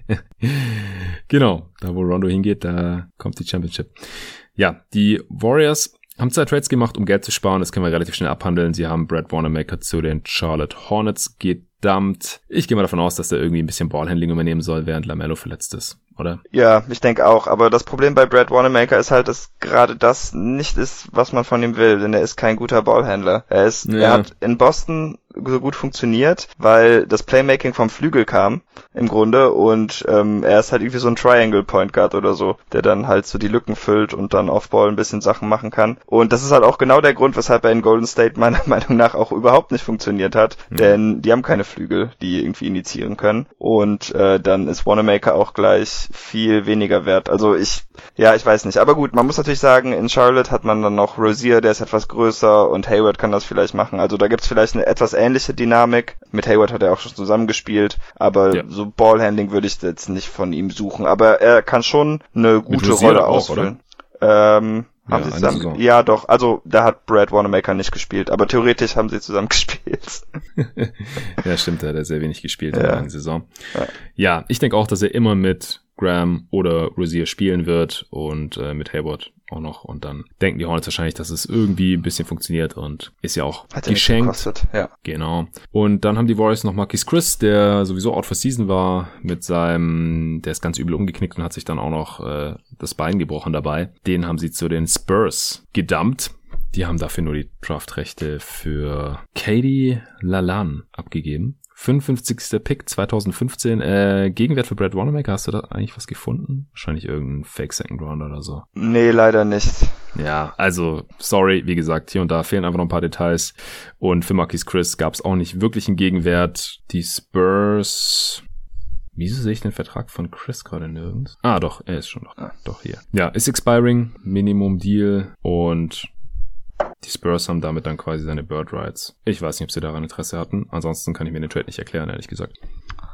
S1: genau, da wo Rondo hingeht, da kommt die Championship. Ja, die Warriors haben zwei Trades gemacht, um Geld zu sparen. Das können wir relativ schnell abhandeln. Sie haben Brad Wanamaker zu den Charlotte Hornets gedumpt. Ich gehe mal davon aus, dass er irgendwie ein bisschen Ballhandling übernehmen soll, während Lamello verletzt ist, oder?
S2: Ja, ich denke auch. Aber das Problem bei Brad Wanamaker ist halt, dass gerade das nicht ist, was man von ihm will, denn er ist kein guter Ballhändler. Er ist, ja. er hat in Boston so gut funktioniert, weil das Playmaking vom Flügel kam im Grunde und ähm, er ist halt irgendwie so ein Triangle Point Guard oder so, der dann halt so die Lücken füllt und dann auf Ball ein bisschen Sachen machen kann. Und das ist halt auch genau der Grund, weshalb er in Golden State meiner Meinung nach auch überhaupt nicht funktioniert hat, mhm. denn die haben keine Flügel, die irgendwie initiieren können und äh, dann ist Wanamaker auch gleich viel weniger wert. Also ich, ja, ich weiß nicht, aber gut, man muss natürlich sagen, in Charlotte hat man dann noch Rosier, der ist etwas größer und Hayward kann das vielleicht machen. Also da gibt's vielleicht eine etwas ähnliche Dynamik. Mit Hayward hat er auch schon zusammengespielt, aber ja. so Ballhandling würde ich jetzt nicht von ihm suchen. Aber er kann schon eine gute Rolle auch, ausfüllen. Ähm, ja, haben sie zusammen? Ja, doch. Also da hat Brad Wanamaker nicht gespielt, aber theoretisch haben sie zusammen gespielt.
S1: ja, stimmt, da hat er sehr wenig gespielt ja. in der Saison. Ja, ja ich denke auch, dass er immer mit Graham oder Rosier spielen wird und äh, mit Hayward auch noch. Und dann denken die Hornets wahrscheinlich, dass es irgendwie ein bisschen funktioniert und ist ja auch Hat geschenkt. Ja. Genau. Und dann haben die Warriors noch Marquis Chris, der sowieso out for season war mit seinem, der ist ganz übel umgeknickt und hat sich dann auch noch äh, das Bein gebrochen dabei. Den haben sie zu den Spurs gedumpt. Die haben dafür nur die Draftrechte für Katie Lalan abgegeben. 55. Pick 2015. Äh, Gegenwert für Brad Wanamaker, hast du da eigentlich was gefunden? Wahrscheinlich irgendein Fake Second Round oder so.
S2: Nee, leider nicht.
S1: Ja, also, sorry, wie gesagt, hier und da fehlen einfach noch ein paar Details. Und für Marquis Chris gab es auch nicht wirklich einen Gegenwert. Die Spurs Wieso sehe ich den Vertrag von Chris gerade nirgends? Ah, doch, er ist schon noch. Ah. Doch, hier. Ja, ist expiring, Minimum Deal und die Spurs haben damit dann quasi seine Bird Rights. Ich weiß nicht, ob sie daran Interesse hatten. Ansonsten kann ich mir den Trade nicht erklären, ehrlich gesagt.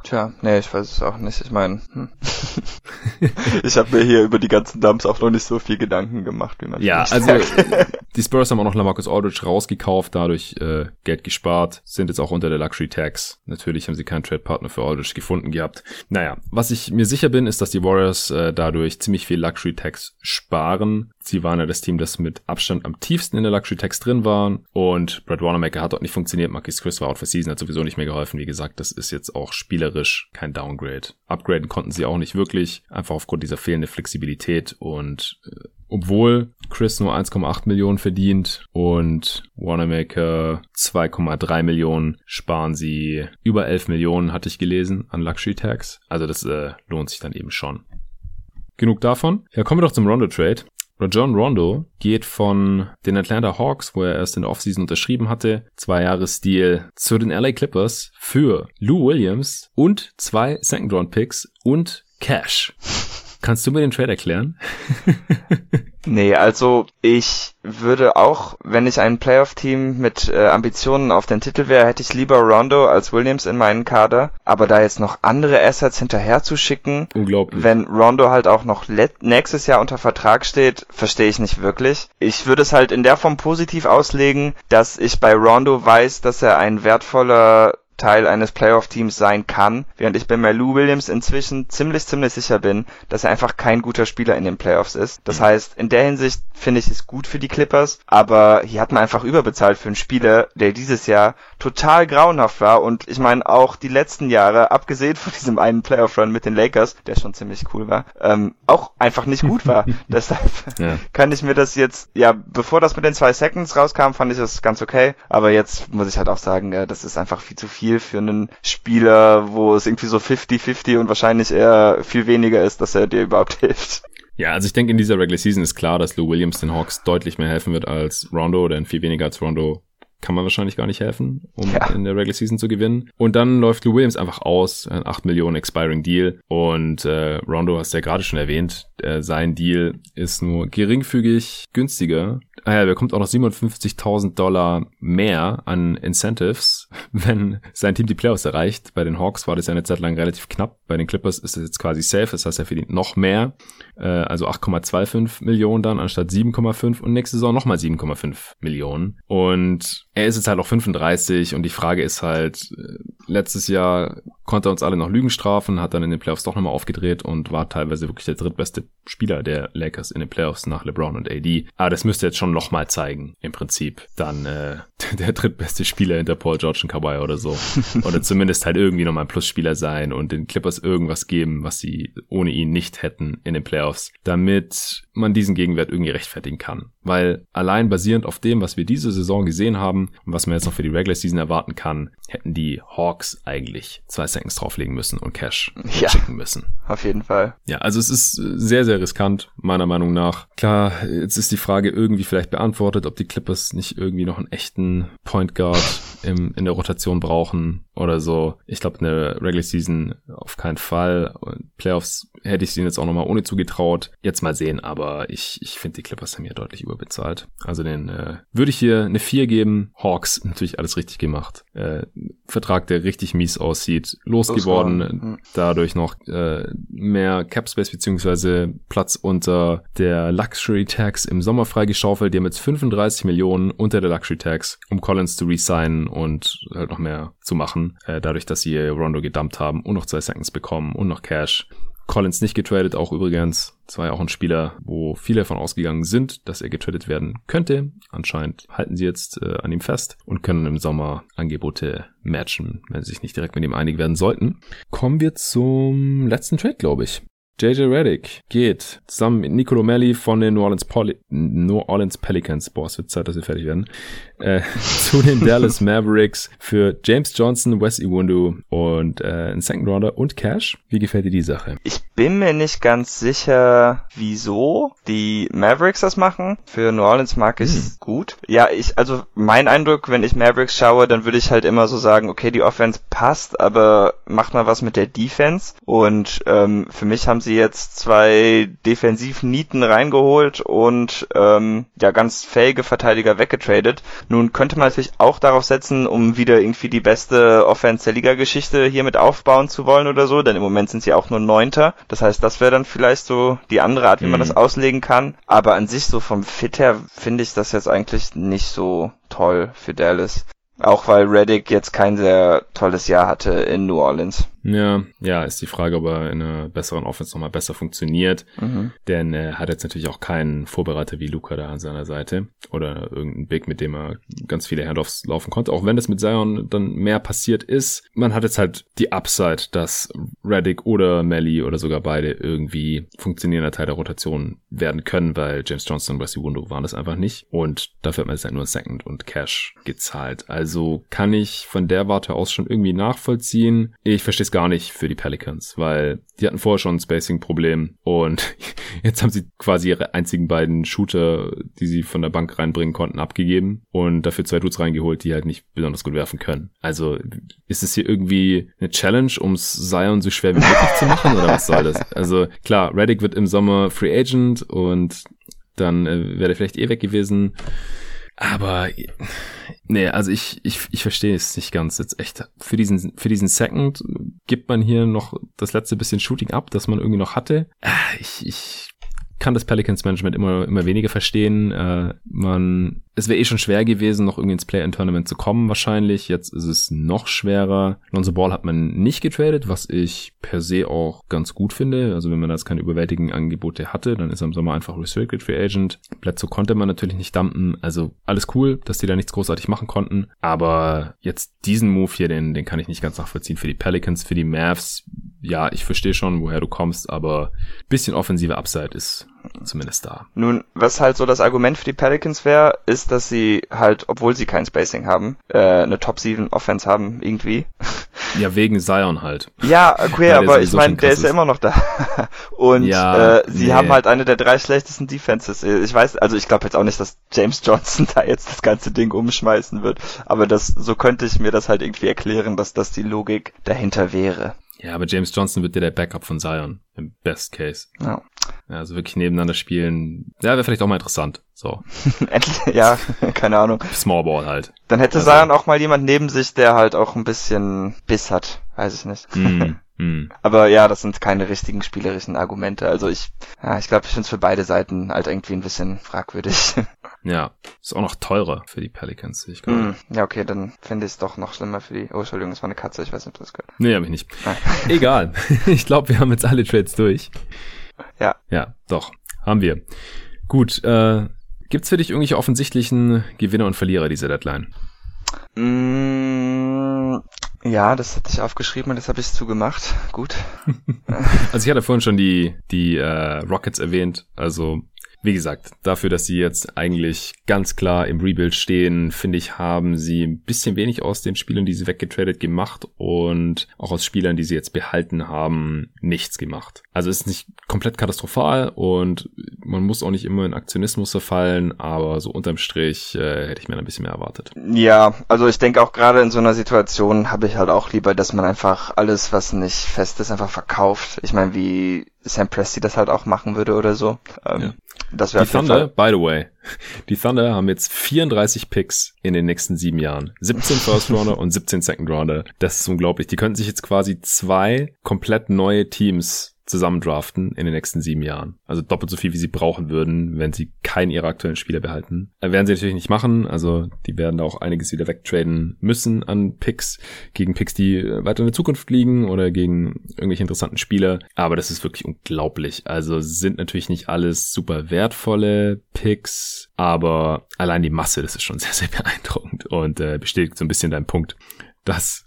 S2: Tja, nee, ich weiß es auch nicht. Ich meine, hm. ich habe mir hier über die ganzen Dumps auch noch nicht so viel Gedanken gemacht, wie man
S1: Ja, also die Spurs haben auch noch Lamarcus Aldridge rausgekauft, dadurch äh, Geld gespart, sind jetzt auch unter der Luxury Tax. Natürlich haben sie keinen Trade-Partner für Aldridge gefunden gehabt. Naja, was ich mir sicher bin, ist, dass die Warriors äh, dadurch ziemlich viel Luxury Tax sparen. Sie waren ja das Team, das mit Abstand am tiefsten in der Luxury Tax drin waren und Brad Wanamaker hat dort nicht funktioniert. Marcus Chris war out for season, hat sowieso nicht mehr geholfen. Wie gesagt, das ist jetzt auch spielerisch kein Downgrade. Upgraden konnten sie auch nicht wirklich, einfach aufgrund dieser fehlenden Flexibilität und äh, obwohl Chris nur 1,8 Millionen verdient und Wanamaker 2,3 Millionen, sparen sie über 11 Millionen, hatte ich gelesen, an Luxury Tax. Also das äh, lohnt sich dann eben schon. Genug davon. Ja, kommen wir doch zum Rondo Trade. Rajon Rondo geht von den Atlanta Hawks, wo er erst in der Offseason unterschrieben hatte, zwei Jahre Stil zu den LA Clippers für Lou Williams und zwei Second Round Picks und Cash. Kannst du mir den Trade erklären?
S2: nee, also ich würde auch, wenn ich ein Playoff-Team mit äh, Ambitionen auf den Titel wäre, hätte ich lieber Rondo als Williams in meinen Kader. Aber da jetzt noch andere Assets hinterher zu schicken,
S1: Unglaublich.
S2: wenn Rondo halt auch noch nächstes Jahr unter Vertrag steht, verstehe ich nicht wirklich. Ich würde es halt in der Form positiv auslegen, dass ich bei Rondo weiß, dass er ein wertvoller Teil eines Playoff-Teams sein kann, während ich bei Lou Williams inzwischen ziemlich, ziemlich sicher bin, dass er einfach kein guter Spieler in den Playoffs ist. Das heißt, in der Hinsicht finde ich es gut für die Clippers, aber hier hat man einfach überbezahlt für einen Spieler, der dieses Jahr total grauenhaft war und ich meine auch die letzten Jahre, abgesehen von diesem einen Playoff-Run mit den Lakers, der schon ziemlich cool war, ähm, auch einfach nicht gut war. Deshalb ja. kann ich mir das jetzt, ja, bevor das mit den zwei Seconds rauskam, fand ich das ganz okay, aber jetzt muss ich halt auch sagen, ja, das ist einfach viel zu viel viel für einen Spieler, wo es irgendwie so 50-50 und wahrscheinlich eher viel weniger ist, dass er dir überhaupt hilft.
S1: Ja, also ich denke, in dieser Regular Season ist klar, dass Lou Williams den Hawks deutlich mehr helfen wird als Rondo, denn viel weniger als Rondo kann man wahrscheinlich gar nicht helfen, um ja. in der Regular Season zu gewinnen. Und dann läuft Lou Williams einfach aus, ein 8 Millionen Expiring Deal. Und äh, Rondo hast du ja gerade schon erwähnt, äh, sein Deal ist nur geringfügig günstiger Ah ja, bekommt auch noch 57.000 Dollar mehr an Incentives, wenn sein Team die Playoffs erreicht. Bei den Hawks war das ja eine Zeit lang relativ knapp. Bei den Clippers ist es jetzt quasi safe. Das heißt, er verdient noch mehr. Äh, also 8,25 Millionen dann anstatt 7,5 und nächste Saison nochmal 7,5 Millionen. Und er ist jetzt halt auch 35 und die Frage ist halt, äh, letztes Jahr konnte er uns alle noch Lügen strafen, hat dann in den Playoffs doch nochmal aufgedreht und war teilweise wirklich der drittbeste Spieler der Lakers in den Playoffs nach LeBron und AD. Aber das müsste jetzt schon nochmal zeigen, im Prinzip. Dann äh, der drittbeste Spieler hinter Paul George und Kawhi oder so. oder zumindest halt irgendwie nochmal ein Plusspieler sein und den Clippers irgendwas geben, was sie ohne ihn nicht hätten in den Playoffs, damit man diesen Gegenwert irgendwie rechtfertigen kann. Weil allein basierend auf dem, was wir diese Saison gesehen haben und was man jetzt noch für die Regular Season erwarten kann, hätten die Hawks eigentlich zwei Seconds drauflegen müssen und Cash ja, schicken müssen.
S2: Auf jeden Fall.
S1: Ja, also es ist sehr, sehr riskant, meiner Meinung nach. Klar, jetzt ist die Frage irgendwie vielleicht beantwortet, ob die Clippers nicht irgendwie noch einen echten Point Guard im, in der Rotation brauchen oder so. Ich glaube, in der Regular Season auf keinen Fall. Playoffs hätte ich ihnen jetzt auch nochmal ohne zugetraut. Jetzt mal sehen, aber ich, ich finde, die Clippers haben hier deutlich überbezahlt. Also den äh, würde ich hier eine 4 geben. Hawks natürlich alles richtig gemacht. Äh, Vertrag, der richtig mies aussieht. Losgeworden, Los dadurch noch äh, mehr Cap Space beziehungsweise Platz unter der Luxury Tax im Sommer freigeschaufelt. Die haben jetzt 35 Millionen unter der Luxury Tax, um Collins zu resignen und halt noch mehr zu machen. Äh, dadurch, dass sie Rondo gedumpt haben und noch zwei Seconds bekommen und noch Cash. Collins nicht getradet, auch übrigens. Das war ja auch ein Spieler, wo viele davon ausgegangen sind, dass er getradet werden könnte. Anscheinend halten sie jetzt äh, an ihm fest und können im Sommer Angebote matchen, wenn sie sich nicht direkt mit ihm einig werden sollten. Kommen wir zum letzten Trade, glaube ich. JJ Reddick geht zusammen mit Nicolo Melli von den New Orleans, Poly New Orleans Pelicans, boah, es wird Zeit, dass wir fertig werden, äh, zu den Dallas Mavericks für James Johnson, Wes Iwundu und äh, einen Second Rounder und Cash. Wie gefällt dir die Sache?
S2: Ich bin mir nicht ganz sicher, wieso die Mavericks das machen. Für New Orleans mag ich hm. gut. Ja, ich, also mein Eindruck, wenn ich Mavericks schaue, dann würde ich halt immer so sagen, okay, die Offense passt, aber macht mal was mit der Defense. Und ähm, für mich haben sie jetzt zwei Defensivnieten reingeholt und ähm, ja ganz fähige Verteidiger weggetradet. Nun könnte man natürlich auch darauf setzen, um wieder irgendwie die beste Offense der Liga-Geschichte hier mit aufbauen zu wollen oder so, denn im Moment sind sie auch nur Neunter. Das heißt, das wäre dann vielleicht so die andere Art, wie man mhm. das auslegen kann. Aber an sich so vom Fit her finde ich das jetzt eigentlich nicht so toll für Dallas. Auch weil Reddick jetzt kein sehr tolles Jahr hatte in New Orleans.
S1: Ja, ja, ist die Frage, ob er in einer besseren Offense nochmal besser funktioniert. Mhm. Denn er hat jetzt natürlich auch keinen Vorbereiter wie Luca da an seiner Seite. Oder irgendeinen Big, mit dem er ganz viele Handoffs laufen konnte. Auch wenn das mit Zion dann mehr passiert ist. Man hat jetzt halt die Upside, dass Reddick oder Melly oder sogar beide irgendwie funktionierender Teil der Rotation werden können, weil James Johnson und Wesley Wundo waren das einfach nicht. Und dafür hat man jetzt halt nur Second und Cash gezahlt. Also kann ich von der Warte aus schon irgendwie nachvollziehen. Ich verstehe es gar nicht für die Pelicans, weil die hatten vorher schon ein Spacing-Problem und jetzt haben sie quasi ihre einzigen beiden Shooter, die sie von der Bank reinbringen konnten, abgegeben und dafür zwei Dudes reingeholt, die halt nicht besonders gut werfen können. Also ist es hier irgendwie eine Challenge, ums Zion so schwer wie möglich zu machen oder was soll das? Also klar, Reddick wird im Sommer Free Agent und dann äh, wäre er vielleicht eh weg gewesen. Aber nee, also ich, ich, ich verstehe es nicht ganz. Jetzt echt, für diesen, für diesen Second gibt man hier noch das letzte bisschen Shooting ab, das man irgendwie noch hatte. Ah, ich, ich kann das Pelicans Management immer, immer weniger verstehen. Äh, man, es wäre eh schon schwer gewesen, noch irgendwie ins Play-in-Tournament zu kommen, wahrscheinlich. Jetzt ist es noch schwerer. Lonzo Ball hat man nicht getradet, was ich per se auch ganz gut finde. Also wenn man das keine überwältigenden Angebote hatte, dann ist er im Sommer einfach Restricted Free Agent. Bledsoe konnte man natürlich nicht dumpen. Also alles cool, dass die da nichts großartig machen konnten. Aber jetzt diesen Move hier, den, den kann ich nicht ganz nachvollziehen. Für die Pelicans, für die Mavs, ja, ich verstehe schon, woher du kommst, aber bisschen offensive Upside ist zumindest da.
S2: Nun, was halt so das Argument für die Pelicans wäre, ist, dass sie halt, obwohl sie kein Spacing haben, äh, eine Top 7 Offense haben, irgendwie.
S1: Ja, wegen Zion halt.
S2: Ja, okay, aber ich meine, der ist ja immer noch da. Und ja, äh, sie nee. haben halt eine der drei schlechtesten Defenses. Ich weiß, also ich glaube jetzt auch nicht, dass James Johnson da jetzt das ganze Ding umschmeißen wird, aber das so könnte ich mir das halt irgendwie erklären, dass das die Logik dahinter wäre.
S1: Ja, aber James Johnson wird dir der Backup von Zion. Im Best Case.
S2: Ja.
S1: ja also wirklich nebeneinander spielen. Ja, wäre vielleicht auch mal interessant. So.
S2: Ja, keine Ahnung.
S1: Small Ball halt.
S2: Dann hätte also, Zion auch mal jemand neben sich, der halt auch ein bisschen Biss hat. Weiß ich nicht. Mm, mm. Aber ja, das sind keine richtigen spielerischen Argumente. Also ich, ja, ich glaube, ich finde es für beide Seiten halt irgendwie ein bisschen fragwürdig.
S1: Ja, ist auch noch teurer für die Pelicans,
S2: ich glaube. Mm, ja, okay, dann finde ich es doch noch schlimmer für die. Oh, Entschuldigung, das war eine Katze, ich weiß nicht, ob das gehört.
S1: Nee, hab ich nicht. Egal. ich glaube, wir haben jetzt alle Trades durch.
S2: Ja.
S1: Ja, doch. Haben wir. Gut, äh, gibt's für dich irgendwelche offensichtlichen Gewinner und Verlierer dieser Deadline?
S2: Mm, ja, das hatte ich aufgeschrieben und das habe ich zugemacht. Gut.
S1: also ich hatte vorhin schon die, die äh, Rockets erwähnt. Also wie gesagt, dafür, dass sie jetzt eigentlich ganz klar im Rebuild stehen, finde ich, haben sie ein bisschen wenig aus den Spielern, die sie weggetradet, gemacht und auch aus Spielern, die sie jetzt behalten haben, nichts gemacht. Also ist nicht komplett katastrophal und man muss auch nicht immer in Aktionismus verfallen, aber so unterm Strich äh, hätte ich mir ein bisschen mehr erwartet.
S2: Ja, also ich denke auch gerade in so einer Situation habe ich halt auch lieber, dass man einfach alles, was nicht fest ist, einfach verkauft. Ich meine, wie Sam Presti das halt auch machen würde oder so. Ähm, ja.
S1: Das wäre Die Thunder, by the way, die Thunder haben jetzt 34 Picks in den nächsten sieben Jahren. 17 First Rounder und 17 Second Rounder. Das ist unglaublich. Die könnten sich jetzt quasi zwei komplett neue Teams zusammen draften in den nächsten sieben Jahren. Also doppelt so viel, wie sie brauchen würden, wenn sie keinen ihrer aktuellen Spieler behalten. Äh, werden sie natürlich nicht machen. Also die werden da auch einiges wieder wegtraden müssen an Picks gegen Picks, die weiter in der Zukunft liegen oder gegen irgendwelche interessanten Spieler. Aber das ist wirklich unglaublich. Also sind natürlich nicht alles super wertvolle Picks, aber allein die Masse, das ist schon sehr, sehr beeindruckend und äh, bestätigt so ein bisschen deinen Punkt, dass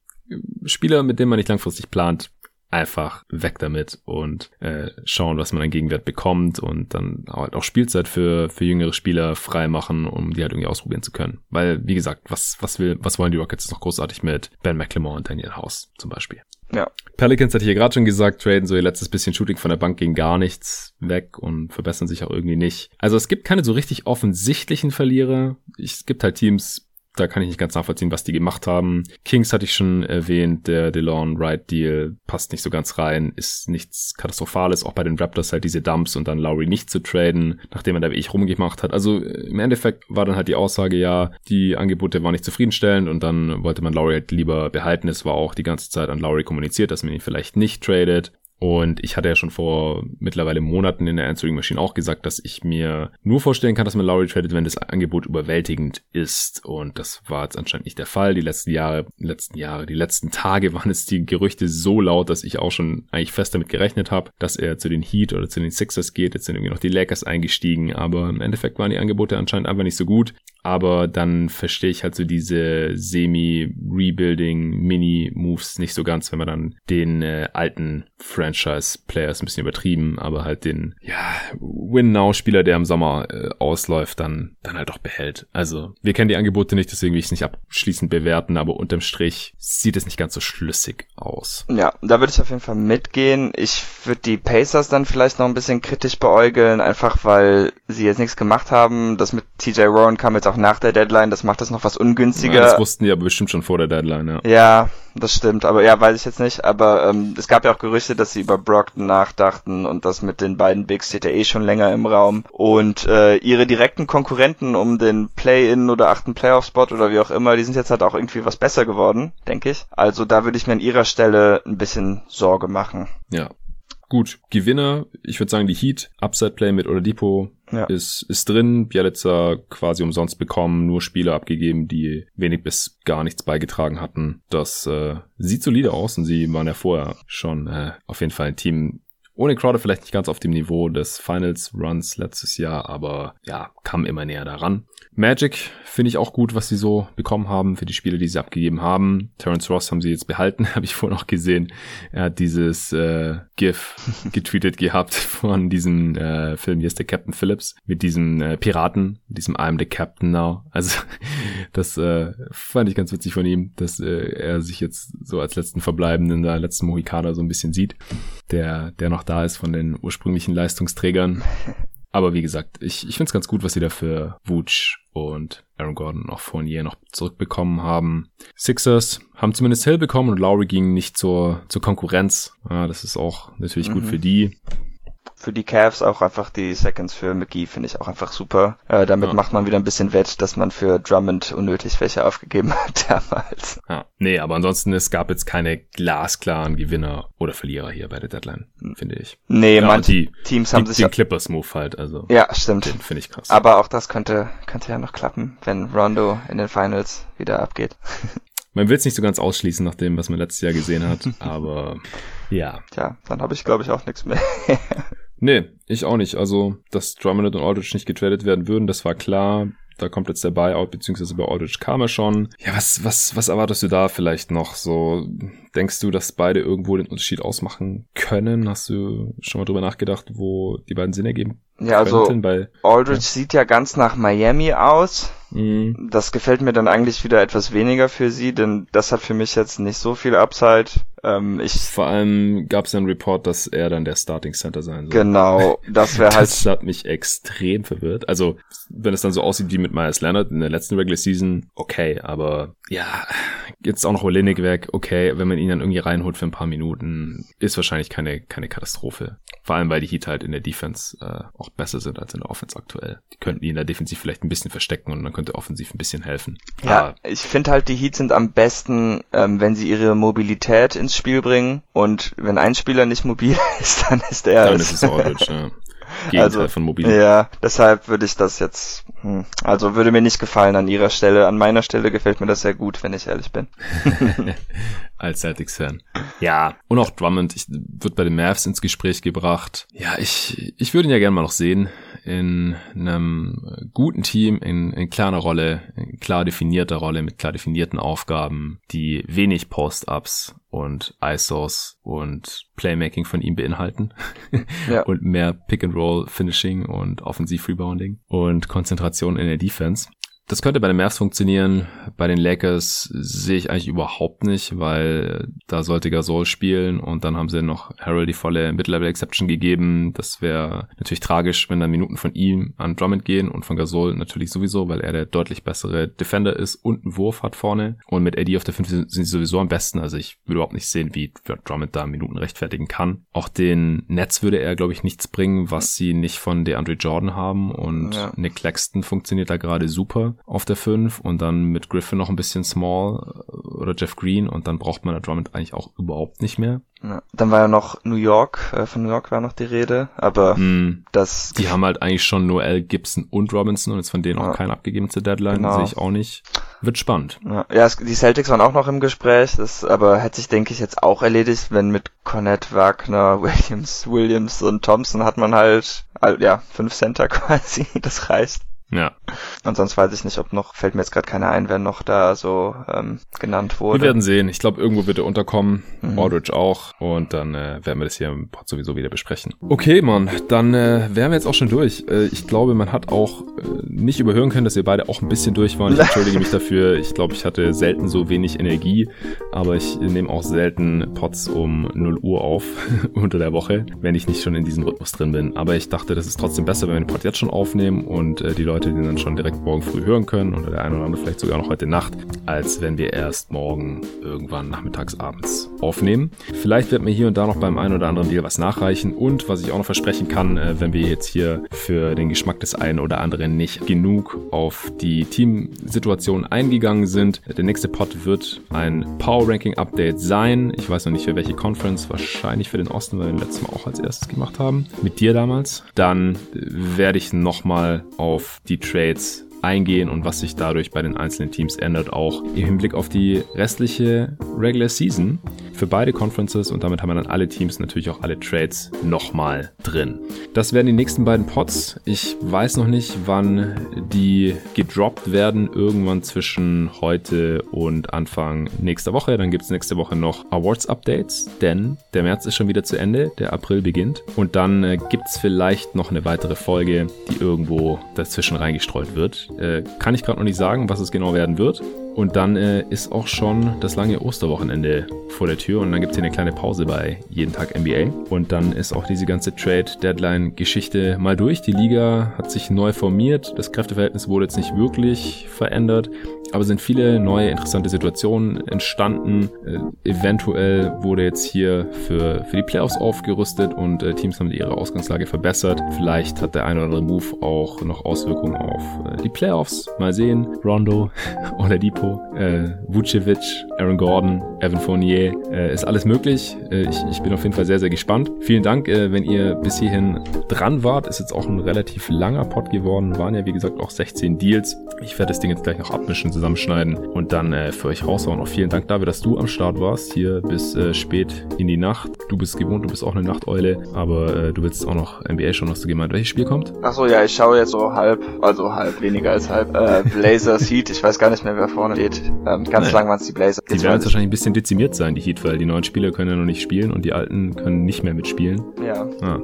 S1: Spieler, mit denen man nicht langfristig plant, einfach weg damit und äh, schauen, was man an Gegenwert bekommt und dann halt auch Spielzeit für, für jüngere Spieler frei machen, um die halt irgendwie ausprobieren zu können. Weil, wie gesagt, was, was will, was wollen die Rockets noch großartig mit Ben McLemore und Daniel House zum Beispiel?
S2: Ja.
S1: Pelicans hatte ich ja gerade schon gesagt, traden so ihr letztes bisschen Shooting von der Bank gegen gar nichts weg und verbessern sich auch irgendwie nicht. Also es gibt keine so richtig offensichtlichen Verlierer. Es gibt halt Teams, da kann ich nicht ganz nachvollziehen, was die gemacht haben. Kings hatte ich schon erwähnt, der DeLon Wright Deal passt nicht so ganz rein, ist nichts Katastrophales, auch bei den Raptors halt diese Dumps und dann Lowry nicht zu traden, nachdem er da wie ich rumgemacht hat. Also im Endeffekt war dann halt die Aussage, ja, die Angebote waren nicht zufriedenstellend und dann wollte man Lowry halt lieber behalten. Es war auch die ganze Zeit an Lowry kommuniziert, dass man ihn vielleicht nicht tradet. Und ich hatte ja schon vor mittlerweile Monaten in der Answering Machine auch gesagt, dass ich mir nur vorstellen kann, dass man Lowry tradet, wenn das Angebot überwältigend ist. Und das war jetzt anscheinend nicht der Fall. Die letzten Jahre, letzten Jahre, die letzten Tage waren es die Gerüchte so laut, dass ich auch schon eigentlich fest damit gerechnet habe, dass er zu den Heat oder zu den Sixers geht. Jetzt sind irgendwie noch die Lakers eingestiegen, aber im Endeffekt waren die Angebote anscheinend einfach nicht so gut. Aber dann verstehe ich halt so diese Semi-Rebuilding-Mini-Moves nicht so ganz, wenn man dann den äh, alten Franchise-Player ist ein bisschen übertrieben, aber halt den, ja, Win-Now-Spieler, der im Sommer äh, ausläuft, dann, dann halt auch behält. Also, wir kennen die Angebote nicht, deswegen will ich es nicht abschließend bewerten, aber unterm Strich sieht es nicht ganz so schlüssig aus.
S2: Ja, da würde ich auf jeden Fall mitgehen. Ich würde die Pacers dann vielleicht noch ein bisschen kritisch beäugeln, einfach weil sie jetzt nichts gemacht haben. Das mit TJ Warren kam jetzt auch nach der Deadline, das macht das noch was ungünstiger. Ja,
S1: das wussten die aber bestimmt schon vor der Deadline, ja.
S2: Ja, das stimmt, aber ja, weiß ich jetzt nicht. Aber ähm, es gab ja auch Gerüchte, dass sie über Brockton nachdachten und das mit den beiden Bigs steht ja eh schon länger im Raum. Und äh, ihre direkten Konkurrenten um den Play-In oder achten Playoff-Spot oder wie auch immer, die sind jetzt halt auch irgendwie was besser geworden, denke ich. Also da würde ich mir an ihrer Stelle ein bisschen Sorge machen.
S1: Ja, Gut, Gewinner, ich würde sagen die Heat, Upside Play mit Oladipo ja. ist, ist drin. Bielitzer quasi umsonst bekommen, nur Spieler abgegeben, die wenig bis gar nichts beigetragen hatten. Das äh, sieht solide aus und sie waren ja vorher schon äh, auf jeden Fall ein Team, ohne Crowder vielleicht nicht ganz auf dem Niveau des Finals Runs letztes Jahr, aber ja, kam immer näher daran. Magic finde ich auch gut, was sie so bekommen haben für die Spiele, die sie abgegeben haben. Terence Ross haben sie jetzt behalten, habe ich vorhin auch gesehen. Er hat dieses äh, GIF getweetet gehabt von diesem äh, Film, hier ist der Captain Phillips, mit diesem äh, Piraten, diesem I'm the Captain now. Also das äh, fand ich ganz witzig von ihm, dass äh, er sich jetzt so als letzten Verbleibenden, der letzten Mohikaner so ein bisschen sieht, der, der noch da ist von den ursprünglichen Leistungsträgern. Aber wie gesagt, ich, ich finde es ganz gut, was sie da für Wutsch und Aaron Gordon auch Fournier noch zurückbekommen haben. Sixers haben zumindest Hill bekommen und Lowry ging nicht zur, zur Konkurrenz. Ja, das ist auch natürlich mhm. gut für die
S2: für die Cavs auch einfach die Seconds für McGee finde ich auch einfach super. Äh, damit ja. macht man wieder ein bisschen wett, dass man für Drummond unnötig welche aufgegeben hat damals.
S1: Ja, nee, aber ansonsten es gab jetzt keine glasklaren Gewinner oder Verlierer hier bei der Deadline, finde ich.
S2: Nee, ja, manche die, Teams haben
S1: die,
S2: sich
S1: den Clippers Move halt, also.
S2: Ja, stimmt.
S1: Den finde ich krass.
S2: Aber auch das könnte könnte ja noch klappen, wenn Rondo in den Finals wieder abgeht.
S1: Man will es nicht so ganz ausschließen nach dem, was man letztes Jahr gesehen hat, aber ja.
S2: Tja, dann habe ich glaube ich auch nichts mehr.
S1: Nee, ich auch nicht. Also, dass Drummond und Aldridge nicht getradet werden würden, das war klar. Da kommt jetzt der Buyout, beziehungsweise bei Aldridge kam er schon. Ja, was, was, was erwartest du da vielleicht noch? So, denkst du, dass beide irgendwo den Unterschied ausmachen können? Hast du schon mal drüber nachgedacht, wo die beiden Sinn ergeben?
S2: Ja, also, bei, Aldridge ja. sieht ja ganz nach Miami aus. Mhm. Das gefällt mir dann eigentlich wieder etwas weniger für sie, denn das hat für mich jetzt nicht so viel Upside. Ähm, ich
S1: Vor allem gab es einen Report, dass er dann der Starting Center sein soll.
S2: Genau, das wäre halt.
S1: Das hat mich extrem verwirrt. Also, wenn es dann so aussieht wie mit Myers Leonard in der letzten Regular Season, okay, aber ja, jetzt auch noch Olenek weg, okay, wenn man ihn dann irgendwie reinholt für ein paar Minuten, ist wahrscheinlich keine, keine Katastrophe. Vor allem, weil die Heat halt in der Defense äh, auch besser sind als in der Offense aktuell. Die könnten ihn in der Defensiv vielleicht ein bisschen verstecken und dann könnte offensiv ein bisschen helfen.
S2: Ja, Aber ich finde halt, die Heat sind am besten, ähm, wenn sie ihre Mobilität ins Spiel bringen und wenn ein Spieler nicht mobil ist, dann ist er
S1: Dann ist es Aldridge, ja. Gegenteil
S2: also,
S1: von mobil.
S2: Ja, deshalb würde ich das jetzt, hm, also würde mir nicht gefallen an ihrer Stelle. An meiner Stelle gefällt mir das sehr gut, wenn ich ehrlich bin.
S1: Als Celtics-Fan. Ja, und auch Drummond ich, wird bei den Mavs ins Gespräch gebracht. Ja, ich, ich würde ihn ja gerne mal noch sehen in einem guten Team, in, in kleiner Rolle, in klar definierter Rolle, mit klar definierten Aufgaben, die wenig Post-Ups und ISOs und Playmaking von ihm beinhalten. ja. und mehr Pick-and-Roll-Finishing und Offensiv-Rebounding und Konzentration in der Defense. Das könnte bei den Mavs funktionieren. Bei den Lakers sehe ich eigentlich überhaupt nicht, weil da sollte Gasol spielen und dann haben sie noch Harold die volle Mid-Level-Exception gegeben. Das wäre natürlich tragisch, wenn dann Minuten von ihm an Drummond gehen und von Gasol natürlich sowieso, weil er der deutlich bessere Defender ist und einen Wurf hat vorne. Und mit Eddie auf der 5 sind sie sowieso am besten. Also ich würde überhaupt nicht sehen, wie Drummond da Minuten rechtfertigen kann. Auch den Netz würde er, glaube ich, nichts bringen, was sie nicht von DeAndre Jordan haben. Und ja. Nick Claxton funktioniert da gerade super auf der 5 und dann mit Griffin noch ein bisschen small äh, oder Jeff Green und dann braucht man da Drummond eigentlich auch überhaupt nicht mehr.
S2: Ja, dann war ja noch New York, äh, von New York war noch die Rede, aber mm, das...
S1: Die haben halt eigentlich schon Noel, Gibson und Robinson und jetzt von denen ja. auch keinen abgegeben zur Deadline, genau. sehe ich auch nicht. Wird spannend.
S2: Ja, ja es, die Celtics waren auch noch im Gespräch, das aber hätte sich, denke ich, jetzt auch erledigt, wenn mit Cornette, Wagner, Williams, Williams und Thompson hat man halt, ja, fünf Center quasi, das reicht.
S1: Ja.
S2: Und sonst weiß ich nicht, ob noch, fällt mir jetzt gerade keiner ein, wer noch da so ähm, genannt wurde.
S1: Wir werden sehen. Ich glaube, irgendwo wird er unterkommen. Mhm. Aldridge auch. Und dann äh, werden wir das hier im Pod sowieso wieder besprechen. Okay, Mann. Dann äh, wären wir jetzt auch schon durch. Äh, ich glaube, man hat auch äh, nicht überhören können, dass ihr beide auch ein bisschen durch waren. Ich entschuldige mich dafür. Ich glaube, ich hatte selten so wenig Energie. Aber ich nehme auch selten Pods um 0 Uhr auf unter der Woche, wenn ich nicht schon in diesem Rhythmus drin bin. Aber ich dachte, das ist trotzdem besser, wenn wir den Pod jetzt schon aufnehmen und äh, die Leute Leute den dann schon direkt morgen früh hören können oder der eine oder andere vielleicht sogar noch heute Nacht, als wenn wir erst morgen irgendwann nachmittags abends aufnehmen. Vielleicht wird mir hier und da noch beim einen oder anderen Deal was nachreichen und was ich auch noch versprechen kann, äh, wenn wir jetzt hier für den Geschmack des einen oder anderen nicht genug auf die Teamsituation eingegangen sind. Der nächste Pod wird ein Power Ranking Update sein. Ich weiß noch nicht für welche Conference, wahrscheinlich für den Osten, weil wir den letzten Mal auch als erstes gemacht haben. Mit dir damals. Dann werde ich nochmal auf die Trades eingehen und was sich dadurch bei den einzelnen Teams ändert, auch im Hinblick auf die restliche Regular Season für beide Conferences und damit haben wir dann alle Teams, natürlich auch alle Trades nochmal drin. Das werden die nächsten beiden Pots. Ich weiß noch nicht, wann die gedroppt werden. Irgendwann zwischen heute und Anfang nächster Woche. Dann gibt es nächste Woche noch Awards-Updates, denn der März ist schon wieder zu Ende, der April beginnt. Und dann äh, gibt es vielleicht noch eine weitere Folge, die irgendwo dazwischen reingestreut wird. Äh, kann ich gerade noch nicht sagen, was es genau werden wird. Und dann äh, ist auch schon das lange Osterwochenende vor der Tür und dann gibt es hier eine kleine Pause bei jeden Tag NBA. Und dann ist auch diese ganze Trade-Deadline-Geschichte mal durch. Die Liga hat sich neu formiert. Das Kräfteverhältnis wurde jetzt nicht wirklich verändert. Aber sind viele neue interessante Situationen entstanden. Äh, eventuell wurde jetzt hier für, für die Playoffs aufgerüstet und äh, Teams haben ihre Ausgangslage verbessert. Vielleicht hat der eine oder andere Move auch noch Auswirkungen auf äh, die Playoffs. Mal sehen. Rondo oder Depot, äh, Vucevic, Aaron Gordon, Evan Fournier. Äh, ist alles möglich. Äh, ich, ich bin auf jeden Fall sehr, sehr gespannt. Vielen Dank, äh, wenn ihr bis hierhin dran wart. Ist jetzt auch ein relativ langer Pod geworden. Waren ja, wie gesagt, auch 16 Deals. Ich werde das Ding jetzt gleich noch abmischen zusammenschneiden und dann äh, für euch raushauen. Auch vielen Dank dafür, dass du am Start warst, hier bis äh, spät in die Nacht. Du bist gewohnt, du bist auch eine Nachteule, aber äh, du willst auch noch NBA schauen, hast du gemeint. Welches Spiel kommt?
S2: Achso, ja, ich schaue jetzt so halb, also halb, weniger als halb. Äh, Blazers Heat, ich weiß gar nicht mehr, wer vorne steht. Ähm, ganz naja. lang waren es die Blazers.
S1: Die werden jetzt wahrscheinlich ein bisschen dezimiert sein, die Heat, weil die neuen Spieler können ja noch nicht spielen und die alten können nicht mehr mitspielen.
S2: Ja. Ah.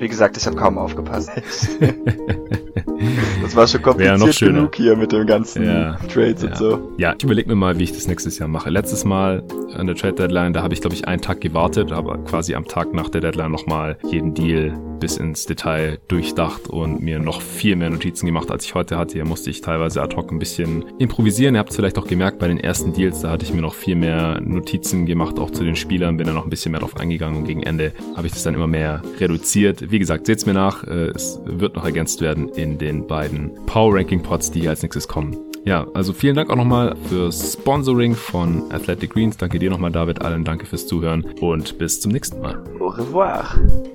S2: Wie gesagt, ich habe kaum aufgepasst. das war schon kompliziert genug hier mit dem ganzen ja, Trades
S1: ja.
S2: und so.
S1: Ja, ich überlege mir mal, wie ich das nächstes Jahr mache. Letztes Mal an der Trade Deadline, da habe ich glaube ich einen Tag gewartet, aber quasi am Tag nach der Deadline nochmal jeden Deal bis ins Detail durchdacht und mir noch viel mehr Notizen gemacht, als ich heute hatte. Hier musste ich teilweise ad hoc ein bisschen improvisieren. Ihr habt es vielleicht auch gemerkt bei den ersten Deals, da hatte ich mir noch viel mehr Notizen gemacht, auch zu den Spielern, bin da noch ein bisschen mehr drauf eingegangen und gegen Ende habe ich das dann immer mehr reduziert. Wie gesagt, seht's mir nach, äh, es wird noch ergänzt werden in den beiden Power Ranking Pods, die als nächstes kommen. Ja, also vielen Dank auch nochmal fürs Sponsoring von Athletic Greens. Danke dir nochmal, David. Allen danke fürs Zuhören und bis zum nächsten Mal.
S2: Au revoir.